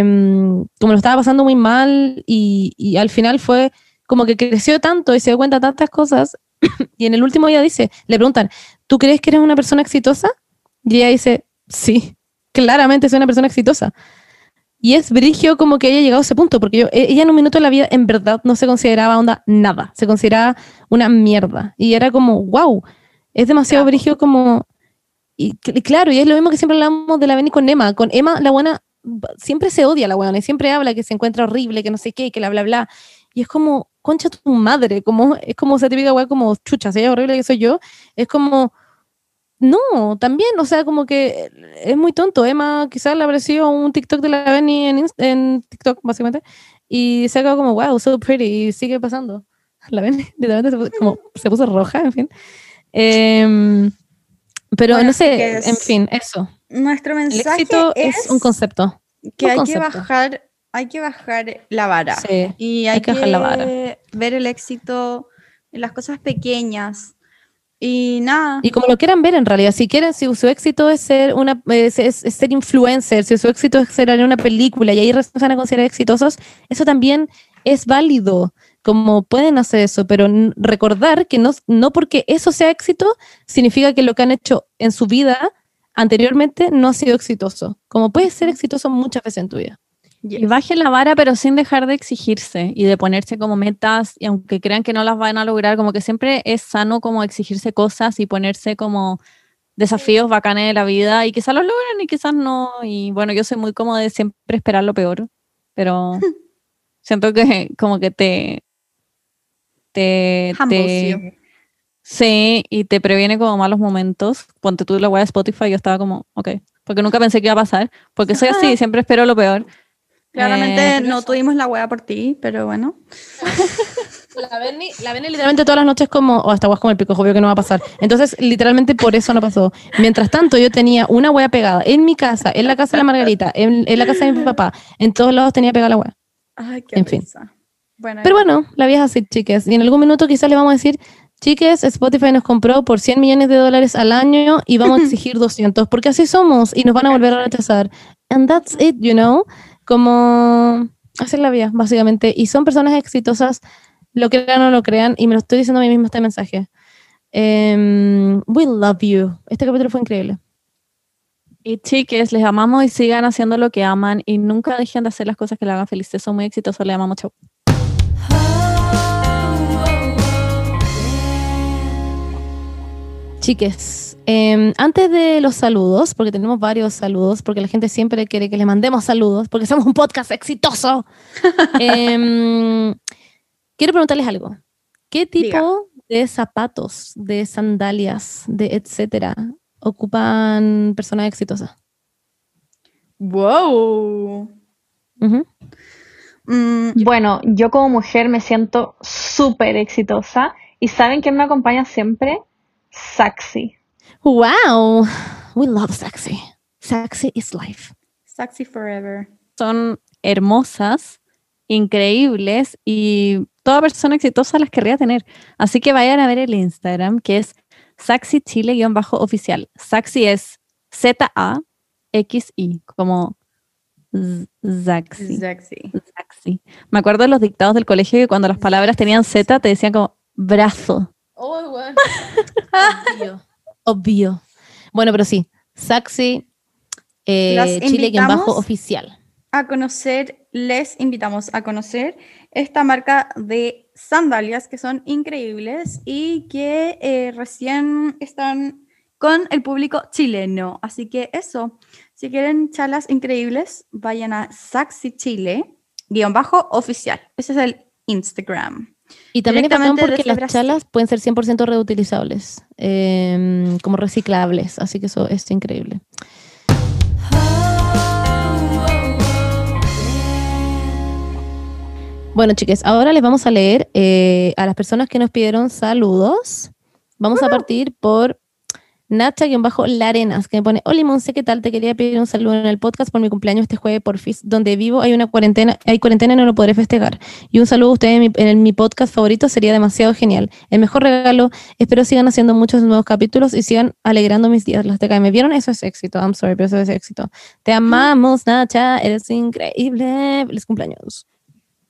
como lo estaba pasando muy mal y, y al final fue como que creció tanto y se dio cuenta de tantas cosas y en el último día dice, le preguntan, ¿tú crees que eres una persona exitosa? Y ella dice, sí, claramente soy una persona exitosa. Y es brigio como que haya llegado a ese punto, porque yo, e- ella en un minuto de la vida en verdad no se consideraba onda nada, se consideraba una mierda. Y era como, wow, es demasiado Bravo. brigio como... Y, y claro, y es lo mismo que siempre hablamos de la Beni con Emma. Con Emma, la buena siempre se odia a la buena y siempre habla que se encuentra horrible, que no sé qué, que la bla bla. Y es como, concha tu madre, como, es como esa típica weá como, chucha, si ella es horrible que soy yo, es como, no, también, o sea, como que es muy tonto. Emma quizás le apareció un TikTok de la Benny en, en TikTok, básicamente, y se ha quedado como, wow, so pretty, y sigue pasando. La Benny literalmente se puso, como, se puso roja, en fin. Em, pero Bueno, no sé, que es- en fin, eso. Nuestro El mensaje éxito es, es un concepto. que un hay que bajar, hay que bajar la vara. Sí. Y hay, hay que bajar la vara. ver el éxito en las cosas pequeñas. Y nada. Y como lo quieran ver en realidad, si quieren, si su éxito es ser una es, es- es ser influencer, si su éxito es ser en una película y ahí se van a considerar exitosos, eso también es válido. Como pueden hacer eso, pero recordar que no, no porque eso sea éxito, significa que lo que han hecho en su vida anteriormente no ha sido exitoso. Como puedes ser exitoso muchas veces en tu vida. Y bajen la vara, pero sin dejar de exigirse y de ponerse como metas, y aunque crean que no las van a lograr, como que siempre es sano como exigirse cosas y ponerse como desafíos bacanes de la vida, y quizás los logren y quizás no. Y bueno, yo soy muy como de siempre esperar lo peor, pero siento que como que te... te, te-. Sí, y te previene como malos momentos. Ponte tú la web de Spotify, yo estaba como, ok, porque nunca pensé que iba a pasar, porque soy así, siempre espero lo peor. Claramente Eh, no tuvimos la wea por ti, pero bueno. La Benny, la Benny literalmente todas las noches como, oh, esta guas como el pico, obvio que no va a pasar. Entonces, literalmente por eso no pasó. Mientras tanto, yo tenía una wea pegada en mi casa, en la casa de la Margarita, en, en la casa de mi papá, en todos lados tenía pegada la wea. Ay, qué En fin. Bueno, Pero bueno, la vida es así, chiques. Y en algún minuto quizás le vamos a decir, chiques, Spotify nos compró por 100 millones de dólares al año y vamos a exigir 200, porque así somos y nos van a volver a rechazar. And that's it, you know? Como hacer la vida, básicamente. Y son personas exitosas, lo crean o no lo crean, y me lo estoy diciendo a mí misma este mensaje. Em, we love you. Este capítulo fue increíble. Y chiques, les amamos y sigan haciendo lo que aman y nunca dejen de hacer las cosas que les hagan felices. Son muy exitosos, les amamos. Chau. Chiques, em, antes de los saludos, porque tenemos varios saludos, porque la gente siempre quiere que le mandemos saludos, porque somos un podcast exitoso, em, quiero preguntarles algo. ¿Qué tipo de zapatos, de sandalias, de etcétera, ocupan personas exitosas? Wow. Mm, Bueno, yo como mujer me siento súper exitosa. ¿Y saben quién me acompaña siempre? Saxi. Wow, we love sexy. Sexy is life. sexy forever. Son hermosas, increíbles y toda persona exitosa las querría tener. Así que vayan a ver el Instagram que es Saxi Chile-oficial. Saxi es Z-A-X-I, como z- Zaxi. Sexy. Zaxi. Me acuerdo de los dictados del colegio que cuando las palabras tenían Z te decían como brazo. Oh, bueno. Obvio. Obvio. Bueno, pero sí, Sexy eh, Las Chile-oficial. invitamos a conocer, les invitamos a conocer esta marca de sandalias que son increíbles y que eh, recién están con el público chileno. Así que eso, si quieren charlas increíbles, vayan a Saxi Chile, guion bajo oficial. Ese es el Instagram. Y también es bacán porque las chalas pueden ser 100% reutilizables, em, como reciclables, así que eso es increíble. Bueno, chicas, ahora les vamos a leer eh, a las personas que nos pidieron saludos. Vamos a partir por Nacha-Larenas, que me pone, Hola, Monse, ¿qué tal? Te quería pedir un saludo en el podcast por mi cumpleaños este jueves por FIS. Donde vivo hay una cuarentena, hay cuarentena y no lo podré festejar. Y un saludo a ustedes en mi, en mi podcast favorito sería demasiado genial. El mejor regalo, espero sigan haciendo muchos nuevos capítulos y sigan alegrando mis días. Las de ¿Me vieron? Eso es éxito. I'm sorry, pero eso es éxito. Te amamos, Nacha, eres increíble. Feliz cumpleaños.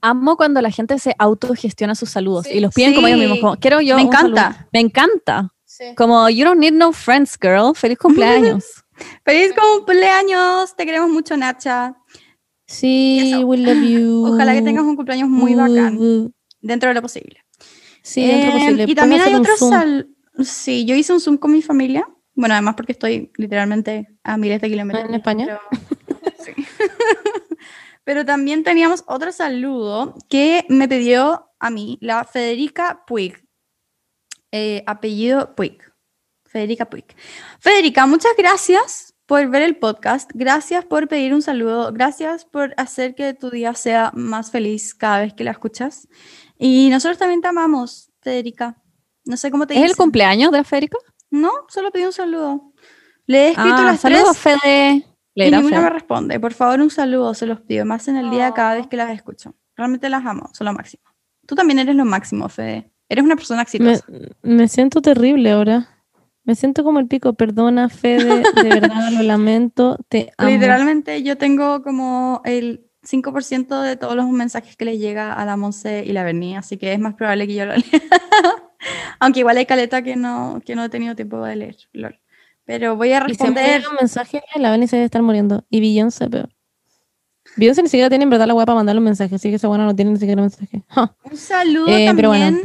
Amo cuando la gente se autogestiona sus saludos Sí. y los piden como ellos Sí. mismos. Como, Quiero yo Me encanta. saludo". Me encanta. Como, you don't need no friends, girl. Feliz cumpleaños. ¡Feliz cumpleaños! Te queremos mucho, Nacha. Sí, we love you. Ojalá que tengas un cumpleaños muy bacán, Uh, dentro de lo posible. Sí, dentro Eh, posible. Y también hay Pónganse otro un Zoom. sal... Sí, yo hice un Zoom con mi familia. Bueno, además porque estoy literalmente a miles de kilómetros. ¿En España? Pero, sí. Pero también teníamos otro saludo que me pidió a mí, la Federica Puig. Eh, apellido Puig. Federica Puig. Federica, muchas gracias por ver el podcast. Gracias por pedir un saludo. Gracias por hacer que tu día sea más feliz cada vez que la escuchas. Y nosotros también te amamos, Federica. No sé cómo te ¿Es el dicen. cumpleaños de Federica? No, solo pedí un saludo. Le he escrito Ah, las saludos, tres Fede. y Leerá ninguna me responde. Por favor, un saludo, se los pido. Más en el día cada vez que las escucho. Realmente las amo, son lo máximo. Tú también eres lo máximo, Fede. Eres una persona exitosa. me siento terrible ahora. Me siento como el pico. Perdona, Fede. De verdad, lo lamento. Te amo. Literalmente yo tengo como el 5% de todos los mensajes que le llega a la Monse y la Berni, así que es más probable que yo lo lea. Aunque igual hay caleta que no, que no he tenido tiempo de leer. lol. Pero voy a Y responder. llega un mensaje, la Benny se debe estar muriendo. Y Beyoncé, peor. Beyoncé ni siquiera tiene en verdad la weá para mandar un mensaje, así que esa buena no tiene ni siquiera mensaje. Un saludo Eh, también pero bueno.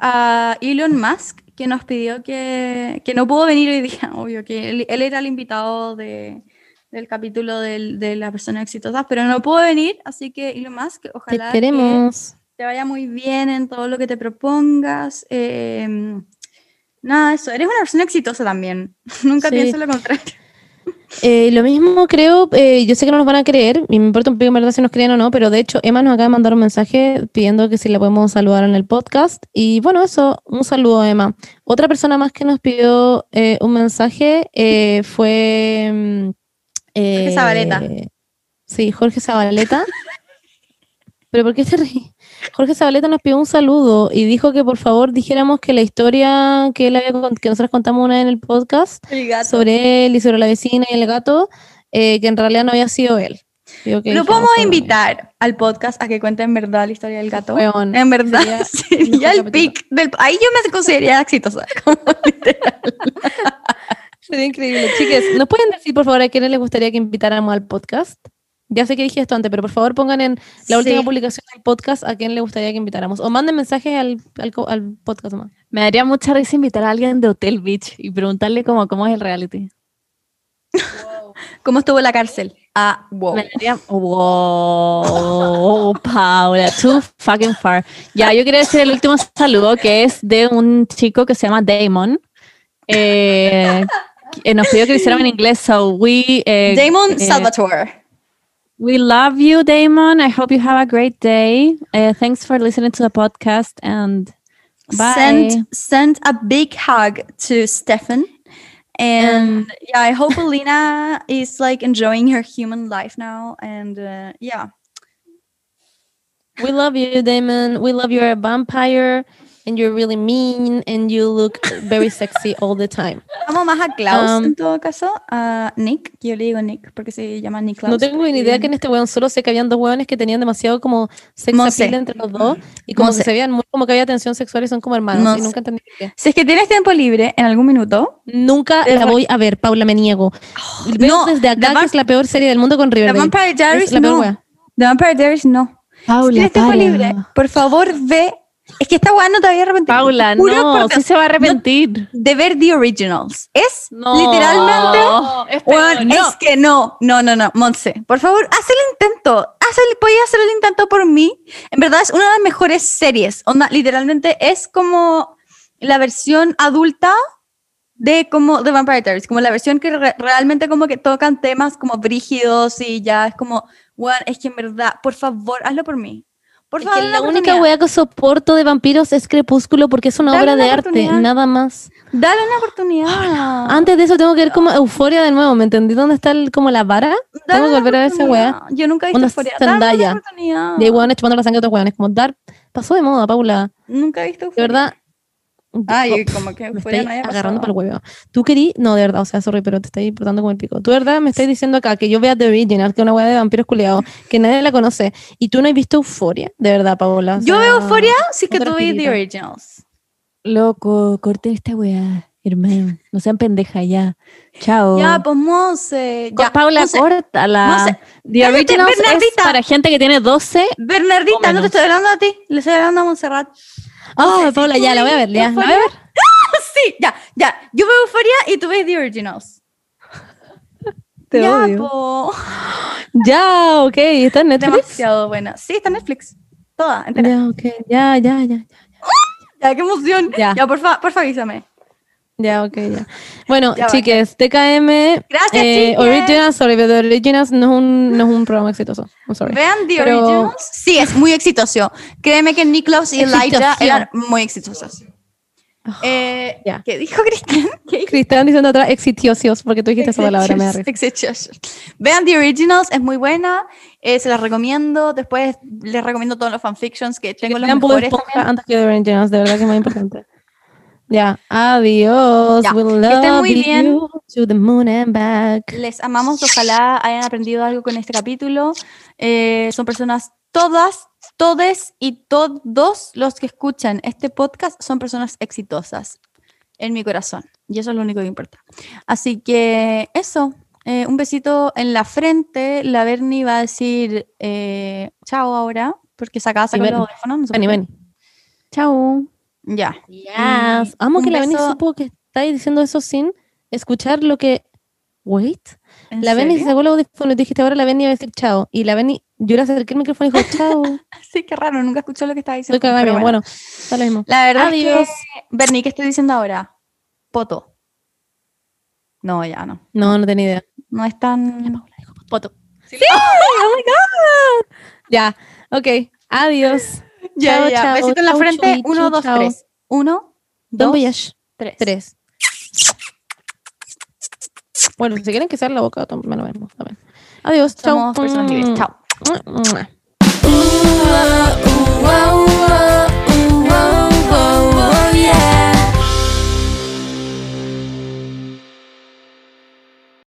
A Elon Musk, que nos pidió que, que no pudo venir hoy día, obvio, que él, él era el invitado de, del capítulo del- de las personas exitosas, pero no pudo venir, así que Elon Musk, Te ojalá que queremos. te vaya muy bien en todo lo que te propongas. eh, nada, eso, eres una persona exitosa también, nunca Sí. pienso lo contrario. Eh, lo mismo creo, eh, yo sé que no nos van a creer, y me importa un poco en verdad si nos creen o no, pero de hecho Emma nos acaba de mandar un mensaje pidiendo que si la podemos saludar en el podcast. Y bueno, eso, un saludo Emma. Otra persona más que nos pidió eh, un mensaje fue... mm, eh, Zabaleta. Sí, Jorge Zabaleta. ¿Pero por qué te ríes? Jorge Zabaleta nos pidió un saludo y dijo que por favor dijéramos que la historia que, él había, que nosotros contamos una vez en el podcast El sobre él y sobre la vecina y el gato, eh, que en realidad no había sido él. Digo que Lo podemos invitar al podcast a que cuente en verdad la historia del gato. En verdad, sería sería, el pic del... Ahí yo me consideraría exitosa. como literal. Sería Sería increíble. Chiques, ¿nos pueden decir, por favor, a quiénes les gustaría que invitáramos al podcast? Ya sé que dije esto antes, pero por favor pongan en la última publicación del podcast a quién le gustaría que invitáramos. O manden mensajes al, al, podcast más. Me daría mucha risa invitar a alguien de Hotel Beach y preguntarle cómo, cómo es el reality. ¿Cómo estuvo la cárcel? Ah, wow. Me daría... Wow, Paula, too fucking far. Ya, yo quería decir el último saludo que es de un chico que se llama Damon. Eh, que nos pidió que lo hiciéramos en inglés, so we... eh, Damon eh, Salvatore. We love you, Damon. I hope you have a great day. Uh, thanks for listening to the podcast and bye. Send send a big hug to Stefan. And yeah, I hope Alina is like enjoying her human life now. And uh, yeah, We love you, Damon. We love you're a vampire and you're really mean and you look very sexy all the time. amo más a Klaus Um, en todo caso, a Nick. Yo le digo Nick porque se llama Nick Klaus. No tengo ni idea que en este weón solo sé que habían dos weones que tenían demasiado como sex Monse. appeal entre los dos y como Monse. que se veían muy como que había tensión sexual y son como hermanos y Monse. nunca entendí qué. Si es que tienes tiempo libre en algún minuto, Nunca la voy a ver, Paula, me niego. Veo no, desde The acá que es la peor serie del mundo con The Riverdale. Vampire Diaries Es la peor no. wea. The Vampire Diaries no. si Paula, tienes tiempo para. libre, por favor ve. Es que esta weá no te voy a arrepentir. Paula, no, sí se va a arrepentir. de ver The Originals. Es No. literalmente es Weón, es que no, no, no, no, Monse, por favor, haz el intento, haz el, podías hacer el intento por mí. En verdad es una de las mejores series, onda, literalmente es como la versión adulta de como de Vampire Diaries, como la versión que re- realmente como que tocan temas como brígidos y ya es como, weón, es que en verdad, por favor, hazlo por mí. Por Es que la única wea que soporto de vampiros es Crepúsculo porque es una Dale obra una de arte, nada más. Dale una oportunidad. Antes de eso tengo que ver como Euforia de nuevo, ¿me entendí? ¿Dónde está el, como la vara? Dale tengo que volver a ver esa oportunidad. Yo nunca he visto Onda Euphoria. Dale una oportunidad. Hay hueones chupando la sangre de otros hueones, como dar, pasó de moda, Paula. Nunca he visto De Euphoria. verdad. Ay, oh, como que me estoy agarrando para el huevo. Tú querí, no, de verdad, o sea, sorry, pero te estoy portando como el pico. Tú de verdad me estás diciendo acá que yo vea The Original, que es una hueá de vampiros culiados, que nadie la conoce, y tú no has visto Euforia, de verdad, Paola. o Yo veo Euphoria si es que tú ves The. Originals. Loco, corten esta weá, hermano. No sean pendeja ya. Chao. Ya, pues Monse. Ya, Paula, Monse. córtala. Monse, The Originals es para gente que tiene 12. Bernardita, no te estoy hablando a ti, le estoy hablando a Montserrat. Oh, Paula, ya, la voy a ver, ya. ¿La voy a ver? Sí, ya, ya. Yo veo Euphoria y tú ves The Originals. Te ya, odio. po. Ya, ok, está en Netflix. Demasiado buena. Sí, está en Netflix. Toda, entera. Ya, ok, ya, ya, ya. Ya, qué emoción. Ya. Ya, porfa, porfa, avísame. Ya, ok, ya. Bueno, Ya, chiques, TKM. Gracias, eh, chiques. Originals, sorry, pero The Originals no es un, no es un programa exitoso. I'm sorry. Vean The Pero- Originals. Sí, es muy exitoso. Créeme que Niklaus y Elijah eran muy exitosos. Eh, Ya. ¿Qué dijo Cristian? Cristian diciendo atrás exitosos, porque tú dijiste esa palabra, me da risa. Exitosos. Vean The Originals, es muy buena. eh, se las recomiendo. Después les recomiendo todos los fanfictions que tengo los Vean Bob mejores. También. antes que The Originals, de verdad que es muy importante. Ya, adiós. We que estén muy bien. you to the moon and back. Les amamos. Ojalá hayan aprendido algo con este capítulo. Eh, son personas todas, todes y todos los que escuchan este podcast son personas exitosas en mi corazón. Y eso es lo único que importa. Así que eso. eh, un besito en la frente. La Bernie va a decir eh, chao ahora, porque se acaba de sacar el audífono. no sé. Chao. Ya. Yes. Amo un que la Beni supo que estáis diciendo eso sin escuchar lo que. Wait. ¿En La Beni se sacó el audífono y dijiste ahora la Beni iba a decir chao. Y la Beni, yo le acerqué el micrófono y dijo chao. Sí, qué raro. Nunca escuchó lo que estaba Estoy diciendo. mía. bueno. bueno, da lo mismo. La verdad Adiós. es que, Bernie, ¿qué estoy diciendo ahora? Poto. No, ya no. No, no tenía idea. No es tan... Poto. ¡Sí! ¡Oh, my God! Ya, ok. Adiós. Ya, Chao, ya. chao, Besito en la frente. Uno, dos, chao. tres. Uno, Don dos, tres. Tres. Bueno, si quieren que sea la boca, me lo vemos. también. Adiós. Chao. Somos personas libres. Chao.